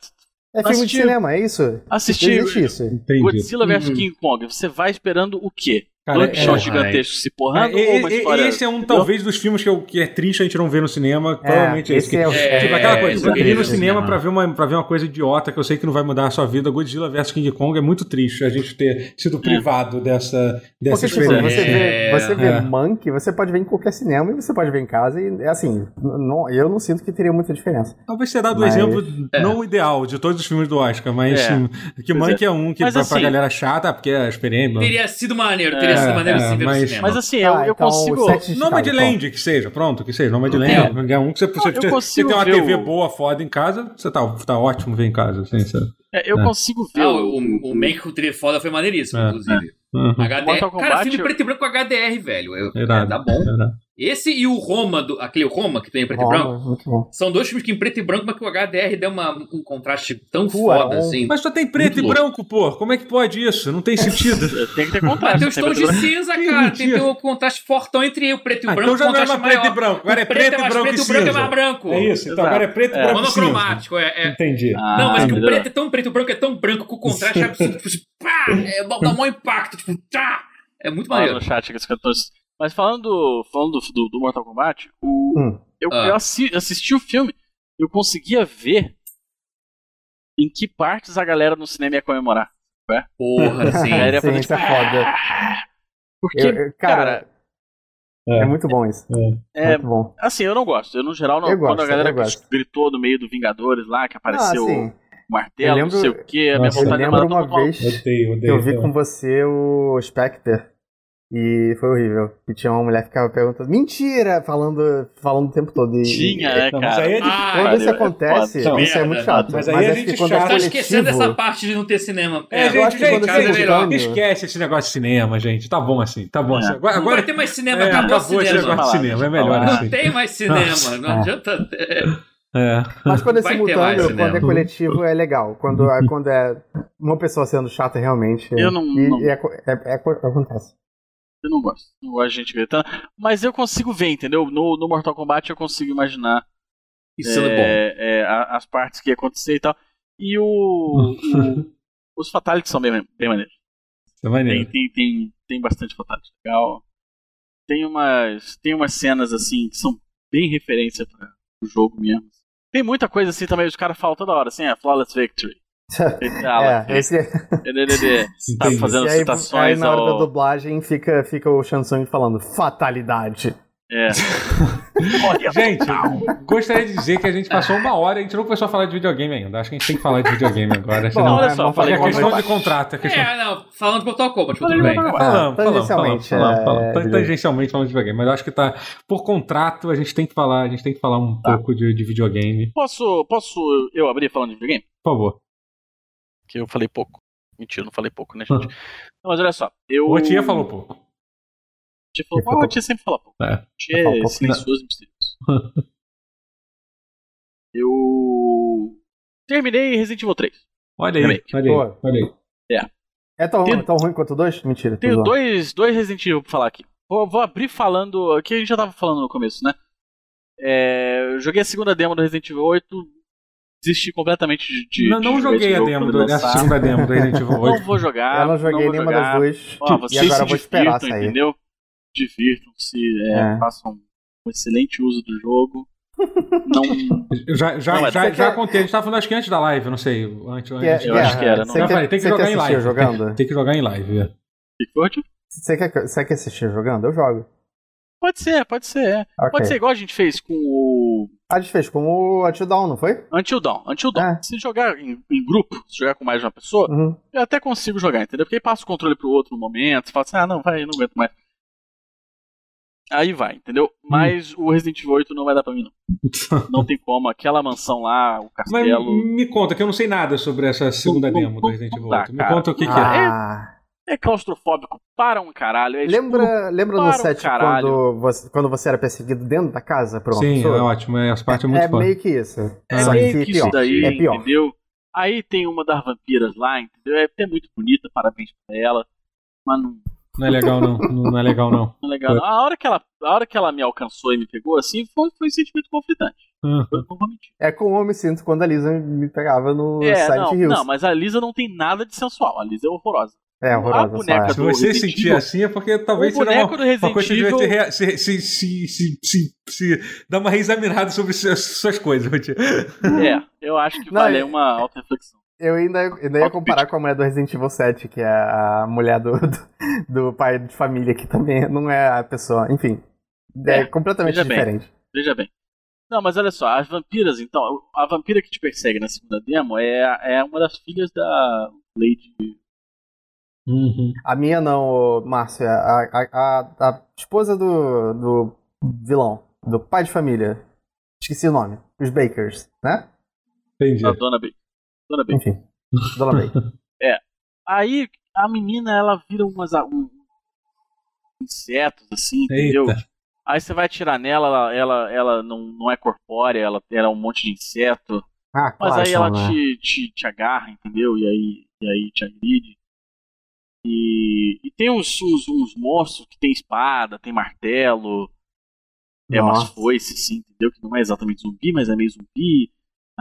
é filme de cinema, é isso? Assistir isso. Godzilla vs uhum. King Kong, você vai esperando o quê? Cara, é, gigantesco se porrando é, ou uma história... Esse é um, entendeu? talvez, dos filmes que, eu, que é triste a gente não ver no cinema. É, provavelmente é esse. é, é, tipo, aquela coisa, eu ir no cinema pra ver, uma, pra ver uma coisa idiota que eu sei que não vai mudar a sua vida. Godzilla vs King Kong é muito triste a gente ter sido privado dessa, dessa Porque, tipo, experiência. Você vê, você vê Monkey, você pode ver em qualquer cinema e você pode ver em casa. E é assim, não, eu não sinto que teria muita diferença. Talvez você dado o mas... exemplo não ideal de todos os filmes do Oscar, mas sim, que Monkey é. um que mas, pra, assim, pra galera chata, porque é a experiência. Teria sido maneiro, teria sido maneiro sim ver mas, mas assim, eu, ah, eu então consigo. Nomadland, que seja, pronto, que seja. Nomadland é um que você, você, você, você tem uma TV o... boa, foda em casa, você tá, tá ótimo ver em casa. Assim, você... é, eu é. consigo ver. Ah, o, o, o Make com TV foda foi maneiríssimo, é. inclusive. Uhum. HDR. Cara, filme preto e branco com HDR, velho. Eu, é, tá bom. Esse e o Roma, do, aquele Roma que tem em preto Roma, e branco, são dois filmes que em preto e branco, mas que o HDR deu uma, um contraste tão foda assim. Mas só tem preto e branco, pô. Como é que pode isso? Não tem sentido. tem que ter contraste. Tem os tons de cinza, cara. Tem que ter um contraste fortão entre o preto e o ah, branco. Então já não é mais preto e branco. Agora é preto, e branco. Preto e branco é mais branco. É isso. Então agora é preto e branco. Monocromático. É, Entendi. Não, mas que o preto é tão preto e branco é tão branco que o contraste é absurdo. Tipo, pá! É, dá um impacto. Tipo, tá! É muito maneiro. no chat que os cantores. Mas falando do, falando do, do Mortal Kombat, o, hum. eu, ah. eu assi, assisti o filme, eu conseguia ver em que partes a galera no cinema ia comemorar. É? Porra, sim. sim fazer, tipo, é foda. Porque, eu, cara, cara é. é. muito bom isso. É, muito bom. Assim, eu não gosto. Eu, no geral não. Eu quando gosto, a galera gritou no meio do Vingadores lá, que apareceu ah, o martelo, lembro, não sei o que, a minha vontade eu lembro uma vez odeio, odeio, eu vi com você o Spectre e foi horrível. E tinha uma mulher que ficava perguntando, mentira! Falando, falando o tempo todo. E, tinha, é, cara. Mas aí é ah, quando isso acontece, é isso é muito chato. Mas aí mas a gente quando chato. É tá esquecendo dessa parte de não ter cinema. É, é gente, eu acho que gente, quando é melhor. Esquece esse negócio de cinema, gente. Tá bom assim, tá bom é. assim. Agora, não agora ter mais cinema, é, acabou, acabou esse negócio de cinema, é melhor não assim. Não tem mais cinema, não adianta ter. É. Mas quando é simultâneo, quando é coletivo, é legal. Quando, é, quando é uma pessoa sendo chata, realmente. Eu não. E, não. E é, é, é, acontece. Eu não gosto. Não gosto de gente gritando. Mas eu consigo ver, entendeu? No, no Mortal Kombat eu consigo imaginar. Isso é, bom. É, as partes que ia acontecer e tal. E o. o os Fatalities são bem, bem maneiros. É maneiro. Tem, tem, tem, tem bastante Fatality legal. Tem umas, tem umas cenas assim que são bem referência para o jogo mesmo. Tem muita coisa assim também, os caras falam toda hora, assim, é Flawless Victory. é, esse é... tá fazendo aí, citações aí na hora ao... da dublagem fica, fica o Shansung falando fatalidade. É. gente, gostaria de dizer que a gente passou uma hora, a gente não começou a falar de videogame ainda. Acho que a gente tem que falar de videogame agora. Bom, olha só, é falei questão de contrato. É, questão... é, não, falando de Mortal Kombat, tudo bem. Falando, falando, tangencialmente, falando, falando, é... tangencialmente falando de videogame, mas eu acho que tá, por contrato, a gente tem que falar, a gente tem que falar um tá. pouco de, de videogame. Posso, posso eu abrir falando de videogame? Por favor. Que eu falei pouco. Mentira, não falei pouco, né, gente? não, mas olha só, eu... O Tia falou pouco. Tia falou, oh, a tia sempre fala pouco. É. Tia é silencioso e misterioso. eu terminei Resident Evil 3. Olha aí, olha aí, olha aí. É. É tão, Tem... tão ruim quanto dois? Mentira. Tenho dois, dois Resident Evil pra falar aqui. Vou, vou abrir falando. Aqui a gente já tava falando no começo, né? É, eu joguei a segunda demo do Resident Evil 8. Desisti completamente de. de não, não de joguei a demo, do, a segunda demo do Resident Evil 8. Não vou jogar. Eu não joguei não nenhuma das duas. Ó, e agora vou esperar sair. Entendeu? divirtam-se, é, é. façam um excelente uso do jogo. Não. já, já, não, já, já contei, a gente tava falando acho que antes da live, não sei. Antes, antes. Eu acho que era. Não. Quer, tem que jogar em live. Jogando? Tem que jogar em live. É. Você quer, você quer assistir jogando? Eu jogo. Pode ser, pode ser. Okay. Pode ser igual a gente fez com o. A gente fez com o Until Dawn, não foi? Until Dawn, Until Dawn. É. Se jogar em, em, grupo, se jogar com mais de uma pessoa, uhum. eu até consigo jogar, entendeu? Porque aí passa o controle pro outro no momento, você fala assim, ah, não, vai, não aguento mais. Aí vai, entendeu? Hum. Mas o Resident Evil 8 não vai dar pra mim, não. não tem como. Aquela mansão lá, o castelo. Mas me conta, que eu não sei nada sobre essa segunda não, demo não, do Resident Evil 8. me conta o que, ah. que é. É claustrofóbico para um caralho. É lembra lembra no set um quando, você, quando você era perseguido dentro da casa por uma Sim, pessoa? é ótimo. É, essa parte é, é muito É meio que isso. É Só meio que, pior. isso daí, é pior. entendeu? Aí tem uma das vampiras lá, entendeu? É até muito bonita, parabéns pra ela. Mas não, não é legal, não. Não é legal, não. Não é legal, não. A hora que ela, a hora que ela me alcançou e me pegou, assim, foi, foi um sentimento conflitante. Uhum. É como eu me sinto quando a Lisa me pegava no é, Silent não, Hills. Não, mas a Lisa não tem nada de sensual. A Lisa é horrorosa. É, horrorosa. Se você sentir assim é porque talvez seja uma, uma coisa que devia se, se, se, se, se, se dar uma reexaminada sobre suas, suas coisas. É, eu acho que vale é... uma alta reflexão. Eu ainda, ainda ia comparar com a mulher do Resident Evil 7, que é a mulher do, do, do pai de família, que também não é a pessoa. Enfim, é, é completamente veja diferente. Bem, veja bem. Não, mas olha só, as vampiras, então, a vampira que te persegue na segunda demo é, é uma das filhas da Lady. Uhum. A minha não, Márcia. A, a, a, a esposa do, do vilão, do pai de família. Esqueci o nome. Os Bakers, né? Entendi. A dona Baker. Dona Bey. Enfim, Dona Bey. é. Aí a menina, ela vira umas, um, insetos, assim, entendeu? Eita. Aí você vai tirar nela, ela, ela, ela não, não é corpórea, ela era um monte de inseto. Ah, mas aí ela né? te, te, te agarra, entendeu? E aí, e aí te agride. E, e tem uns, uns, uns monstros que tem espada, tem martelo. Nossa. É umas foices, assim, entendeu? Que não é exatamente zumbi, mas é meio zumbi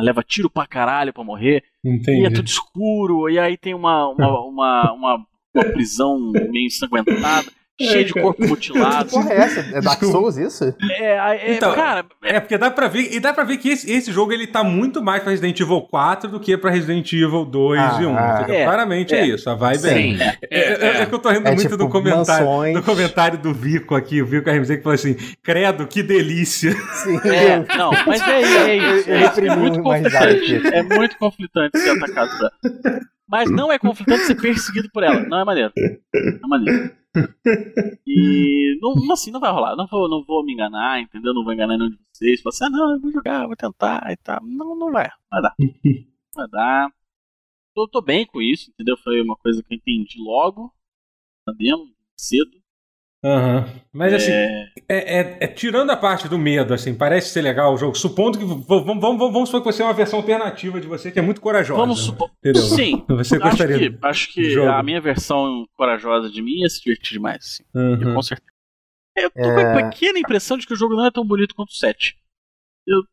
leva tiro pra caralho pra morrer. Entendi. E é tudo escuro, e aí tem uma, uma, uma, uma, uma prisão meio ensanguentada. Cheio de corpo mutilado. Que porra é essa? É Dark Souls isso? É, é então, cara. É... é porque dá pra ver, e dá pra ver que esse, esse jogo ele tá muito mais pra Resident Evil 4 do que pra Resident Evil 2 ah, e 1. Ah, é, Claramente é, é, isso, a vibe Sim, é. É, é, que eu tô rindo muito tipo do, comentário, do comentário do Vico aqui, o Vico RMZ que falou assim: credo, que delícia. Sim. É, não, mas é, é isso. É, muito conflitante. É muito conflitante ser atacado por ela. Mas não é conflitante ser perseguido por ela. Não é maneiro. Não é maneiro. E não, assim não vai rolar. Não vou, não vou me enganar, entendeu? Não vou enganar nenhum de vocês. Falar assim, ah, não, eu vou jogar, vou tentar e tal. Não, não vai. Vai dar. Vai dar. Tô, tô bem com isso, entendeu? Foi uma coisa que eu entendi logo. Demo, cedo. Uhum. Mas assim, é... É, é, é... tirando a parte do medo, assim, parece ser legal o jogo. Supondo que. Vamos, vamos, vamos supor que você é uma versão alternativa de você, que é muito corajosa. Vamos supor. Sim. Você gostaria. Acho que, acho que a minha versão corajosa de mim ia se divertir demais. Assim. Uhum. com certeza. Eu tô com uma pequena impressão de que o jogo não é tão bonito quanto o 7. Eu,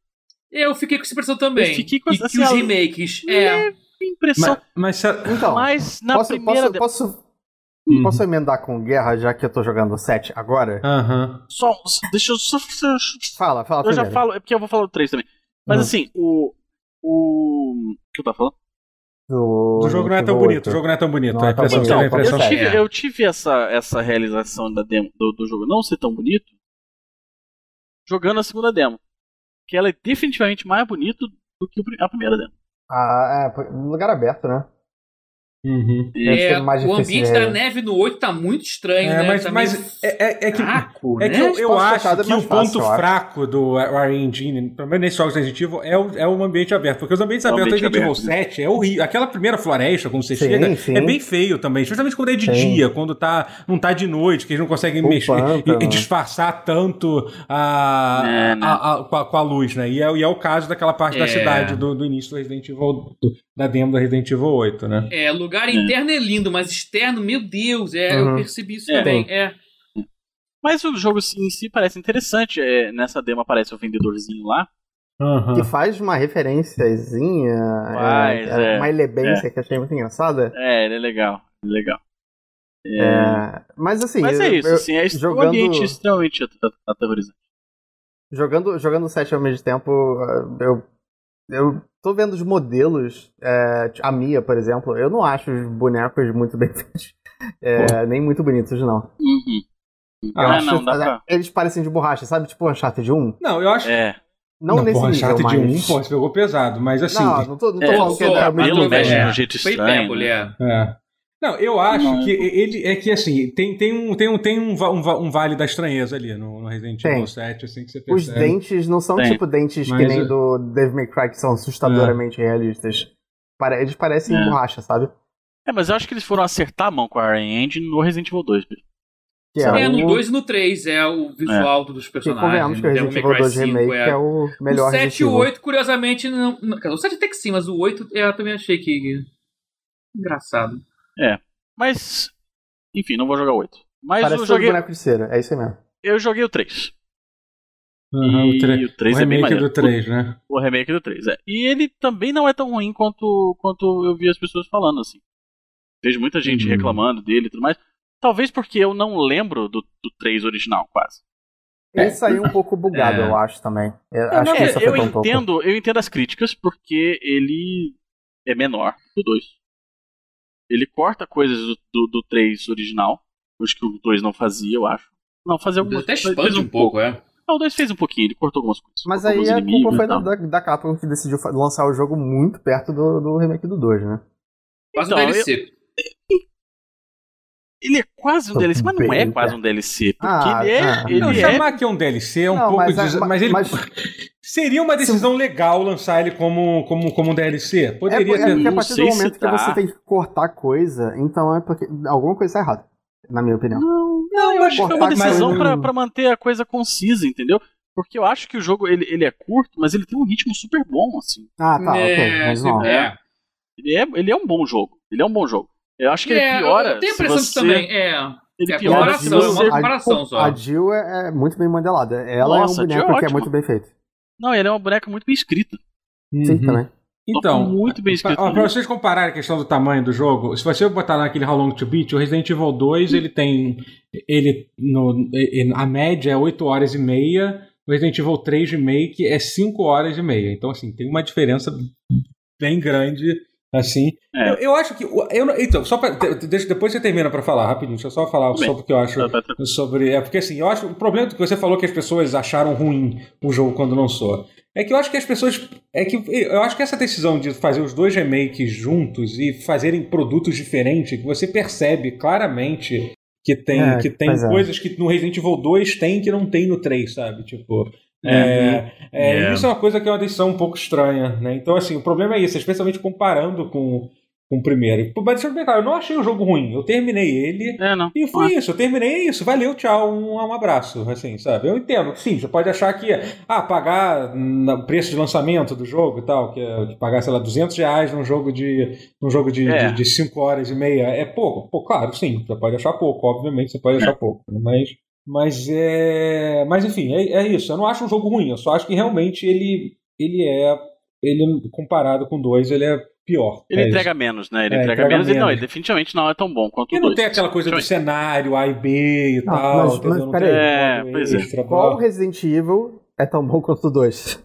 eu fiquei com essa impressão também. Eu fiquei com essa e assim, os remakes. É. Impressão. Mas, mas, então, mas na posso, primeira. Posso, posso Uhum. Posso emendar com guerra, já que eu tô jogando 7 agora? Aham. Uhum. Só, deixa eu só. Fala, fala. Eu primeiro. já falo, é porque eu vou falar do 3 também. Mas uhum. assim, o. O. O que eu tava falando? Do, o jogo não é tão bonito, o jogo não é tão bonito. Não é tão bonito. Então, eu, tive, eu tive essa, essa realização da demo, do, do jogo não ser tão bonito jogando a segunda demo. Que ela é definitivamente mais bonita do que a primeira demo. Ah, é, lugar aberto, né? Uhum. É, o ambiente da neve no 8 tá muito estranho, é, né? Mas, tá mas é, é, é, que, fraco, é né? que eu, eu acho que o ponto fraco do Rare Engine, pelo menos nesses jogos Resident Evil, é o, é o ambiente aberto. Porque os ambientes o abertos do Resident Evil 7 é horrível. Aquela primeira floresta, quando você sim, chega, sim. é bem feio também. Especialmente quando é de sim. dia, quando tá, não tá de noite, que eles não conseguem o mexer e, e, disfarçar tanto a, é, né? a, a, com, a, com, a, luz, né? E é, e é o caso daquela parte da é. cidade do, do início do Resident Evil, do, da demo do Resident Evil 8, né? É, lugar interno é lindo, mas externo, meu Deus, é, uhum. eu percebi isso é. também. É. Mas o jogo em si parece interessante. É, nessa demo aparece o vendedorzinho lá. Uhum. Que faz uma referenciazinha, faz, é, é, uma elebência é. que eu achei muito engraçada. É, ele é legal, legal. É, mas assim, mas é isso, eu, assim, é jogando... um ambiente extremamente aterrorizante. Jogando, jogando 7 ao mesmo tempo, eu eu tô vendo os modelos, é, a Mia, por exemplo, eu não acho os bonecos muito bem feitos. É, nem muito bonitos, não. Uhum. Ah, acho, não, pra... Eles parecem de borracha, sabe? Tipo Uncharted 1. Não, eu acho. É. Não, não nesse porra, nível, mas... de 1, pô, você pegou pesado, mas assim... Não, não tô, não tô é, falando que é, é o mesmo mexe de um jeito estranho. Né? É. Não, eu acho não. que ele é que assim, tem, tem, um, tem, um, tem um, um, um vale da estranheza ali no, no Resident Evil 7, assim que você percebe. Os dentes não são tem. tipo dentes Mas que nem do Devil May Cry, que são assustadoramente é. realistas. Eles parecem é. borracha, sabe? É, mas eu acho que eles foram acertar a mão com a Iron Engine no Resident Evil 2. Que é, é, no 2 e no 3 é o visual é. dos personagens. Que convenhamos que o Resident Evil 2 Remake é... é... o melhor O 7 e o 8, curiosamente, não, não, o 7 até que sim, mas o 8 eu também achei que... Engraçado. É. Mas, enfim, não vou jogar 8. Mas Parece eu joguei. boneco de cera, é isso aí mesmo. Eu joguei o 3. Uhum, o, 3, o 3 o é bem maneiro. do 3, né? O, o remake do 3, é. E ele também não é tão ruim quanto, quanto eu vi as pessoas falando, assim. Vejo muita gente uhum. reclamando dele e tudo mais. Talvez porque eu não lembro do, do 3 original, quase. Ele é, saiu um pouco bugado, é. eu acho também. Eu, é, acho não, que isso eu entendo, um eu entendo as críticas porque ele é menor do 2. Ele corta coisas do, do, do 3 original, coisas que o 2 não fazia, eu acho. Não, fazia algumas coisas. Até expande um, um pouco, é. Não, o 2 fez um pouquinho, ele cortou algumas coisas. Mas aí a culpa foi da, da Capcom que decidiu lançar o jogo muito perto do, do remake do 2, né? Quase então, um DLC. Eu... Ele é quase um Tô DLC, mas não é quase um DLC. Porque ah, ele é. Ah, ele não, é... chamar que é um DLC é um não, pouco. Mas, des... mas, ele. Mas... Seria uma decisão legal lançar ele como, como, como um DLC. Poderia é, é, porque a partir do momento que tá. você tem que cortar coisa, então é porque alguma coisa está errada, na minha opinião. Não, não eu acho que foi uma decisão mas... pra, pra manter a coisa concisa, entendeu? Porque eu acho que o jogo ele, ele é curto, mas ele tem um ritmo super bom, assim. Ah, tá, é, ok. Mas não. É. Ele, é, ele é um bom jogo. Ele é um bom jogo. Eu acho que é, ele piora. Eu tenho a impressão você... que também. É. Ele é piora a Jill, é uma comparação só. A Jill é, é, muito bem modelada. Ela Nossa, é um boneco é que é muito bem feito. Não, ele é uma boneca muito bem escrita. Uhum. Sim, também. Então, muito bem escrito. Pra, pra, vocês compararem a questão do tamanho do jogo, se você botar naquele How Long to Beat, o Resident Evil 2 ele tem. Ele, no, a média é 8 horas e meia, o Resident Evil 3 Remake é 5 horas e meia. Então, assim, tem uma diferença bem grande Assim. É. Eu, eu, acho que. Eu, então, só pra, deixa, depois você termina para falar rapidinho, deixa eu só falar Bem, sobre o que eu acho tá, tá, tá. sobre. É porque assim, eu acho. O problema que você falou que as pessoas acharam ruim o jogo quando lançou. É que eu acho que as pessoas. É que eu acho que essa decisão de fazer os dois remakes juntos e fazerem produtos diferentes, que você percebe claramente que tem, é, que tem é. coisas que no Resident Evil 2 tem que não tem no 3, sabe? Tipo. É, é, é, é, Isso é uma coisa que é uma decisão um pouco estranha, né? Então, assim, o problema é isso, especialmente comparando com, com o primeiro. Mas eu não achei o jogo ruim. Eu terminei ele. É, não. E foi isso. Eu terminei isso. Valeu, tchau. Um, um abraço. Assim, sabe? Eu entendo. Sim, você pode achar que. Ah, pagar o preço de lançamento do jogo e tal, que é pagar, sei lá, 200 reais num jogo de num jogo de 5 é. de, de horas e meia. É pouco. Pô, claro, sim. Você pode achar pouco. Obviamente, você pode achar é. pouco. Mas. Mas é. Mas enfim, é, é isso. Eu não acho um jogo ruim. Eu só acho que realmente ele. Ele é. Ele, comparado com dois, ele é pior. Ele é entrega isso. menos, né? Ele é, entrega, entrega, menos, menos. e não, ele definitivamente não é tão bom quanto e o 2. não tem aquela coisa do cenário A e B e não, tal. Mas, mas peraí. É, pois é. Qual Resident Evil é tão bom quanto o 2?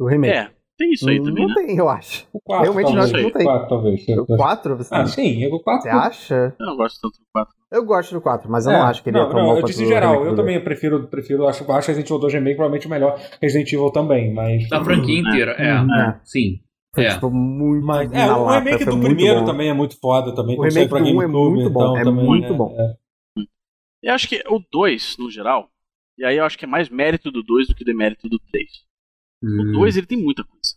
O remake. É. Tem isso aí também, Não né? tem, eu acho. O 4, Realmente talvez. não, não tem. O 4, talvez. O 4? Você ah, sim. O 4. Você acha? Eu não gosto tanto do 4. Eu gosto do 4, mas eu é, não acho que ele é não, é tão não, bom eu disse em geral, eu também prefiro, prefiro acho, acho Resident Evil 2 Remake provavelmente o melhor Resident Evil também, mas... Da franquia inteira, é. é. Sim. Foi, é. tipo, muito Mas, é, o lata, remake do primeiro bom. também é muito foda também. O remake do 1 é muito bom, então, é muito bom. É. Eu acho que o 2, no geral, e aí eu acho que é mais mérito do 2 do que demérito do 3. Hum. O 2 ele tem muita coisa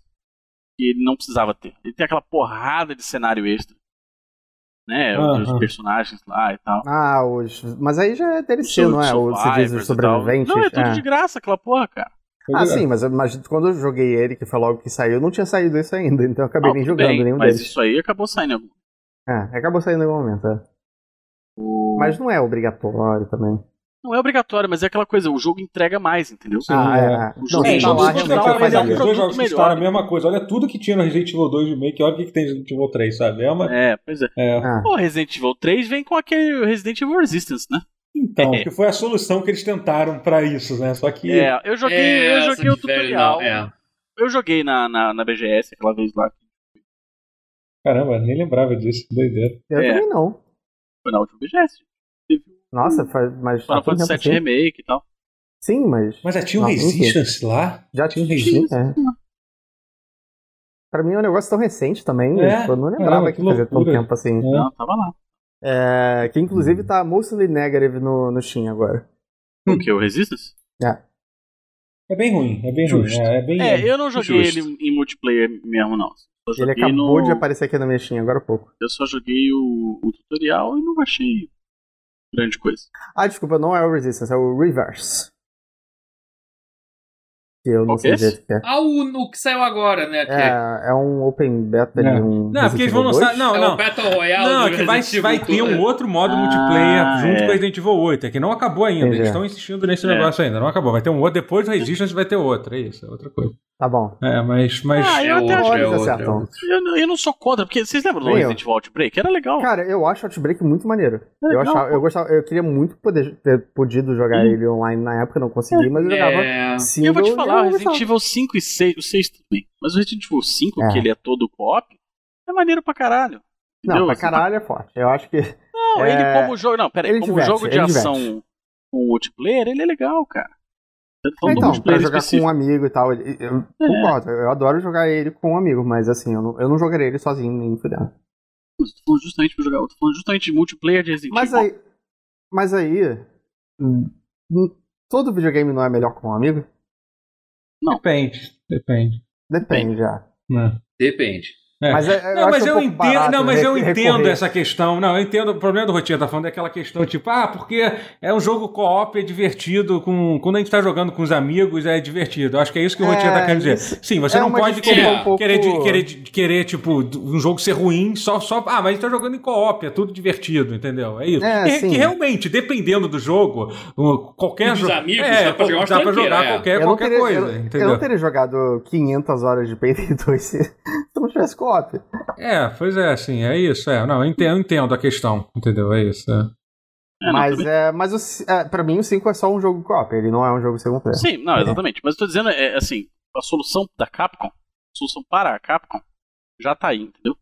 que ele não precisava ter. Ele tem aquela porrada de cenário extra. Né, uh -huh. os personagens lá e tal. Ah, os... mas aí já é DLC, não é? Os serviços sobreviventes. Não, é tudo é. de graça aquela porra, cara. Ah, sim, mas, mas quando eu joguei ele, que foi logo que saiu, não tinha saído isso ainda, então eu acabei nem jogando bem, nenhum mas deles. isso aí acabou saindo em algum É, acabou saindo em algum momento, é. O... Mas não é obrigatório também. Não é obrigatório, mas é aquela coisa, o jogo entrega mais, entendeu? Ah, é. O jogo, não, é, lá, realmente mas é um produto jogos melhor. a mesma coisa. Olha tudo que tinha no Resident Evil 2 Remake, olha o que, tem no Resident Evil 3, sabe? É, uma... é pois é. é. Ah. O Resident Evil 3 vem com aquele Resident Evil Resistance, né? Então, que foi a solução que eles tentaram para isso, né? Só que. É, eu joguei, é, eu joguei o tutorial. é. Eu joguei na, na, na, BGS aquela vez lá. Caramba, nem lembrava disso, doideira. Eu é. também não. Foi na última BGS. Nossa, faz, mas. Final Fantasy 7 Remake e tal. Sim, mas. Mas já tinha um Resistance lá? Já tinha um Resistance? É. Pra mim é um negócio tão recente também. É, eu não lembrava Caramba, que, que fazia tanto tempo assim. É. Não, tava lá. É, que inclusive tá mostly negative no, no Steam agora. O que? O Resistance? É. É bem ruim, é bem Justo. ruim. É, é, bem, é, eu não joguei justo. ele em multiplayer mesmo, não. Ele acabou no... de aparecer aqui na minha Steam agora há pouco. Eu só joguei o, o tutorial e não achei grande coisa. Ah, desculpa, não é o Resistance, é o Reverse que eu não o sei direito que é. Ah, o, o, que saiu agora, né? É, é um open beta é. de um. Não, porque eles vão lançar. Não, é não. Um Battle Royale não, que vai, vai ter um outro modo ah, multiplayer junto é. com Resident Evil 8. É que não acabou ainda. Entendi. Eles estão insistindo nesse é. negócio ainda. Não acabou. Vai ter um outro. Depois do Resistance vai ter outro. É isso, é outra coisa. Tá bom. É, mas. mas... Ah, eu até acho que é outro, é outro. Eu, eu não sou contra, porque vocês lembram do Resident Evil Outbreak? Era legal. Cara, eu acho Outbreak muito maneiro. É eu, achava, eu gostava, eu queria muito poder ter podido jogar hum. ele online na época, não consegui, mas eu jogava. É. Single, eu vou te falar, Resident Evil 5 e 6, o 6 também. Mas o Resident Evil 5, é. que ele é todo co-op, é maneiro pra caralho. Entendeu? Não, pra assim, caralho é forte. Eu acho que. Não, é... ele como jogo. Não, pera aí, como diverte, jogo de ação com multiplayer, ele é legal, cara. Então, pra jogar específico. com um amigo e tal, eu é. concordo, eu adoro jogar ele com um amigo, mas assim, eu não, eu não jogaria ele sozinho nem fudendo. Mas tô falando justamente pra jogar, tô falando justamente de multiplayer de Resident Mas aí, mas aí, hum, hum, todo videogame não é melhor com um amigo? Não. Depende, depende. Depende, já. É. Depende. É. Mas, é, não, mas eu, um entendo, não, mas eu entendo essa questão. Não, eu entendo. O problema do Rotinha tá falando é aquela questão, tipo, ah, porque é um jogo co-op, é divertido. Com, quando a gente tá jogando com os amigos, é divertido. Eu acho que é isso que o Rotinha tá é, querendo dizer. Sim, você é não pode querer, um pouco... querer, querer, querer, tipo, um jogo ser ruim só. só ah, mas a gente tá jogando em co-op, é tudo divertido, entendeu? É isso. É, e, que realmente, dependendo do jogo, qualquer jogo. amigos, é, dá pra jogar, dá pra jogar é. qualquer, qualquer teria, coisa. Eu, entendeu? eu não teria jogado 500 horas de Payday 2 se não tivesse co-op. É, pois é, assim, é isso. É. Não, eu entendo, eu entendo a questão, entendeu? É isso. É. É, mas, é, mas o, é, pra mim o 5 é só um jogo co-op, ele não é um jogo single player. Sim, não, exatamente. Mas eu tô dizendo, é, assim, a solução da Capcom, a solução para a Capcom, já tá aí, entendeu?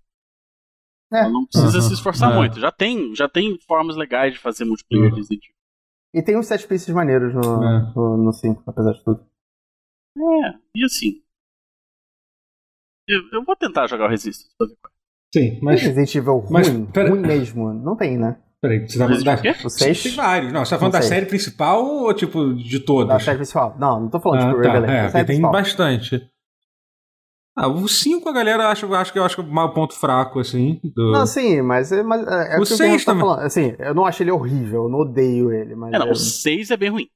É. Ela não precisa uhum. se esforçar é. muito. Já tem, já tem formas legais de fazer multiplayer uhum. Resident Evil. E tem uns set pieces maneiros no, é. no, no 5, apesar de tudo. É, e assim, eu, eu vou tentar jogar o Resistance pra ver qual é. Sim, mas. Resident Evil ruim, mas, pera... ruim mesmo. Não tem, né? Peraí, você tá falando da. O 6? Tem vários. Não, você tá falando da série principal ou tipo de todas? Da série principal. Não, não tô falando ah, tipo tá, É, tem principal. bastante. Ah, o 5 a galera acha, acho que eu acho que é o ponto fraco, assim. Do... Não, sim, mas, mas é, é o 6 tá também. falando. Assim, eu não acho ele horrível, eu não odeio ele. Mas é, não, eu... o 6 é bem ruim.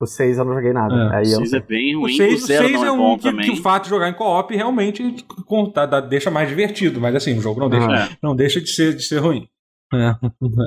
O 6 eu não joguei nada. É, aí o 6 é bem ruim. O 6, o 0 é, é um que, também. que, o fato de jogar em co-op realmente conta, dá, deixa mais divertido. Mas assim, o jogo não deixa, Ah, não deixa de, ser, de ser ruim. É.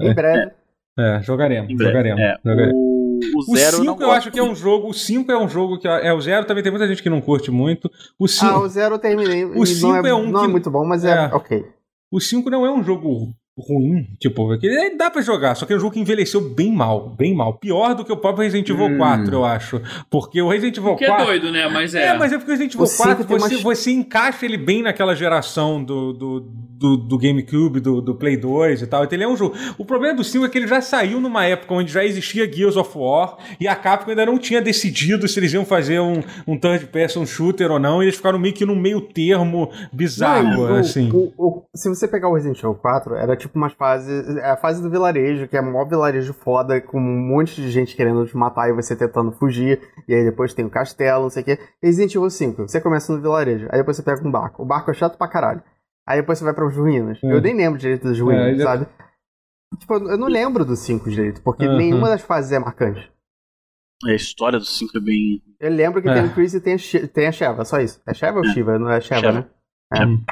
Em breve. É, jogaremos. Em breve. jogaremos, É, jogaremos. O, o O 0 5 não eu acho que é um jogo. O 5 é um jogo que. É, o 0 também tem muita gente que não curte muito. O 5 Ah, o 0 eu terminei. O cinco não é, é um não que- é muito bom, mas é, É. ok. o 5 não é um jogo ruim, tipo, porque ele dá pra jogar, só que é um jogo que envelheceu bem mal, bem mal. Pior do que o próprio Resident Evil Hum. 4, eu acho. Porque o Resident Evil Que é 4. doido, né? Mas é. É, mas é porque o Resident Evil O cinco 4 tem você, umas- você encaixa ele bem naquela geração do, do, do, do GameCube, do, do Play 2 e tal. Então ele é um jogo. O problema do 5 é que ele já saiu numa época onde já existia Gears of War e a Capcom ainda não tinha decidido se eles iam fazer um, um third person shooter ou não. E eles ficaram meio que num meio termo bizarro, Não, o- assim. o- o- se você pegar o Resident Evil 4, era tipo umas fases. É a fase do vilarejo, que é um maior vilarejo foda, com um monte de gente querendo te matar e você tentando fugir. E aí depois tem o castelo, não sei o quê. Resident Evil 5, você começa no vilarejo, aí depois você pega um barco. O barco é chato pra caralho. Aí depois você vai pras ruínas. Hum. Eu nem lembro direito das ruínas, É, já- sabe? Tipo, eu não lembro do 5 direito, porque Uhum. nenhuma das fases é marcante. A história do 5 é bem. Eu lembro que É. tem o Chris e tem a, tem a Sheva, só isso. É Sheva ou É. Shiva? Não é Sheva, Sheva. né?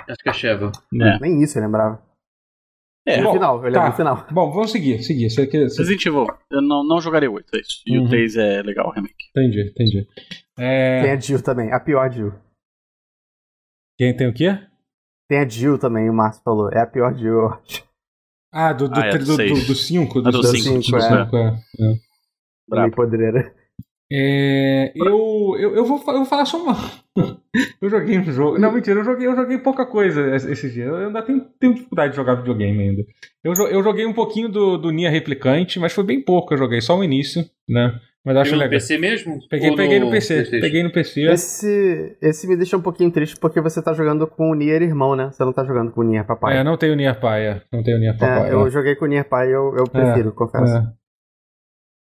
Acho que é Sheva. É. Nem isso eu lembrava. É, no Bom, final, eu lembro tá. no final. Bom, vamos seguir, seguir. Você, quer- você... Resident Evil, eu não, não jogaria 8, é isso. E Uhum. o 3 é legal, o remake. Entendi, entendi. É... Tem a Jill também, a pior Jill. Quem tem o quê? Tem a Jill também, o Márcio falou. É a pior Jill, eu acho. Ah, do 5, Ah, é, do, do seis. do 5. Ah, do cinco, cinco, é. é. Brabo. Meio podreira. É, eu, eu, eu, vou, eu vou falar só uma. eu joguei um jogo. Não, mentira, eu joguei, eu joguei pouca coisa esse dia. Eu ainda tenho, tenho dificuldade de jogar videogame ainda. Eu, eu joguei um pouquinho do, do Nia Replicante, mas foi bem pouco. Eu joguei só o início, né? Mas eu acho Pegou no legal. PC mesmo? Peguei, peguei no PC. PlayStation? Peguei no PC. Esse, esse me deixa um pouquinho triste porque você tá jogando com o Nier irmão, né? Você não tá jogando com o Nier papai. É, não tenho Nier Pai. é. Não tenho Nier Papai. É, eu joguei com o Nier pai eu, eu prefiro, confesso.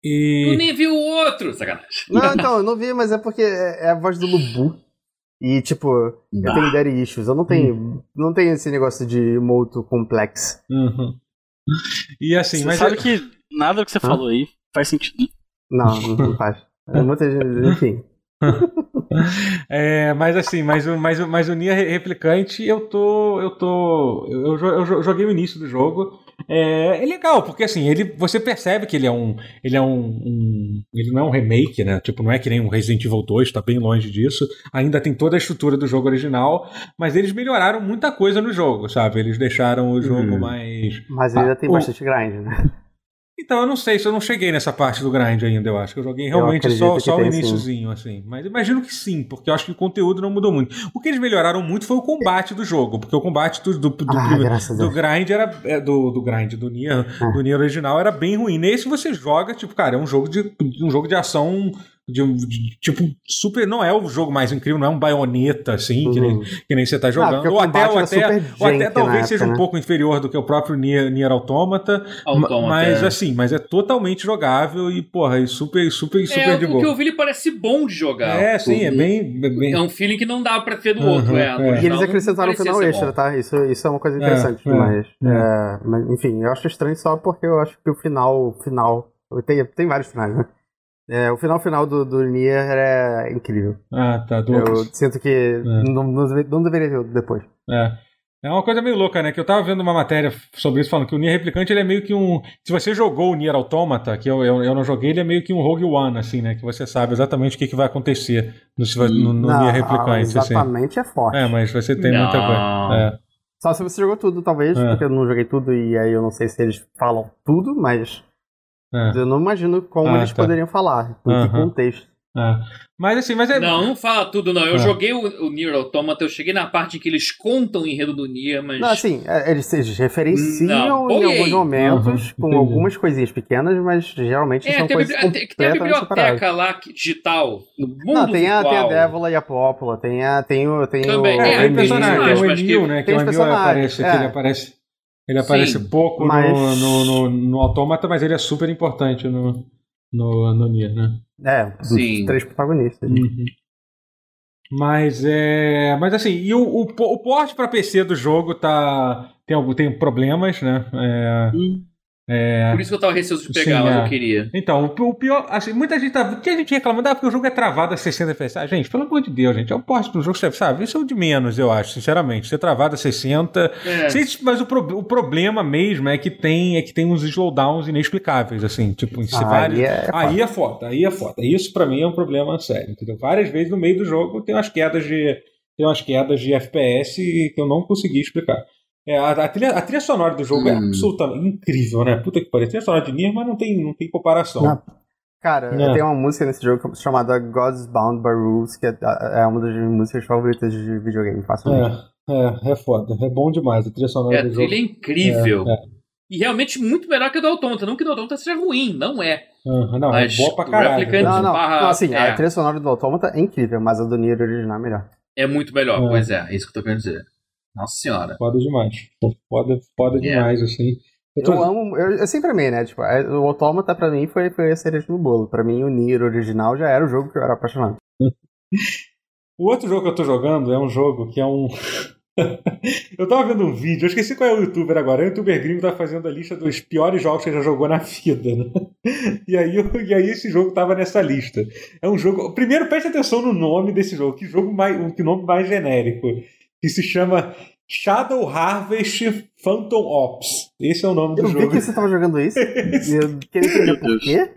É. Tu E. nem viu o outro, sacanagem. Não, então, eu não vi, mas é porque é é a voz do Lubu. E, tipo, eu tenho daddy issues. Eu não tenho, não tenho esse negócio de moto complexo. Uhum. E assim, Você mas. sabe é- que nada do que você Hã? falou aí faz sentido. né? Não, não, faz. É muita gente, enfim. É, mas assim, mas, o- mas, mas o Nier Replicante, eu tô. Eu tô. Eu, eu jo- joguei o início do jogo. É, é legal, porque assim, ele, você percebe que ele é um. Ele é um, um- Ele não é um remake, né? Tipo, não é que nem um Resident Evil 2, tá bem longe disso. Ainda tem toda a estrutura do jogo original, mas eles melhoraram muita coisa no jogo, sabe? Eles deixaram o jogo Hum. mais. Mas ainda Ah, tem o- bastante grind, né? Então, eu não sei se eu não cheguei nessa parte do grind ainda, eu acho. que Eu joguei realmente acredito só, só o sim. iníciozinho, assim. Mas imagino que sim, porque eu acho que o conteúdo não mudou muito. O que eles melhoraram muito foi o combate do jogo, porque o combate do, do, do, Ah, do Deus. grind era. é, do, do grind, do Nier, Ah. do Nier original era bem ruim. Nesse você joga, tipo, cara, é um jogo de, um jogo de ação. De, de- tipo, super. Não é o jogo mais incrível, não é um baioneta, assim, que, nem, Uhum. que nem você tá Ah, jogando. o ou até, ou até, ou até talvez seja época, um né? pouco inferior do que o próprio Nier, Nier Automata. Autômata, Mas é. assim, mas é totalmente jogável e, porra, e super, super, super É, de o que eu boa. vi ele parece bom de jogar. É, sim, é bem. é bem- É um feeling que não dá pra ter do Uhum, outro, é. é. E eles acrescentaram parecia final extra, bom. tá? Isso, isso é uma coisa interessante, é, mas, é. é, mas, Enfim, eu acho estranho só porque eu acho que o final. o final tem, tem vários finais, né? É, o final final do, do Nier é incrível. Ah, tá. Do... Eu sinto que não, não, não deveria ter outro depois. É. É uma coisa meio louca, né? Que eu tava vendo uma matéria sobre isso, falando que o Nier Replicante ele é meio que um. Se você jogou o Nier Automata, que eu, eu, eu não joguei, ele é meio que um Rogue One, assim, né? Que você sabe exatamente o que, que vai acontecer no, no, no Não, Nier Replicante. Assim. exatamente é forte. É, mas você tem Não. muita coisa. É. Só se você jogou tudo, talvez, É. porque eu não joguei tudo e aí eu não sei se eles falam tudo, mas É. eu não imagino como Ah, eles tá. poderiam falar, em que contexto. é. Mas assim, mas é. Não, não fala tudo, não. Eu É. joguei o, o Nier Automata, eu cheguei na parte em que eles contam o enredo do Nier, mas. Não, assim, é, eles, eles referenciam Não, em alguns momentos, Uhum, com entendi. algumas coisinhas pequenas, mas geralmente é, são tem, coisas bibli- tem- tem a completamente separadas. biblioteca lá que- digital. No mundo Não, tem a, tem a. Dévola e a Pópula, tem a. Tem o. Tem Também, o, É, É, tem tem personagem, tem o Emil, que- né? Que tem o os Emil personagens, aparece, é. que ele aparece. Ele aparece Sim. pouco Mas- no, no, no, no Automata, mas ele é super importante no, no, no Nier, né? É, dos Sim. três protagonistas. Uhum. Mas é. Mas assim, e o, o, o porte para PC do jogo tá. Tem, tem problemas, né? É, hum. É... Por isso que eu tava receoso de pegar, Sim, mas é. eu queria. Então, o pior, assim, muita gente tá. Que a gente reclamando, ah, porque o jogo é travado a 60 FPS. Ah, gente, pelo amor de Deus, gente, é um porte do jogo, sabe? Isso é o de menos, eu acho, sinceramente. Ser travado a 60. É. Mas o, pro, o problema mesmo é que tem é que tem uns slowdowns inexplicáveis, assim, tipo, em ah, vários. Aí é, aí é foda, aí é foda. Isso pra mim é um problema sério, entendeu? Várias vezes no meio do jogo tem umas quedas de. Tem umas quedas de FPS que eu não consegui explicar. É, a, a, trilha, a trilha sonora do jogo é hum. é absolutamente incrível, né? Puta que pariu. A trilha sonora de Nier, mas não tem, não tem comparação. Não. Cara, não. tem uma música nesse jogo chamada God's Bound by Rules, que é, é uma das minhas músicas favoritas de videogame, facilmente. É, é, é foda. É bom demais. A trilha sonora é, do jogo. A trilha é incrível. É, é. E realmente muito melhor que a do Automata. Não que a do Automata seja ruim, não é. Uhum, não, é boa pra caralho. Não, não, barra, não assim, a trilha sonora do Automata é incrível, mas a do Nier original é melhor. É muito melhor, pois é, é isso que eu tô querendo dizer. Nossa senhora. Foda demais. Foda, foda yeah. demais, assim. Eu, tô... eu amo, eu, eu sempre amei, né? Tipo, o Automata pra mim foi, foi a cereja no bolo. Pra mim, o Nier original já era o jogo que eu era apaixonado. o outro jogo que eu tô jogando é um jogo que é um. eu tava vendo um vídeo, eu esqueci qual é o youtuber agora. O youtuber gringo tá fazendo a lista dos piores jogos que ele já jogou na vida, né? E aí, e aí esse jogo tava nessa lista. É um jogo. Primeiro, preste atenção no nome desse jogo. Que jogo mais. Que nome mais genérico que se chama Shadow Harvest Phantom Ops. Esse é o nome do eu jogo. Eu vi que você estava jogando isso. eu queria entender por quê.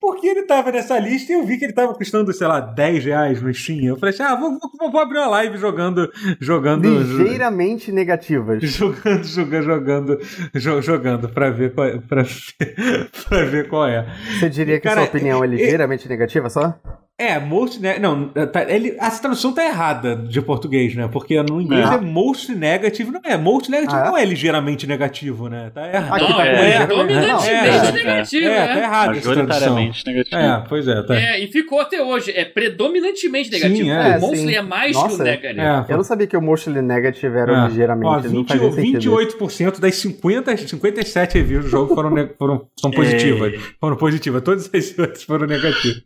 Porque ele estava nessa lista e eu vi que ele estava custando, sei lá, 10 reais no Steam. Eu falei assim, ah, vou, vou, vou abrir uma live jogando... jogando Ligeiramente negativas. Jogando, jogando, jogando, jogando pra ver qual é. Pra, pra ver qual é. Você diria que Cara, sua opinião é ligeiramente negativa só? É, most ne não, tá, ele, a tradução tá errada de português, né? Porque no inglês é, é most negative, não é. Most negative ah, é? não é ligeiramente negativo, né? Tá errado. Aqui não, tá é, é dominantemente é, negativo, é, é, tá errado Majoritariamente negativo. É, pois é. Tá. É, e ficou até hoje. É predominantemente negativo. Sim, é, o mostly é mais Nossa, que o negative. É, eu não sabia que o mostly negative era é. ligeiramente. Ó, 20, não 28% das 50, 57 reviews do jogo foram, foram são positivas. Foram positivas. Todas as outras foram negativas.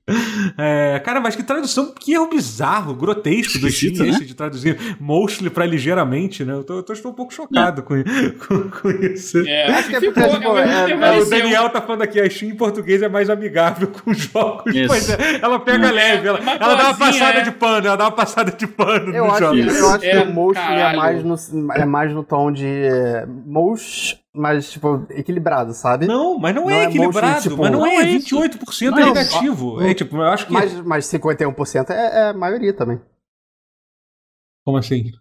É, cara, mas que tradução, que erro bizarro, grotesco do Steam né? esse de traduzir mostly pra ligeiramente, né? Eu, tô, eu tô, estou um pouco chocado com, com, com, isso. É, acho que é porque, tipo, é, é, o Daniel tá falando aqui, a Steam em português é mais amigável com jogos. Isso. Pois é, ela pega hum. leve, ela, ela dá uma passada é. de pano, ela dá uma passada de pano eu acho, jogos. Eu acho que o mostly é mais, no, é mais no tom de most mas, tipo, equilibrado, sabe? Não, mas não, não é, é equilibrado. tipo, mas não, não é, 28% não, é negativo. é, tipo, eu acho que... Mas, mas 51% é, é a maioria também. Como assim?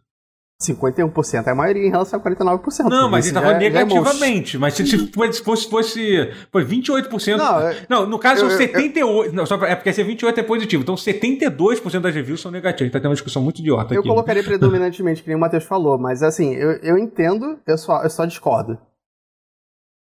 51% é a maioria em relação a 49%. Não, mas ele estava é negativamente. É mas se, se fosse, fosse pô, 28%. Não, não, no caso eu, são 78%. Eu, não, só pra, é porque se 28% é positivo. Então 72% das reviews são negativas. A gente tá tendo uma discussão muito idiota eu aqui. Eu colocaria predominantemente, que nem o Matheus falou, mas assim, eu, eu entendo, eu só, eu só discordo.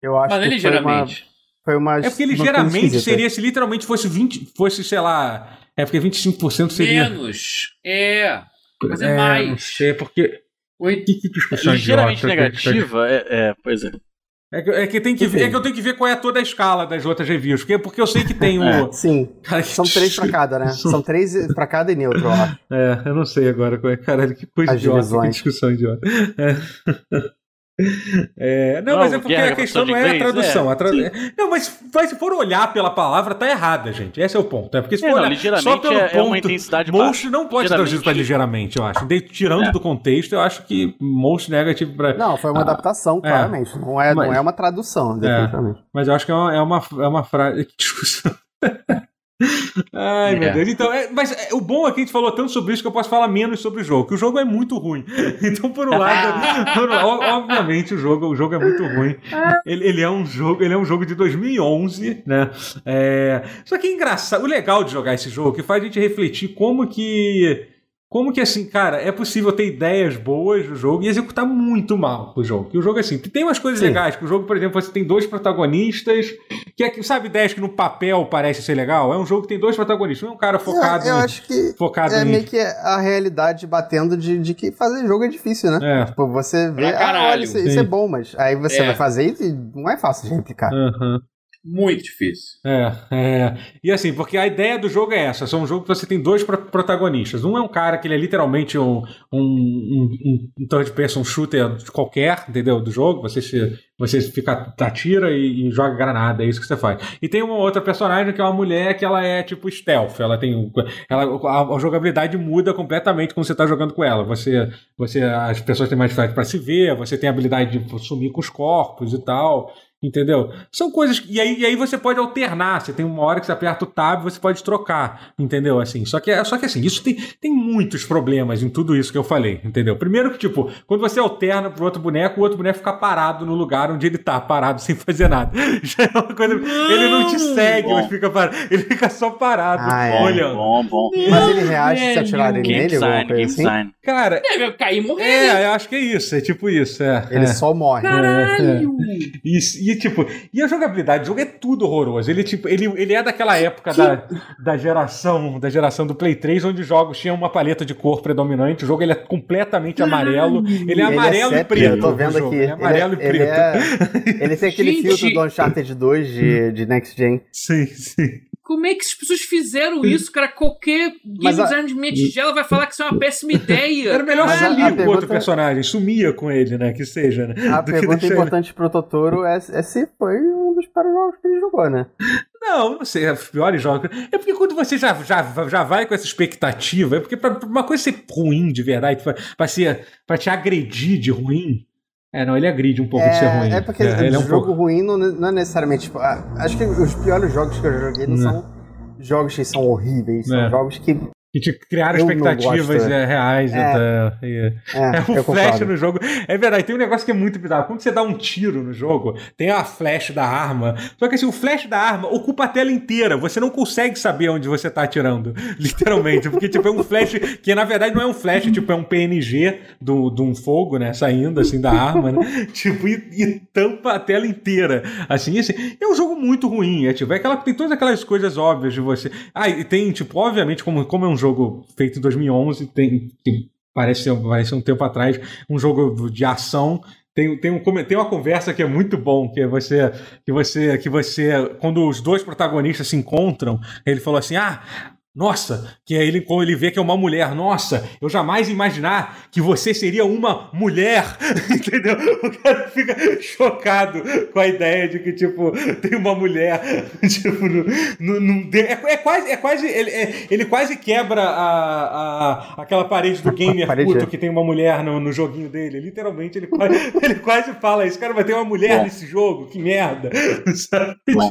Eu acho Mas que ligeiramente. Foi uma, foi uma, é porque ligeiramente seria se literalmente fosse 20, fosse, sei lá, é porque 25% seria menos. É. Mas é, é mais. Não sei, porque Oi? Que, que discussão ligeiramente negativa, é, é, pois é. É que, é que, tem que ver, é que eu tenho que ver qual é toda a escala das outras reviews. Porque, porque eu sei que tem o. É, sim. Cara, São três pra cada, né? São três pra cada e neutro, eu acho. É, eu não sei agora qual é. Caralho, que coisa As idiota, divisões. que discussão idiota. É. É, não, não, mas é porque a questão não é a tradução. É, a tra... Não, mas, mas, se for olhar pela palavra, tá errada, gente. Esse é o ponto. É porque se for é, olhar só pelo é, ponto, é uma intensidade most não pode ser traduzido para ligeiramente, eu acho. De, tirando é. do contexto, eu acho que most negativo para. Não, foi uma ah, adaptação, claramente. Não, é, mas, não é uma tradução, definitivamente. mas eu acho que é uma, é uma, é uma frase. Que discussão. Ai, é. meu Deus. Então, é, mas é, o bom é que a gente falou tanto sobre isso que eu posso falar menos sobre o jogo, que o jogo é muito ruim. Então, por um lado, por, obviamente o jogo, o jogo é muito ruim. Ele, ele, é um jogo, ele é um jogo de 2011, né? É, só que é engraçado, o legal de jogar esse jogo é que faz a gente refletir como que como que assim, cara, é possível ter ideias boas do jogo e executar muito mal o jogo? Que o jogo, assim, tem umas coisas Sim. legais, que o jogo, por exemplo, você tem dois protagonistas, que é, sabe, ideias que no papel parece ser legal? É um jogo que tem dois protagonistas, não é um cara focado Eu, eu acho que focado é em... meio que a realidade batendo de, de que fazer jogo é difícil, né? É. Tipo, você vê, ah, olha, isso, isso, é bom, mas aí você Sim. vai fazer e não é fácil de replicar. Uhum. Muito difícil. É, é. E assim, porque a ideia do jogo é essa: são um jogo que você tem dois protagonistas. Um é um cara que ele é literalmente um, um, um, um third person shooter qualquer, entendeu? Do jogo. Você se, você fica, atira e, e, joga granada, é isso que você faz. E tem uma outra personagem que é uma mulher que ela é tipo stealth. Ela tem. Ela, a, a jogabilidade muda completamente quando você está jogando com ela. Você, você. As pessoas têm mais dificuldade para se ver, você tem a habilidade de sumir com os corpos e tal. Entendeu? São coisas. E aí, e aí você pode alternar. Você tem uma hora que você aperta o tab você pode trocar. Entendeu? Assim. Só que, só que assim, isso tem, tem muitos problemas em tudo isso que eu falei. Entendeu? Primeiro que, tipo, quando você alterna pro outro boneco, o outro boneco fica parado no lugar onde ele tá, parado, sem fazer nada. Já é uma coisa. Não, ele não te segue, mas fica parado. Ele fica só parado, ah, é. olhando. Bom, bom. Mas ele reage se atirarem nele? Design, game assim? design. Cara. Deve cair e morrer. É, eu acho que é isso. É tipo isso. É, ele é. só morre. Caralho! É, e, tipo, e a jogabilidade do jogo é tudo horroroso. Ele, tipo, ele, ele é daquela época da, da geração da geração do Play 3, onde os jogos tinham uma paleta de cor predominante. O jogo ele é completamente amarelo. Ele é amarelo ele é e preto. Eu tô vendo aqui. Ele é amarelo ele e preto. Ele, é... ele tem aquele Gente... filtro do Uncharted 2 de, de Next Gen. Sim, sim. Como é que as pessoas fizeram isso, cara? Qualquer game designer de minha tigela vai falar que isso é uma péssima ideia. Era melhor sumir com outro personagem, sumia com ele, né? Que seja, né? A Do pergunta importante ele... pro Totoro é, é se foi um dos piores jogos que ele jogou, né? Não, não sei, é os piores jogos. É porque quando você já, já, já vai com essa expectativa, é porque pra uma coisa ser ruim de verdade, pra, pra, ser, pra te agredir de ruim, é, não, ele agride um pouco é, de ser ruim. É porque é, ele é um jogo pouco... ruim não, não, é necessariamente. Tipo, acho que os piores jogos que eu joguei não, não. são jogos que são horríveis, são é. jogos que que te criaram expectativas é, reais. É, até, é, é o flash no jogo. É verdade, tem um negócio que é muito bizarro. Quando você dá um tiro no jogo, tem a flash da arma. Só que assim, o flash da arma ocupa a tela inteira. Você não consegue saber onde você tá atirando. Literalmente. Porque, tipo, é um flash que na verdade não é um flash, tipo, é um PNG de um fogo, né? Saindo assim da arma, né? tipo, e, e, tampa a tela inteira. Assim, assim. É um jogo muito ruim. É, tipo, é aquela, tem todas aquelas coisas óbvias de você. Ah, e tem, tipo, obviamente, como, como é um jogo feito em 2011, tem, que parece, parece um tempo atrás, um jogo de ação. Tem, tem, um, tem uma conversa que é muito bom, que é você, que você, que você, quando os dois protagonistas se encontram, ele falou assim: ah, nossa, que aí ele, quando ele vê que é uma mulher, nossa, eu jamais imaginar que você seria uma mulher, entendeu? O cara fica chocado com a ideia de que, tipo, tem uma mulher, tipo, no, no, é, é, quase, é quase, ele, é, ele quase quebra a, a, aquela parede do gamer parede. puto que tem uma mulher no, no joguinho dele, literalmente ele quase, ele quase fala isso, cara, vai ter uma mulher é. nesse jogo, que merda,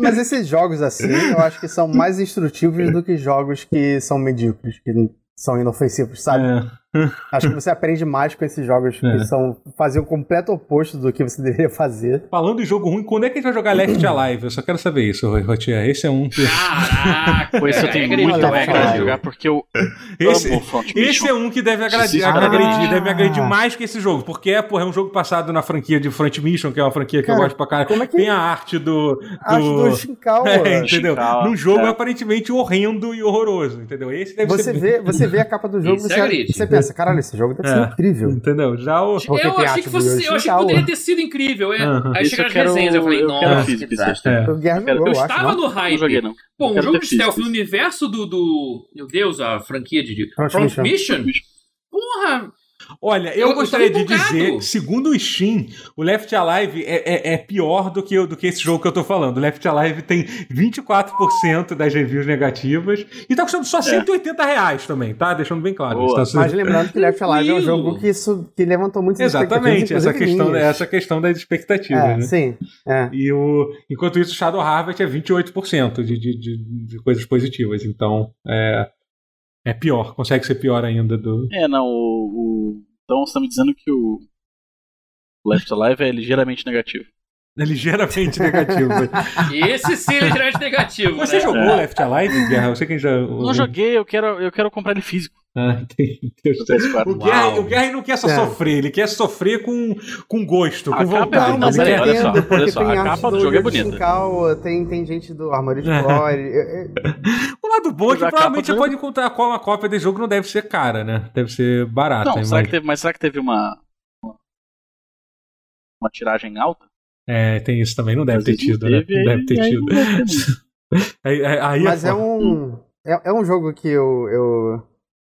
Mas esses jogos assim, eu acho que são mais instrutivos do que jogos que que são medíocres, que são inofensivos, sabe? É. Acho que você aprende mais com esses jogos é. que são fazer o completo oposto do que você deveria fazer. Falando em jogo ruim, quando é que a gente vai jogar Left Alive? Eu só quero saber isso, Rotier. Esse é um. Caraca! esse eu tenho é, muita vontade de jogar porque eu esse, amo Esse é um que deve agredir, ah. agredir, deve agredir mais que esse jogo, porque é, porra, é um jogo passado na franquia de Front Mission, que é uma franquia que Cara, eu gosto pra caralho. É que... Tem a arte do. do... A arte do Shinkawa. É, entendeu? Shinkawa, Num jogo é. aparentemente horrendo e horroroso, entendeu? Esse deve você ser. Vê, você vê a capa do jogo, você, você pensa, caralho, esse jogo deve é, ser incrível. Entendeu? Já o. eu achei que fosse. Eu achei que poderia ter sido incrível. É. Uhum. Aí chegaram as resenhas, eu falei, nossa, que desastre. É. Eu, eu estava no hype. Não não. Pô, um jogo de stealth no universo do, do. Meu Deus, a franquia de. Front Mission? Porra! Olha, eu, eu gostaria de dizer, segundo o Steam, o Left Alive é, é, é, pior do que, do que esse jogo que eu tô falando. O Left Alive tem 24% das reviews negativas e tá custando só 180 é. reais também, tá? Deixando bem claro. Tá Mas lembrando que Left Alive é um jogo que, isso, que levantou muitas Exatamente, essa questão, essa questão das expectativas. É, né? Sim. É. E o, enquanto isso, o Shadow Harvest é 28% de, de, de, de coisas positivas. Então, é, é pior, consegue ser pior ainda do. É, não, o. o... Então você tá me dizendo que o Left Alive é ligeiramente negativo. É ligeiramente negativo. Esse sim é ligeiramente negativo. Você né? jogou é. Left Alive, Guerra? Você quem já. Não joguei, eu quero, eu quero comprar ele físico. Ah. O Guerra, o Guerra não quer só é. sofrer, ele quer sofrer com, com gosto, com vontade. Não, mas olha só, olha só, a capa do, do jogo é bonita. Tem, tem gente do Armored Core. o lado bom é que provavelmente você pode encontrar qual uma cópia desse jogo não deve ser cara, né? Deve ser barata. Não, será que teve, mas será que teve uma, uma, uma tiragem alta? É, tem isso também. Não deve ter tido, né? Não deve ter tido. Aí, aí Mas é, é um. É, é, um jogo que eu, eu.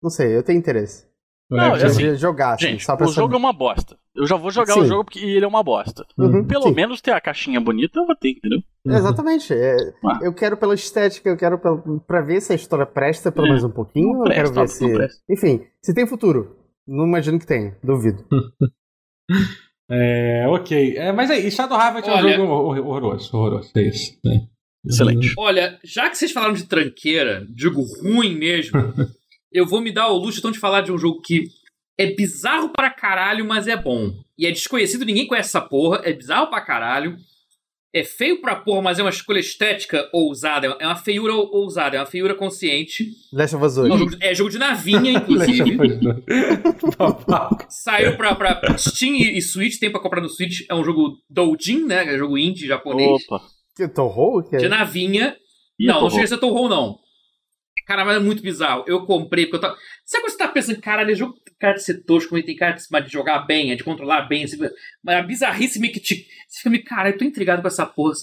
Não sei, eu tenho interesse. Não, é assim, jogar, assim, gente, o saber. jogo é uma bosta. Eu já vou jogar sim. o jogo porque ele é uma bosta. Uhum, Pelo sim. menos ter a caixinha bonita eu vou ter, entendeu? Uhum. Exatamente. É, ah. Eu quero pela estética, eu quero pra, pra ver se a história presta pelo é. menos um pouquinho. Presta, eu quero ver se. Enfim, se tem futuro. Não imagino que tenha, duvido. é, ok. É, mas aí, Shadow Harvest é um jogo horroroso, horroroso. É isso. Né? Excelente. Olha, já que vocês falaram de tranqueira, digo ruim mesmo, eu vou me dar o luxo então de falar de um jogo que é bizarro pra caralho, mas é bom. E é desconhecido, ninguém conhece essa porra, é bizarro pra caralho. É feio pra porra, mas é uma escolha estética ousada. É uma feiura ousada, é uma feiura consciente. Last of Us 2. É, jogo, é jogo de navinha, inclusive. Saiu pra, pra Steam e Switch, tem pra comprar no Switch. É um jogo doujin, né? É um jogo indie japonês. Opa. Que Toho? Que é? De navinha. E não, não chega a ser Toho, não. Cara, mas é muito bizarro. Eu comprei porque eu tava. Sabe quando você tá pensando, caralho, jogo tem cara de ser tosco, tem cara de jogar bem, é de controlar bem, assim, mas a bizarrice meio que te. Você fica meio, cara, eu tô intrigado com essa porra.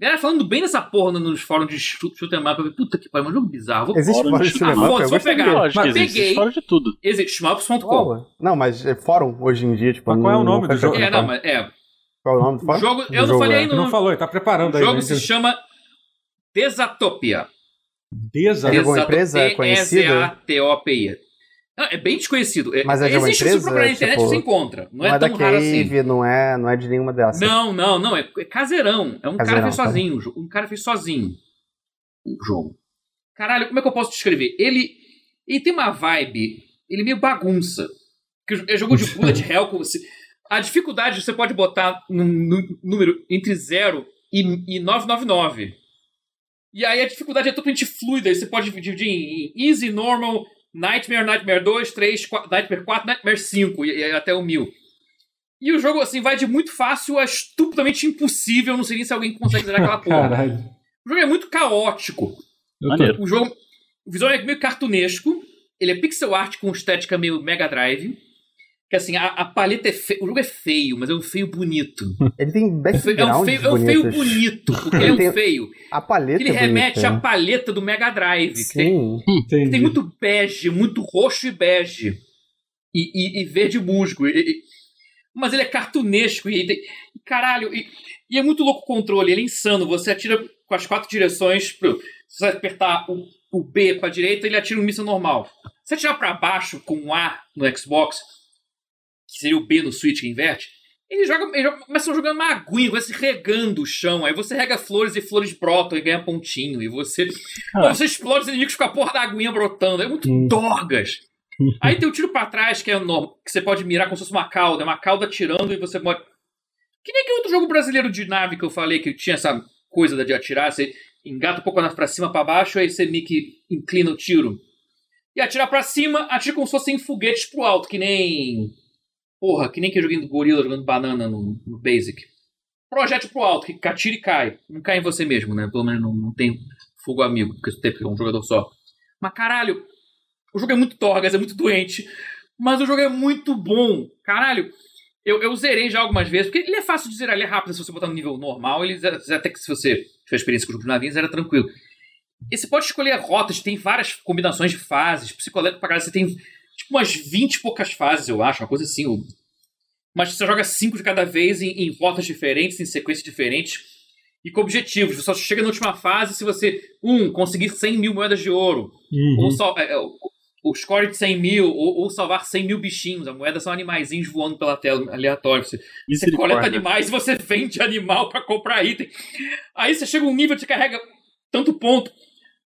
Galera falando bem dessa porra nos fóruns de chute mapa, puta que pariu, é um jogo bizarro. Existe fórum de shoot mapa? Ah, vou pegar. Lógico mas existe. peguei. Fórum de tudo. Existe, maps.com. Não, mas é fórum hoje em dia, tipo... Mas qual é o nome do jogo? É, não, mas é... Qual é o nome do fórum? Jogo, eu não jogo, falei ainda. Não falou, ele tá preparando o aí. O jogo se chama Desatopia. Desa? É alguma empresa conhecida? D-E-Z-A-T-O-P-I. É bem desconhecido. Mas é de uma Existe empresa? Se procurar na internet, tipo, você encontra. Não, não é, é, tão da raro assim. Não é, não é de nenhuma dessas. Não, não, não. É, é caseirão. É um caseirão, cara fez tá. sozinho. Um cara fez sozinho o jogo. Caralho, como é que eu posso descrever? Ele, ele tem uma vibe. Ele meio bagunça. É jogo de bullet hell. Você, a dificuldade você pode botar num, num número entre 0 e, e 999. E aí a dificuldade é totalmente fluida. Você pode dividir em easy, normal, nightmare, nightmare 2, 3, 4, nightmare 4, nightmare 5 e, e até o 1000. E o jogo, assim, vai de muito fácil a estupidamente impossível. Não sei nem se alguém consegue zerar aquela porra. Caralho. O jogo é muito caótico. O jogo. O visual é meio cartunesco. Ele é pixel art com estética meio Mega Drive. Que assim, a, a paleta é feia. O jogo é feio, mas é um feio bonito. Ele tem backgrounds É um feio, é um feio bonito, porque ele é um feio. A paleta Ele é remete bonita, à paleta do Mega Drive. Que Sim. tem, tem muito bege, muito roxo e bege. E, e, e verde musgo. E, mas ele é cartunesco. E, e caralho, e, e, é muito louco o controle. Ele é insano. Você atira com as quatro direções. Pro, se você apertar o, o B com a direita, ele atira um míssil normal. Se atirar para baixo com um A no Xbox que seria o B no Switch que inverte, ele joga, ele joga, começa jogando uma aguinha, se regando o chão. Aí você rega flores e flores brotam e ganha pontinho. E você. Ah. Você explode os inimigos com a porra da aguinha brotando. É muito hum. dorgas. Aí tem o tiro para trás, que é normal, que você pode mirar como se fosse uma cauda. É uma cauda tirando e você pode. Que nem aquele outro jogo brasileiro de nave que eu falei, que tinha essa coisa de atirar. Você engata um pouco pra cima, para baixo, aí você meio que inclina o tiro. E atirar para cima, atira como se fossem foguetes pro alto, que nem Porra, que nem que joguinho do gorila jogando banana no, no Basic. Projétil pro alto, que atira e cai. Não cai em você mesmo, né? Pelo menos não, não tem fogo amigo, porque é um jogador só. Mas caralho, o jogo é muito torgas, é muito doente. Mas o jogo é muito bom. Caralho, eu, eu zerei já algumas vezes, porque ele é fácil de zerar, ele é rápido se você botar no nível normal. Ele até que se você tiver experiência com o jogo de navinhos, era tranquilo. E você pode escolher rotas, tem várias combinações de fases, psicológico pra caralho, você tem tipo umas 20 e poucas fases, eu acho, uma coisa assim. Mas você joga cinco de cada vez em, em rotas diferentes, em sequências diferentes e com objetivos. Você só chega na última fase se você, um, conseguir 100 mil moedas de ouro, uhum. ou só, é, é, o score de 100 mil, ou, ou, salvar 100 mil bichinhos. A moeda são animaizinhos voando pela tela, aleatório. Você, você coleta animais e você vende animal para comprar item. Aí você chega um nível que carrega tanto ponto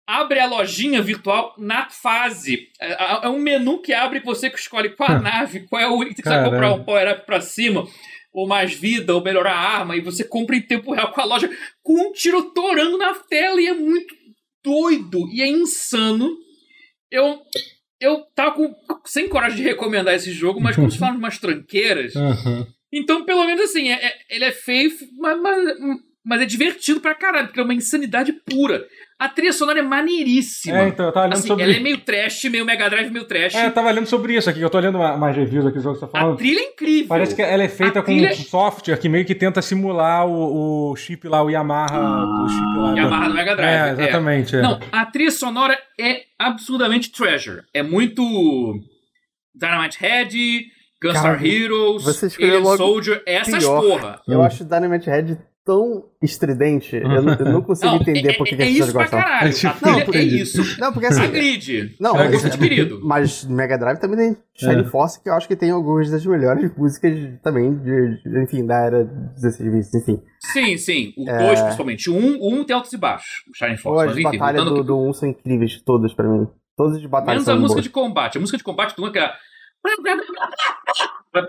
abre a lojinha virtual na fase. É, é, é um menu que abre que você que escolhe qual a nave, qual é o item que você vai comprar um power-up pra cima, ou mais vida, ou melhorar a arma, e você compra em tempo real com a loja, com um tiro torando na tela, e é muito doido, e é insano. Eu. Eu tava com, sem coragem de recomendar esse jogo, mas como se fala umas tranqueiras. Uhum. Então, pelo menos assim, é, é, ele é feio, mas, mas mas é divertido pra caralho, porque é uma insanidade pura. A trilha sonora é maneiríssima. É, então, eu tava lendo assim, sobre Ela é meio trash, meio Mega Drive, meio trash. É, eu tava lendo sobre isso aqui, eu tô lendo mais reviews aqui do jogo que você tá falando. A trilha é incrível. Parece que ela é feita A com trilha- um software que meio que tenta simular o, o chip lá, o Yamaha. o chip lá. Yamaha do Mega Drive. É, exatamente. é. Não, a trilha sonora é absurdamente treasure. É muito Dynamite Head, Gunstar Heroes, Alien logo Soldier, essas pior. porra. Eu Hum. acho Dynamite Head tão estridente. Eu, não- eu não consigo Não, entender é, por que, é, que é isso pra gostam. caralho. É tipo- Não, é entendi. isso. Não, porque assim. A grid. Não, É, mas, muito querido. mas Mega Drive também tem Shining É. Force, que eu acho que tem algumas das melhores músicas também, de, de- enfim, da era 16 bits, enfim. Sim, sim. O É. 2, principalmente. O 1 um, um tem altos e baixos. O Shining Force. as Mas enfim, batalhas do, que- do 1 são incríveis, todas pra mim. Todas as batalhas Menos a música boas. de combate. A música de combate do 1 é que é...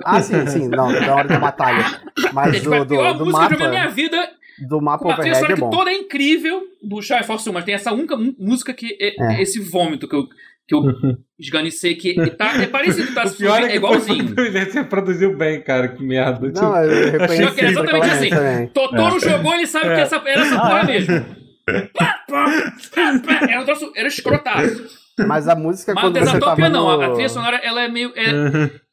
Ah, sim, sim, não, na hora da batalha. É Mas tipo, a do, pior do, do música que eu joguei na minha mapa, vida do mapa Com a trilha overhead sonora é bom. toda é incrível do Shy Force 1, mas tem essa única música que é, É. esse vômito que eu, que eu esganicei, que tá, é parecido, tá O pior é é que igualzinho. foi- você produziu bem, cara. Que merda. Não, eu reconheci que é exatamente claramente assim. também. Totoro jogou, ele sabe É. que essa, era essa porra mesmo. Pá, pá, pá, pá. Era um troço, era escrotaço. Mas a música, Mas quando você tava não, no... a trilha sonora ela é meio. É,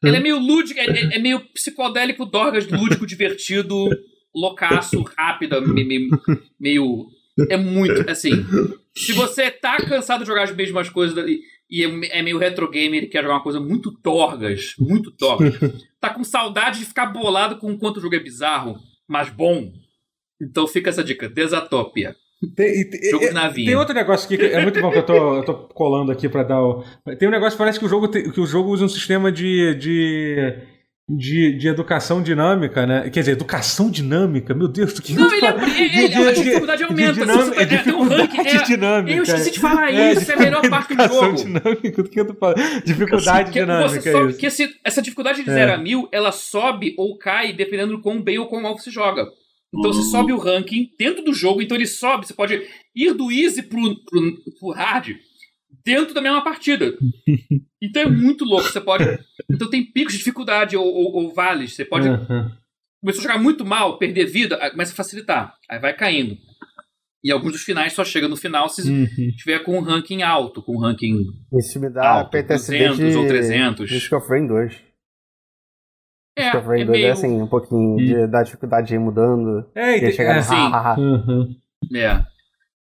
ela é meio lúdica, é, é- meio psicodélico, dorgas, lúdico, divertido, loucaço, rápida, me- me- meio. É muito, assim. Se você tá cansado de jogar as mesmas coisas e, e é, é meio retro gamer e quer jogar uma coisa muito dorgas, muito dorgas, tá com saudade de ficar bolado com o quanto o jogo é bizarro, mas bom. Então fica essa dica, Desatopia. Tem, e- Jogo de navinha. Tem outro negócio aqui que é muito bom que eu tô, eu tô colando aqui pra dar o. Tem um negócio que parece que o jogo, tem- que o jogo usa um sistema de. de... De, de educação dinâmica, né? Quer dizer, educação dinâmica? Meu Deus, do que Não, ele, é, falo? ele, De- ele- de- a de- dificuldade de aumenta. se dinâmica- você tá- é é, tem um ranking, dificuldade é, dinâmica. Eu esqueci de falar É, isso, é a melhor parte do educação jogo. dinâmica, do que eu tô falando. Dificuldade Que dinâmica, você é sobe, que esse- essa dificuldade de É. 0 a 1000, ela sobe ou cai dependendo do quão bem ou quão mal você joga. Então você Hum. sobe o ranking dentro do jogo, então ele sobe. Você pode ir do easy pro, pro, pro hard dentro da mesma partida. Então é muito louco. Você pode. Então tem picos de dificuldade ou, ou- ou vales. Você pode. Uhum. Começou a jogar muito mal, perder vida, aí começa a facilitar. Aí vai caindo. E alguns dos finais só chega no final se Uhum. tiver com um ranking alto, com um ranking Isso me dá alto, PTSD 200 de... ou 300. Risk of Rain 2. É, Rain é 2 é meio... assim, um pouquinho de, da dificuldade de ir mudando. É, e E tem- chegar no é, sim. ha, ha, ha. uhum. É.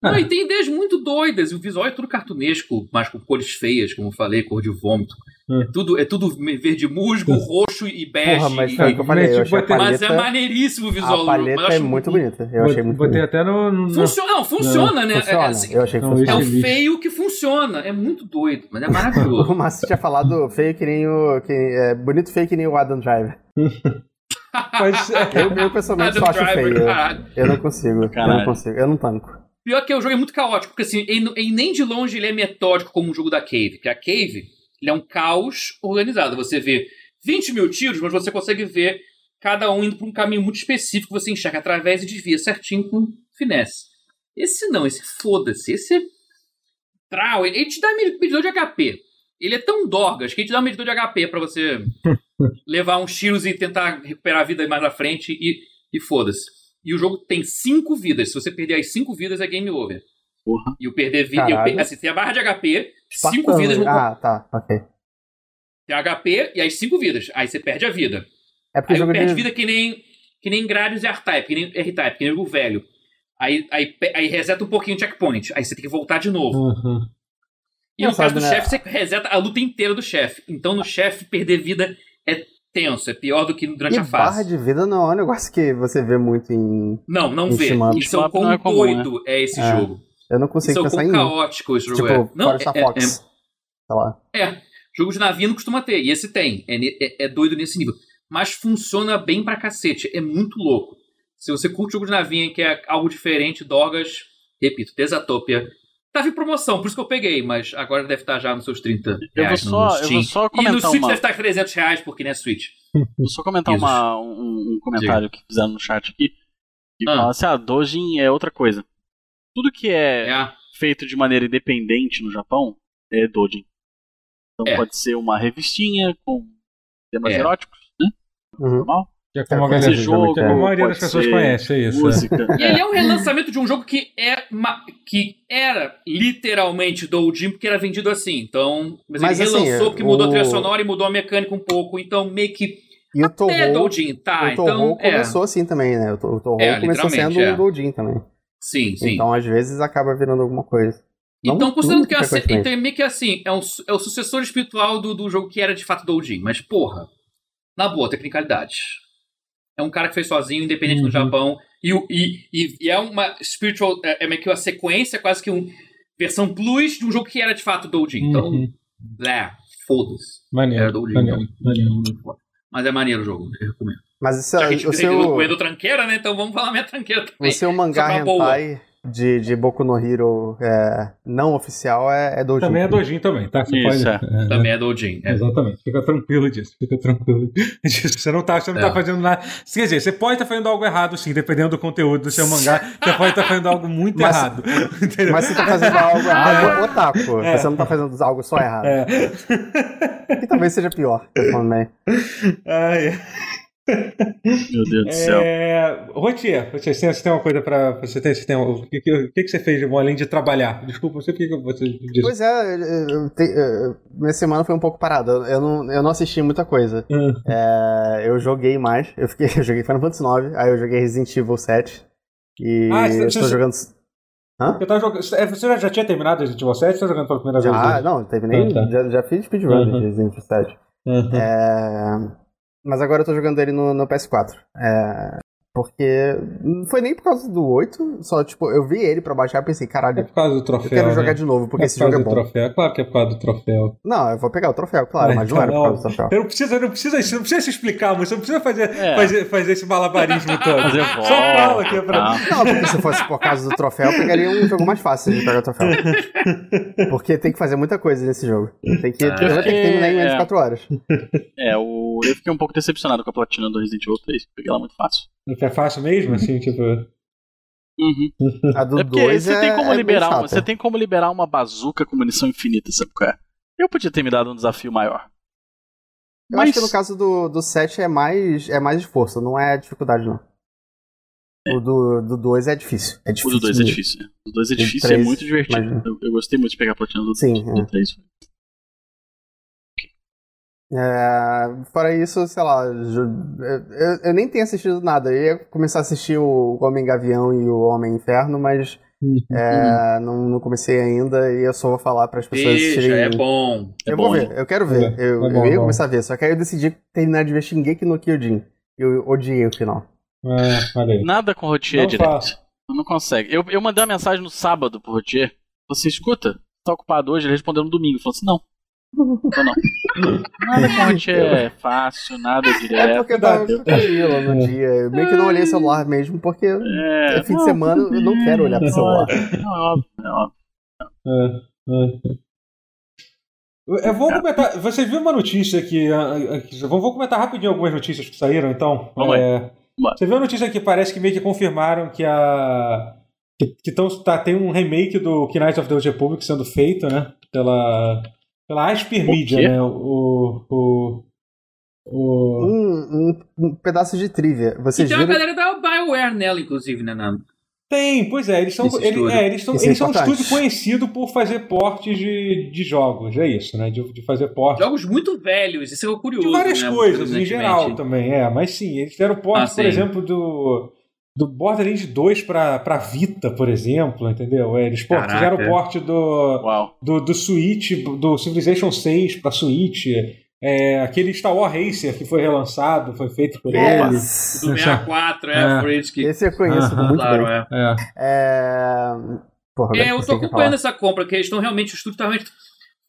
Não, e tem ideias muito doidas, e o visual é tudo cartunesco, mas com cores feias, como eu falei, cor de vômito. Hum. É tudo, é tudo verde musgo, roxo e bege. Porra, mas e- foi o que eu falei, eu Mas, tipo, mas é paleta, maneiríssimo o visual a eu paleta é acho muito bonita. Eu achei muito Botei bonita. até no. no- Funciona, não, funciona, né? É, Funciona, assim, eu achei que Não, é funciona. o lixo. feio que funciona. É muito doido, mas é maravilhoso. O Márcio tinha falado feio que nem o. Que, é, bonito feio que nem o Adam Driver. Mas, é, Eu, eu pessoalmente Adam só acho Driver, feio. Eu, caralho. eu não consigo. Eu Caralho. não consigo. Eu não tanco. Pior que o jogo é muito caótico, porque assim, ele, ele nem de longe ele é metódico como um jogo da Cave. Porque a Cave ele é um caos organizado. Você vê 20 mil tiros, mas você consegue ver cada um indo para um caminho muito específico, você enxerga através e desvia certinho com finesse. Esse não, esse foda-se. Esse é. Trau, ele, te dá medidor de HP. Ele é tão dorgas que ele te dá um medidor de HP pra você levar uns tiros e tentar recuperar a vida mais à frente e, e foda-se. E o jogo tem cinco vidas. Se você perder as cinco vidas, é game over. Porra. E o perder vida. Assim, tem a barra de HP, cinco Espartano. vidas vão. Ah, tá, ok. Tem HP e as cinco vidas. Aí você perde a vida. É porque Aí o jogo perde de... vida que nem, que nem Gradius e R-Type, que nem R-Type, que nem o velho. Aí, aí, aí reseta um pouquinho o checkpoint. Aí você tem que voltar de novo. uhum. E no Engraçado, caso do né? chefe, você reseta a luta inteira do chefe. Então no chefe, perder vida é tenso, é pior do que durante E a barra fase. de vida não é um negócio que você vê muito em. Não, não Em vê. Isso é Shmup quão não é comum, doido é esse É. jogo. Eu não Isso consigo é pensar em. caótico esse jogo Tipo, é. Não, é, é, Fox. Sei lá. É, jogo de navio não costuma ter, e esse tem. É, é- é doido nesse nível. Mas funciona bem pra cacete, é muito louco. Se você curte jogo de navinha que é algo diferente, Dorgas, repito, Desatopia. Tava em promoção, por isso que eu peguei, mas agora deve estar já nos seus 30 Eu vou reais no só, eu Steam. vou só E no comentar Switch uma. deve estar 300 reais, porque não é Switch. Vou só comentar uma, um, um comentário que fizeram no chat aqui. Que Ah. fala assim: ah, Dojin é outra coisa. Tudo que é, É. feito de maneira independente no Japão é Dojin. Então É. pode ser uma revistinha com temas É. eróticos, né? Uhum. Normal. Que é como a, galera, jogo, que é a maioria das pessoas conhece, é isso. Música. E ele é um relançamento de um jogo que, é que era literalmente Doujin, porque era vendido assim. Então, mas, mas ele assim, relançou porque o... mudou a trilha sonora e mudou a mecânica um pouco. Então, meio que. E o Doujin, tá? O então, começou é. assim também, né? O Torro é, começou sendo é. um Doujin também. Sim, sim. Então, às vezes, acaba virando alguma coisa. Não, então, considerando que é, assim, então, é meio que assim, é, um, é o sucessor espiritual do, do jogo que era de fato Doujin. Mas, porra, na boa, tecnicalidade. É um cara que fez sozinho, independente uhum. do Japão. E, e, e, é uma spiritual. É, é meio que uma sequência, quase que uma versão plus de um jogo que era de fato Doujin. Então, uhum. é, foda-se. Maneiro. Era Doujin, maneiro, então. maneiro. Mas é maneiro o jogo, eu recomendo. Mas isso, Já que a gente o seu... tranqueira, né? Então vamos falar minha tranqueira também. O seu mangá hentai... Boa de, de Boku no Hero é, não oficial é, é Dojin. Também é Dojin também, tá? Você Isso, pode, é. é. Também é Dojin. É. Exatamente. Fica tranquilo disso. Fica tranquilo disso. Você não tá, você não tá é. fazendo nada. Quer dizer, você pode estar tá fazendo algo errado, sim, dependendo do conteúdo do seu mangá. você pode estar tá fazendo algo muito mas, errado. Mas você tá fazendo algo errado, é. otaku. Você não tá fazendo algo só errado. É. E talvez seja pior também. Ah, é. Meu Deus do céu. É... Rotier, você, você tem uma coisa para você tem, você tem o que, que, que você fez além de trabalhar? Desculpa, você o que você disse. Pois é, eu te, minha semana foi um pouco parada. Eu não, eu não assisti muita coisa. Hum. É, eu joguei mais. Eu fiquei, eu joguei Final Fantasy IX, aí eu joguei Resident Evil 7 e ah, você, estou jogando. Hã? Eu tava jogando... É, você já, já tinha terminado Resident Evil 7 ou tá jogando pela primeira já, vez? Ah, não, terminei. Ah, tá. já, já fiz speedrun uhum. de Resident Evil 7. Uhum. É... Mas agora eu tô jogando ele no, no PS4. É, porque não foi nem por causa do 8, só tipo, eu vi ele pra baixar e pensei, caralho. É por causa do troféu. Eu quero né? jogar de novo, porque é esse jogo é bom. Troféu. Claro que é por causa do troféu. Não, eu vou pegar o troféu, claro, é, mas não era por causa do troféu. Eu não precisa, não precisa, não precisa se explicar, mas você não precisa fazer, é. fazer, fazer esse malabarismo todo. Fazer Só fala aqui pra. Não. não, porque se fosse por causa do troféu, eu pegaria um jogo mais fácil de pegar o troféu. Porque tem que fazer muita coisa nesse jogo. Tem que, ah, ter que terminar em menos de 4 horas. É, o... eu fiquei um pouco decepcionado com a platina do Resident Evil 3. Peguei ela muito fácil. É fácil mesmo, assim, tipo. Uhum. A do é porque você é, tem como é liberar uma, você tem como liberar uma bazuca com munição infinita, sabe qual é? Eu podia ter me dado um desafio maior. Eu Mas... acho que no caso do, do 7 é mais, é mais esforço, não é dificuldade, não. É. O do, do 2 é difícil. É difícil. O do 2 é difícil. É. O do 2 é difícil e é muito divertido. Eu, eu, gostei muito de pegar a platina do, Sim, do, do 3. É. É, fora isso, sei lá, eu, eu, nem tenho assistido nada. Eu ia começar a assistir o Homem Gavião e o Homem Inferno, mas uhum. é, não, não, comecei ainda e eu só vou falar para as pessoas Deixa, assistirem. É bom. Eu é vou bom. ver, eu quero ver. É, eu, é bom, eu ia começar a ver, só que aí eu decidi terminar de ver Shingeki no Kyojin. Eu odiei o final. É, Nada com Rotier direto. Faço. Não consegue. Eu, eu mandei uma mensagem no sábado pro Rotier. Você escuta? Tá ocupado hoje? Ele respondeu no domingo. Falou assim: não. Não, não. Nada conte é fácil, nada é direto. É porque eu tava tranquilo no dia. Eu meio que não olhei o celular mesmo, porque é, é fim de semana eu não quero olhar pro celular. Não, é óbvio, é óbvio. É, é. Eu vou comentar. Você viu uma notícia que. Vou comentar rapidinho algumas notícias que saíram, então. Vamos é, Você viu a notícia que parece que meio que confirmaram que a. Que, que tão, tá, tem um remake do Knights of the Old Republic sendo feito, né? Pela pela Asper Media, né? O. o, o... Um, um, um, pedaço de trivia. Vocês e tem viram... uma galera da BioWare nela, inclusive, né, Nando? Tem, pois é, eles são, ele, é, eles são, é eles são um estúdio conhecido por fazer portes de, de jogos, é isso, né? De, de fazer portes. Jogos muito velhos, isso é curioso. De várias né, coisas, em geral também, é. Mas sim, eles fizeram portes, ah, por exemplo, do do Borderlands 2 pra, pra Vita, por exemplo, entendeu? É, eles pô, fizeram o porte do, do, do Switch, do Civilization 6 pra Switch. É, aquele Star Wars Racer que foi relançado, foi feito por ele. Do 64, é, é. por isso que... Esse eu conheço uh -huh. muito claro, bem. É. é... Porra, é, eu tô acompanhando essa compra, que eles estão realmente, o estúdio tá realmente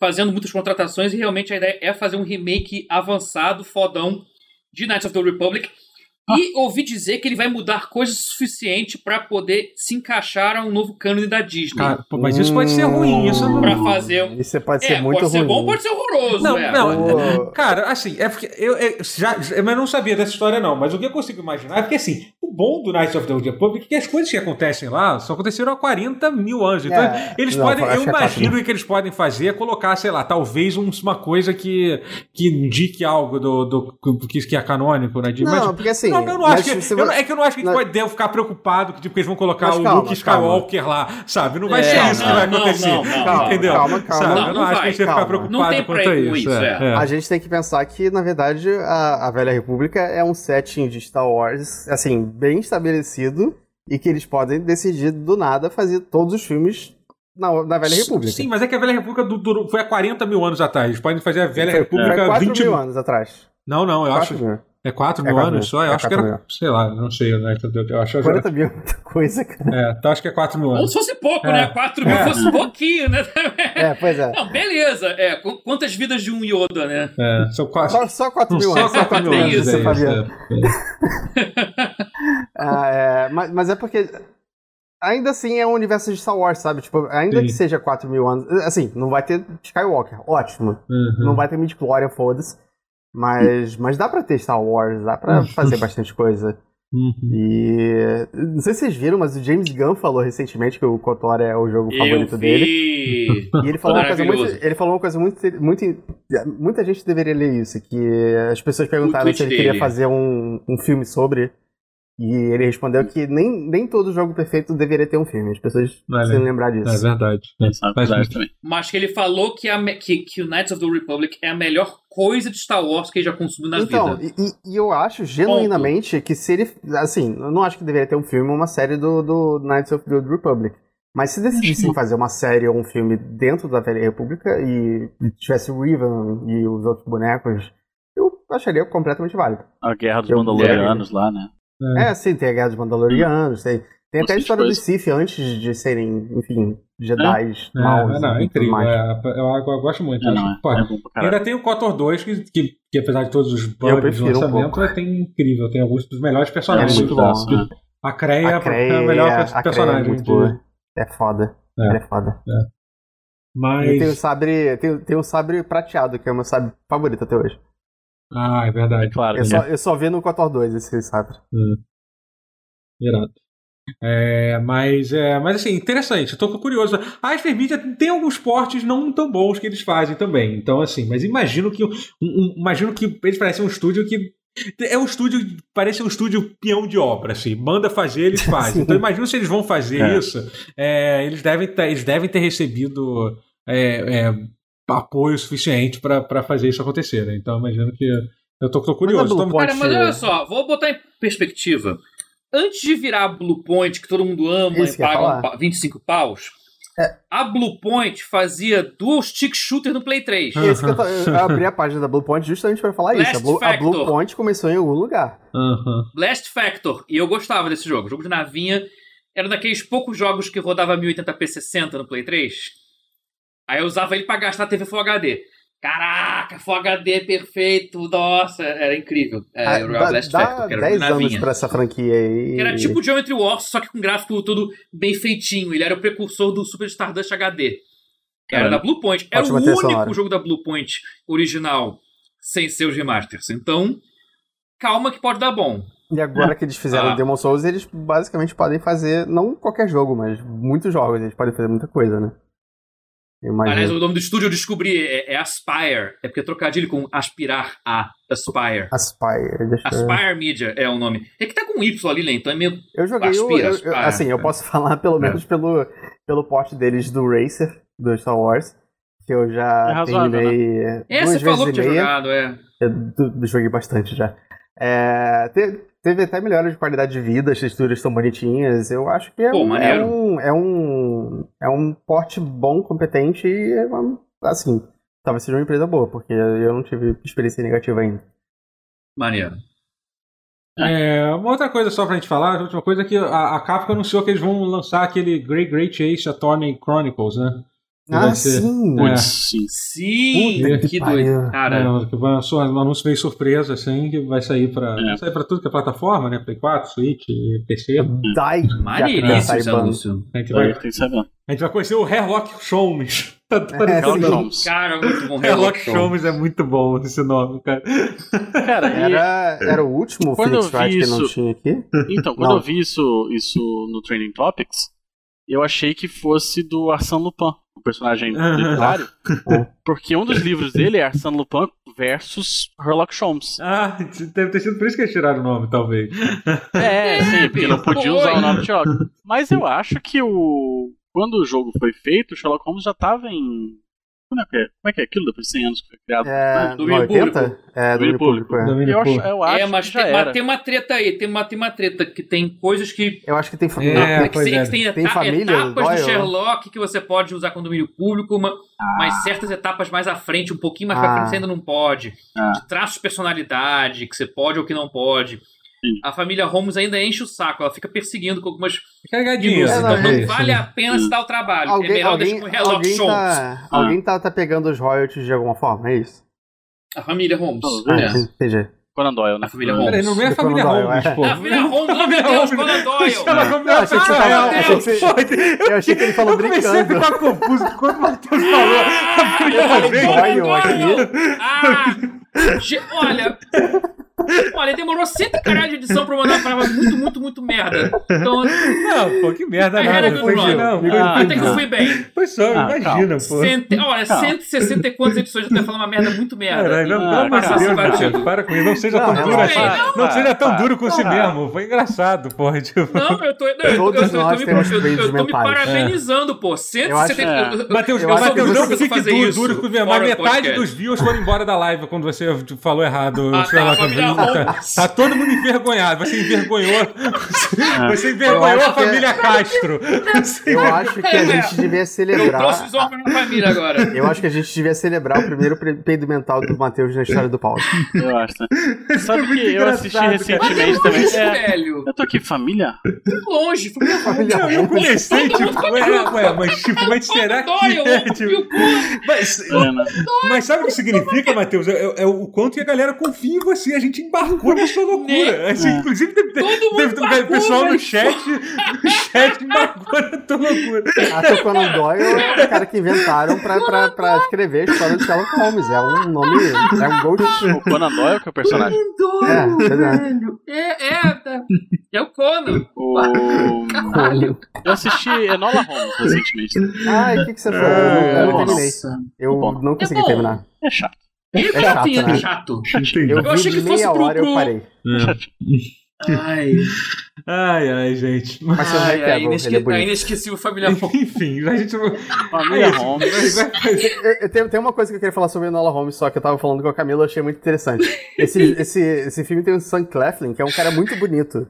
fazendo muitas contratações e realmente a ideia é fazer um remake avançado, fodão, de Knights of the Republic e ouvi dizer que ele vai mudar coisas suficiente para poder se encaixar a um novo cânone da Disney. Cara, mas isso pode ser ruim, isso não... Pra fazer... Isso pode ser é, muito pode ruim. Pode ser bom, pode ser horroroso, não, é. Não, cara, assim, é porque eu, eu, já, eu não sabia dessa história não, mas o que eu consigo imaginar é porque, assim, o bom do Knights of the Old Republic é que as coisas que acontecem lá só aconteceram há 40 mil anos. Então, é, eles não, podem, eu é imagino que o que eles podem fazer é colocar, sei lá, talvez uma coisa que, que indique algo do, do, do que, que é canônico, né? De, não, mas, porque assim, não, eu não acho que. Eu, é que eu não acho que a gente pode ficar preocupado que tipo, eles vão colocar mas o calma, Luke Skywalker calma. lá, sabe? Não vai é, ser isso não, que vai acontecer. Não, não, entendeu? Calma, calma. Sabe? Não, eu não, acho vai, que a gente vai ficar preocupado quanto a isso. É, é. A gente tem que pensar que, na verdade, a, a Velha República é um setting de Star Wars, assim, bem estabelecido e que eles podem decidir do nada fazer todos os filmes na, na Velha República. Sim, mas é que a Velha República durou, foi há 40 mil anos atrás. Eles podem fazer a Velha foi, República é, 20 mil anos atrás. Não, não, eu acho. Mil. É 4 mil é anos mil. só? Eu é acho que era. Mil. Sei lá, não sei, né? Eu acho 40 mil é muita coisa, cara. É, então acho que é 4 mil anos. Ou se fosse pouco, é. né? 4 mil é. fosse pouquinho, né? É, pois é. Não, beleza. É, quantas vidas de um Yoda, né? É, são quatro. Só, só 4 mil anos. Só 4 mil anos, isso, Fabiano. ah, é, mas, mas é porque ainda assim é um universo de Star Wars, sabe? Tipo, ainda Sim. que seja 4 mil anos. Assim, não vai ter Skywalker, ótimo. Uhum. Não vai ter Midichlorian, foda-se. Mas, mas dá pra ter Star Wars, dá pra fazer bastante coisa. Uhum. E. Não sei se vocês viram, mas o James Gunn falou recentemente que o KOTOR é o jogo Eu favorito vi. dele. E ele falou, uma coisa muito, ele falou uma coisa muito, muito. Muita gente deveria ler isso, que as pessoas perguntaram se ele dele. queria fazer um, um filme sobre. E ele respondeu que nem, nem todo jogo perfeito deveria ter um filme. As pessoas precisam lembrar disso. É verdade. É verdade também. Mas que ele falou que, a, que, que o Knights of the Republic é a melhor coisa de Star Wars que ele já consumiu na então, vida. Então, e, e, eu acho genuinamente Ponto. que se ele. Assim, eu não acho que deveria ter um filme ou uma série do, do Knights of the Republic. Mas se decidissem fazer uma série ou um filme dentro da Velha República e tivesse o Riven e os outros bonecos, eu acharia completamente válido. A Guerra dos eu, Mandalorianos é, lá, né? É. é, sim, tem a Guerra dos Mandalorianos, tem, tem até a história do Sith antes de serem, enfim, Jedi é? maus. É, não, é incrível. É, eu, eu, gosto muito. É, não, é, pode. ainda tem o KOTOR 2, que, que, que, apesar de todos os bugs do lançamento, um tem incrível. Tem alguns dos melhores personagens. É muito bom. Né? A Creia, a Creia é a melhor a personagem. É, muito é foda. É, é foda. É. Mas... E tem o sabre. Tem, tem o sabre prateado, que é o meu sabre favorito até hoje. Ah, é verdade. É claro. Eu, né? só, eu só vi no KOTOR 2 esse sabre. Hum. Irado. É, mas, é, mas assim, interessante, eu tô curioso. A Hypermedia tem alguns portes não tão bons que eles fazem também. Então, assim, mas imagino que um, um, imagino que eles parecem um estúdio que. É um estúdio, parece um estúdio peão de obra, assim, manda fazer, eles fazem. então, imagino se eles vão fazer é. isso, é, eles, devem ter, eles devem ter recebido é, é, apoio suficiente para fazer isso acontecer. Né? Então, imagino que. Eu tô, tô curioso. Mas, Cara, mas olha só, vou botar em perspectiva antes de virar a Blue Point, que todo mundo ama Isso e paga 25 paus, é. a Blue Point fazia dual stick shooter no Play 3. Uhum. Esse eu, eu, abri a página da Blue Point justamente para falar Blast isso. A Blue, a Blue, Point começou em algum lugar. Uhum. Blast Factor. E eu gostava desse jogo. O jogo de navinha era daqueles poucos jogos que rodava 1080p 60 no Play 3. Aí eu usava ele para gastar TV Full HD. Caraca, Full HD perfeito, nossa, era incrível. É, ah, dá, Blast dá Factor, que era 10 anos pra essa franquia aí. Que era tipo Geometry Wars, só que com gráfico tudo bem feitinho. Ele era o precursor do Super Stardust HD. Que era é. da Blue Point. Era Ótima o único sonora. jogo da Blue Point original sem seus remasters. Então, calma que pode dar bom. E agora que eles fizeram ah. Demon Souls, eles basicamente podem fazer, não qualquer jogo, mas muitos jogos. Eles podem fazer muita coisa, né? Aliás, o nome do estúdio eu descobri é, é, Aspire. É porque é trocadilho com aspirar a Aspire. Aspire. Deixa Aspire Media é o nome. É que tá com um Y ali, né? Então é meio. Eu joguei aspira, o, eu, eu, Assim, eu posso falar pelo é. menos pelo, pelo porte deles do Racer, do Star Wars. Que eu já é razoável, terminei. Né? É, você falou que tinha jogado, é. Eu joguei bastante já. É, teve até melhora de qualidade de vida, as texturas estão bonitinhas. Eu acho que é, Pô, um, é um, é um é um porte bom, competente e é assim, talvez seja uma empresa boa, porque eu não tive experiência negativa ainda. Maneiro. É, uma outra coisa só pra gente falar, a última coisa é que a, a Capcom anunciou que eles vão lançar aquele Great Great Ace Attorney Chronicles, né? Ah, sim. É. sim. Sim, Puta que doido. Cara. É, um anúncio meio surpresa, assim, que vai sair pra, é. vai sair pra tudo que é plataforma, né? Play 4, Switch, PC. Dai. Maneiríssimo esse anúncio. A gente vai, a gente vai conhecer o Hairlock Sholmes. É, cara, muito bom. Hairlock Sholmes é muito bom esse nome, cara. Cara, era, era o último Phoenix Wright que não tinha aqui? Então, quando não. eu vi isso, isso no Training Topics, eu achei que fosse do Arsène Lupin o personagem literário, porque um dos livros dele é Arsène Lupin versus Sherlock Holmes. Ah, deve ter sido por isso que eles tiraram o nome, talvez. É, sim, porque não podia usar o nome de Sherlock. Mas eu acho que o quando o jogo foi feito, o Sherlock Holmes já estava em como é, que é? Como é que é aquilo depois de 100 anos que foi criado? É, do 80? É, do público. É. Eu, acho, eu acho é, mas, que tem, mas tem, uma treta aí, tem uma, tem uma treta que tem coisas que. Eu acho que tem família. É, que, tem, é. tem, tem família, etapas do Sherlock que você pode usar com domínio público, uma, ah. mas certas etapas mais à frente, um pouquinho mais ah. pra frente, você ainda não pode. Ah. De traços de personalidade, que você pode ou que não pode. A família Holmes ainda enche o saco, ela fica perseguindo com algumas. Carregadinhas. É, então não, não vale a pena se dar o trabalho. Alguém, é melhor alguém, deixar com alguém tá, ah. alguém tá, tá pegando os royalties de alguma forma, é isso? A família Holmes. Ah, é. entendi. Conan Doyle, né? A família Holmes. Peraí, não é a família Holmes, pô. A família Holmes, meu Deus, Conan Doyle. Não, achei que você tava... Eu achei que ele falou brincando. Eu comecei a ficar confuso quando o Matheus falou. A família Doyle aqui. Ah, olha... Olha, demorou 100 caralho de edição pra mandar uma palavra muito, muito, muito merda. Então. Não, pô, que merda, nada. Não foi não. Ah, Até que eu fui bem. Foi só, ah, imagina, pô. Cente... Olha, calma. 160 e quantas edições eu tô falando uma merda muito merda. Caralho, não, pelo amor de Deus, para com isso. Não seja tão duro assim. Não seja tão duro com si mesmo. Foi engraçado, porra. Tipo. Não, eu tô. Eu tô me parabenizando, pô. 170. Matheus, não fique duro com o Mas metade dos views foram embora da live quando você falou errado. Ah, tá, Tá todo mundo envergonhado. Você envergonhou. Você envergonhou a família que... Castro. Eu acho que a gente devia celebrar. Eu trouxe os homens na família agora. Eu acho que a gente devia celebrar o primeiro peido mental do Matheus na história do Paulo. Eu acho. Né? Sabe que eu assisti recentemente também. É, velho. Eu tô aqui, família? Longe, família. família não, eu comecei, tipo, ué, ué, mas tipo, mas será que é? Tipo, mas, mas sabe o que significa, Matheus? É, é o quanto que a galera confia em você. A gente embarcou nessa loucura. Assim, inclusive, deve ter, deve ter pessoal no chat, no chat embarcou na tua loucura. Até o Conan Doyle é o cara que inventaram pra, pra, pra escrever a história de Sherlock Holmes. É um nome, é um ghost. O Conan Doyle que é o personagem. Conan Doyle, é, velho. É, é, é o Conan. O... Caralho. Eu assisti Enola Holmes recentemente. Ah, e o que, que você falou? É, eu não terminei. Eu não consegui é terminar. É chato. É, é chato, né? chato. Eu, eu achei que fosse pro, hora pro... eu parei. Ai. Ai, ai, gente. Mas você ai, ai, inesque... é inesquecível Família Holmes. Enfim, a gente. Família Holmes. eu, tenho, tem uma coisa que eu queria falar sobre Enola Holmes, só que eu tava falando com a Camila, eu achei muito interessante. Esse, esse, esse filme tem o Sam Cleflin, que é um cara muito bonito.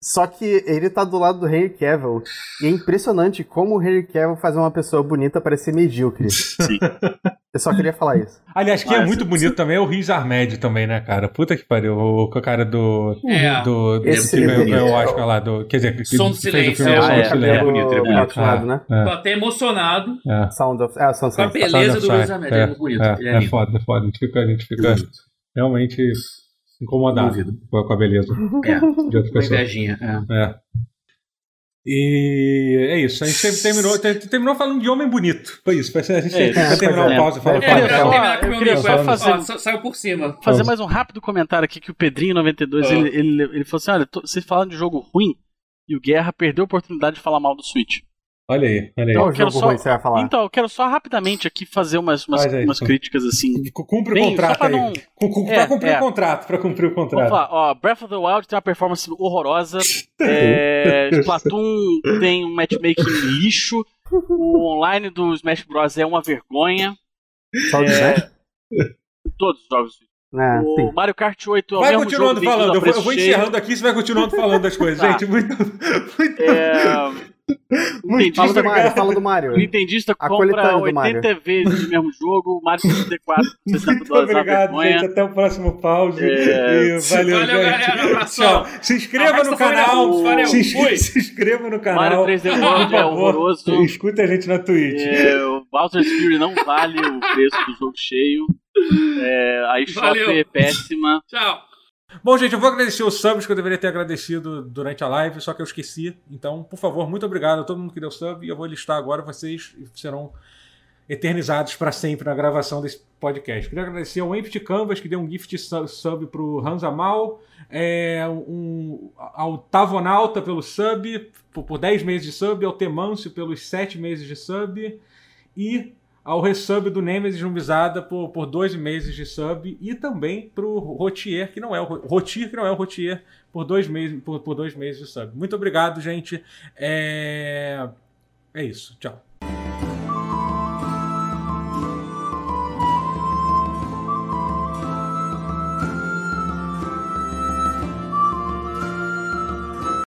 Só que ele tá do lado do Henry Cavill. E é impressionante como o Henry Cavill faz uma pessoa bonita parecer medíocre. Sim. Eu só queria falar isso. Aliás, quem é muito bonito também é o Riz Ahmed também, né, cara? Puta que pariu. O, cara do. É. Do, do Esse que ganhou o Oscar lá. Do, quer dizer, que Som do Silêncio. Filme, é, ah, é, é, é, bonito, ele é bonito. É, né? é. Tô até emocionado. É. Sound of. É, Sound Com a beleza do Riz Ahmed. É, muito bonito. É, é, é foda, é foda. A gente fica, a gente fica realmente incomodado com a beleza é. de outra pessoa. Invejinha, é. é. E é isso. A gente terminou, terminou falando de homem bonito. Foi isso. A gente é, vai terminar o pause. Fala, fala, fala. Eu queria só fazer, saiu por cima. Fazer mais um rápido comentário aqui que o Pedrinho92 oh. ele, ele, ele falou assim: olha, vocês falaram de jogo ruim e o Guerra perdeu a oportunidade de falar mal do Switch. Olha aí, olha aí. Então, eu quero só, você vai falar? Então, eu quero só rapidamente aqui fazer umas, umas, aí, umas críticas assim. Cumpre o contrato aí. Não... Pra é, cumprir é. o contrato, pra cumprir o contrato. Vamos lá, ó, Breath of the Wild tem uma performance horrorosa. é, Splatoon tem um matchmaking lixo. O online do Smash Bros. é uma vergonha. Só é, Todos os jogos é, o sim. Mario Kart 8 é o vai continuando falando, eu vou, eu vou encerrando aqui, você vai continuando falando das coisas. tá. Gente, muito. muito... É... Muito fala do Mario, fala do Mario. O Nintendista compra 80 vezes o mesmo jogo, Mario 64, 60 dólares Obrigado, gente. Até o próximo pause. É... valeu, valeu galera. Tchau. Se inscreva no canal. Se, se, inscreva no canal. Mario 3D World é horroroso. Escuta a gente na Twitch. É, o Bowser's Fury não vale o preço do jogo cheio. É, a eShop é péssima. Tchau. Bom, gente, eu vou agradecer os subs que eu deveria ter agradecido durante a live, só que eu esqueci. Então, por favor, muito obrigado a todo mundo que deu sub e eu vou listar agora vocês serão eternizados para sempre na gravação desse podcast. Queria agradecer ao Empty Canvas, que deu um gift sub para o Hansamal, é, um, ao Tavonauta pelo sub, por, por 10 meses de sub, ao Temâncio pelos 7 meses de sub, e ao resub do Nemesis Jumbizada por, por dois meses de sub e também pro Rotier, que não é o Rotier, que não é o Rotier, por dois meses, por, por dois meses de sub. Muito obrigado, gente. É, é isso. Tchau.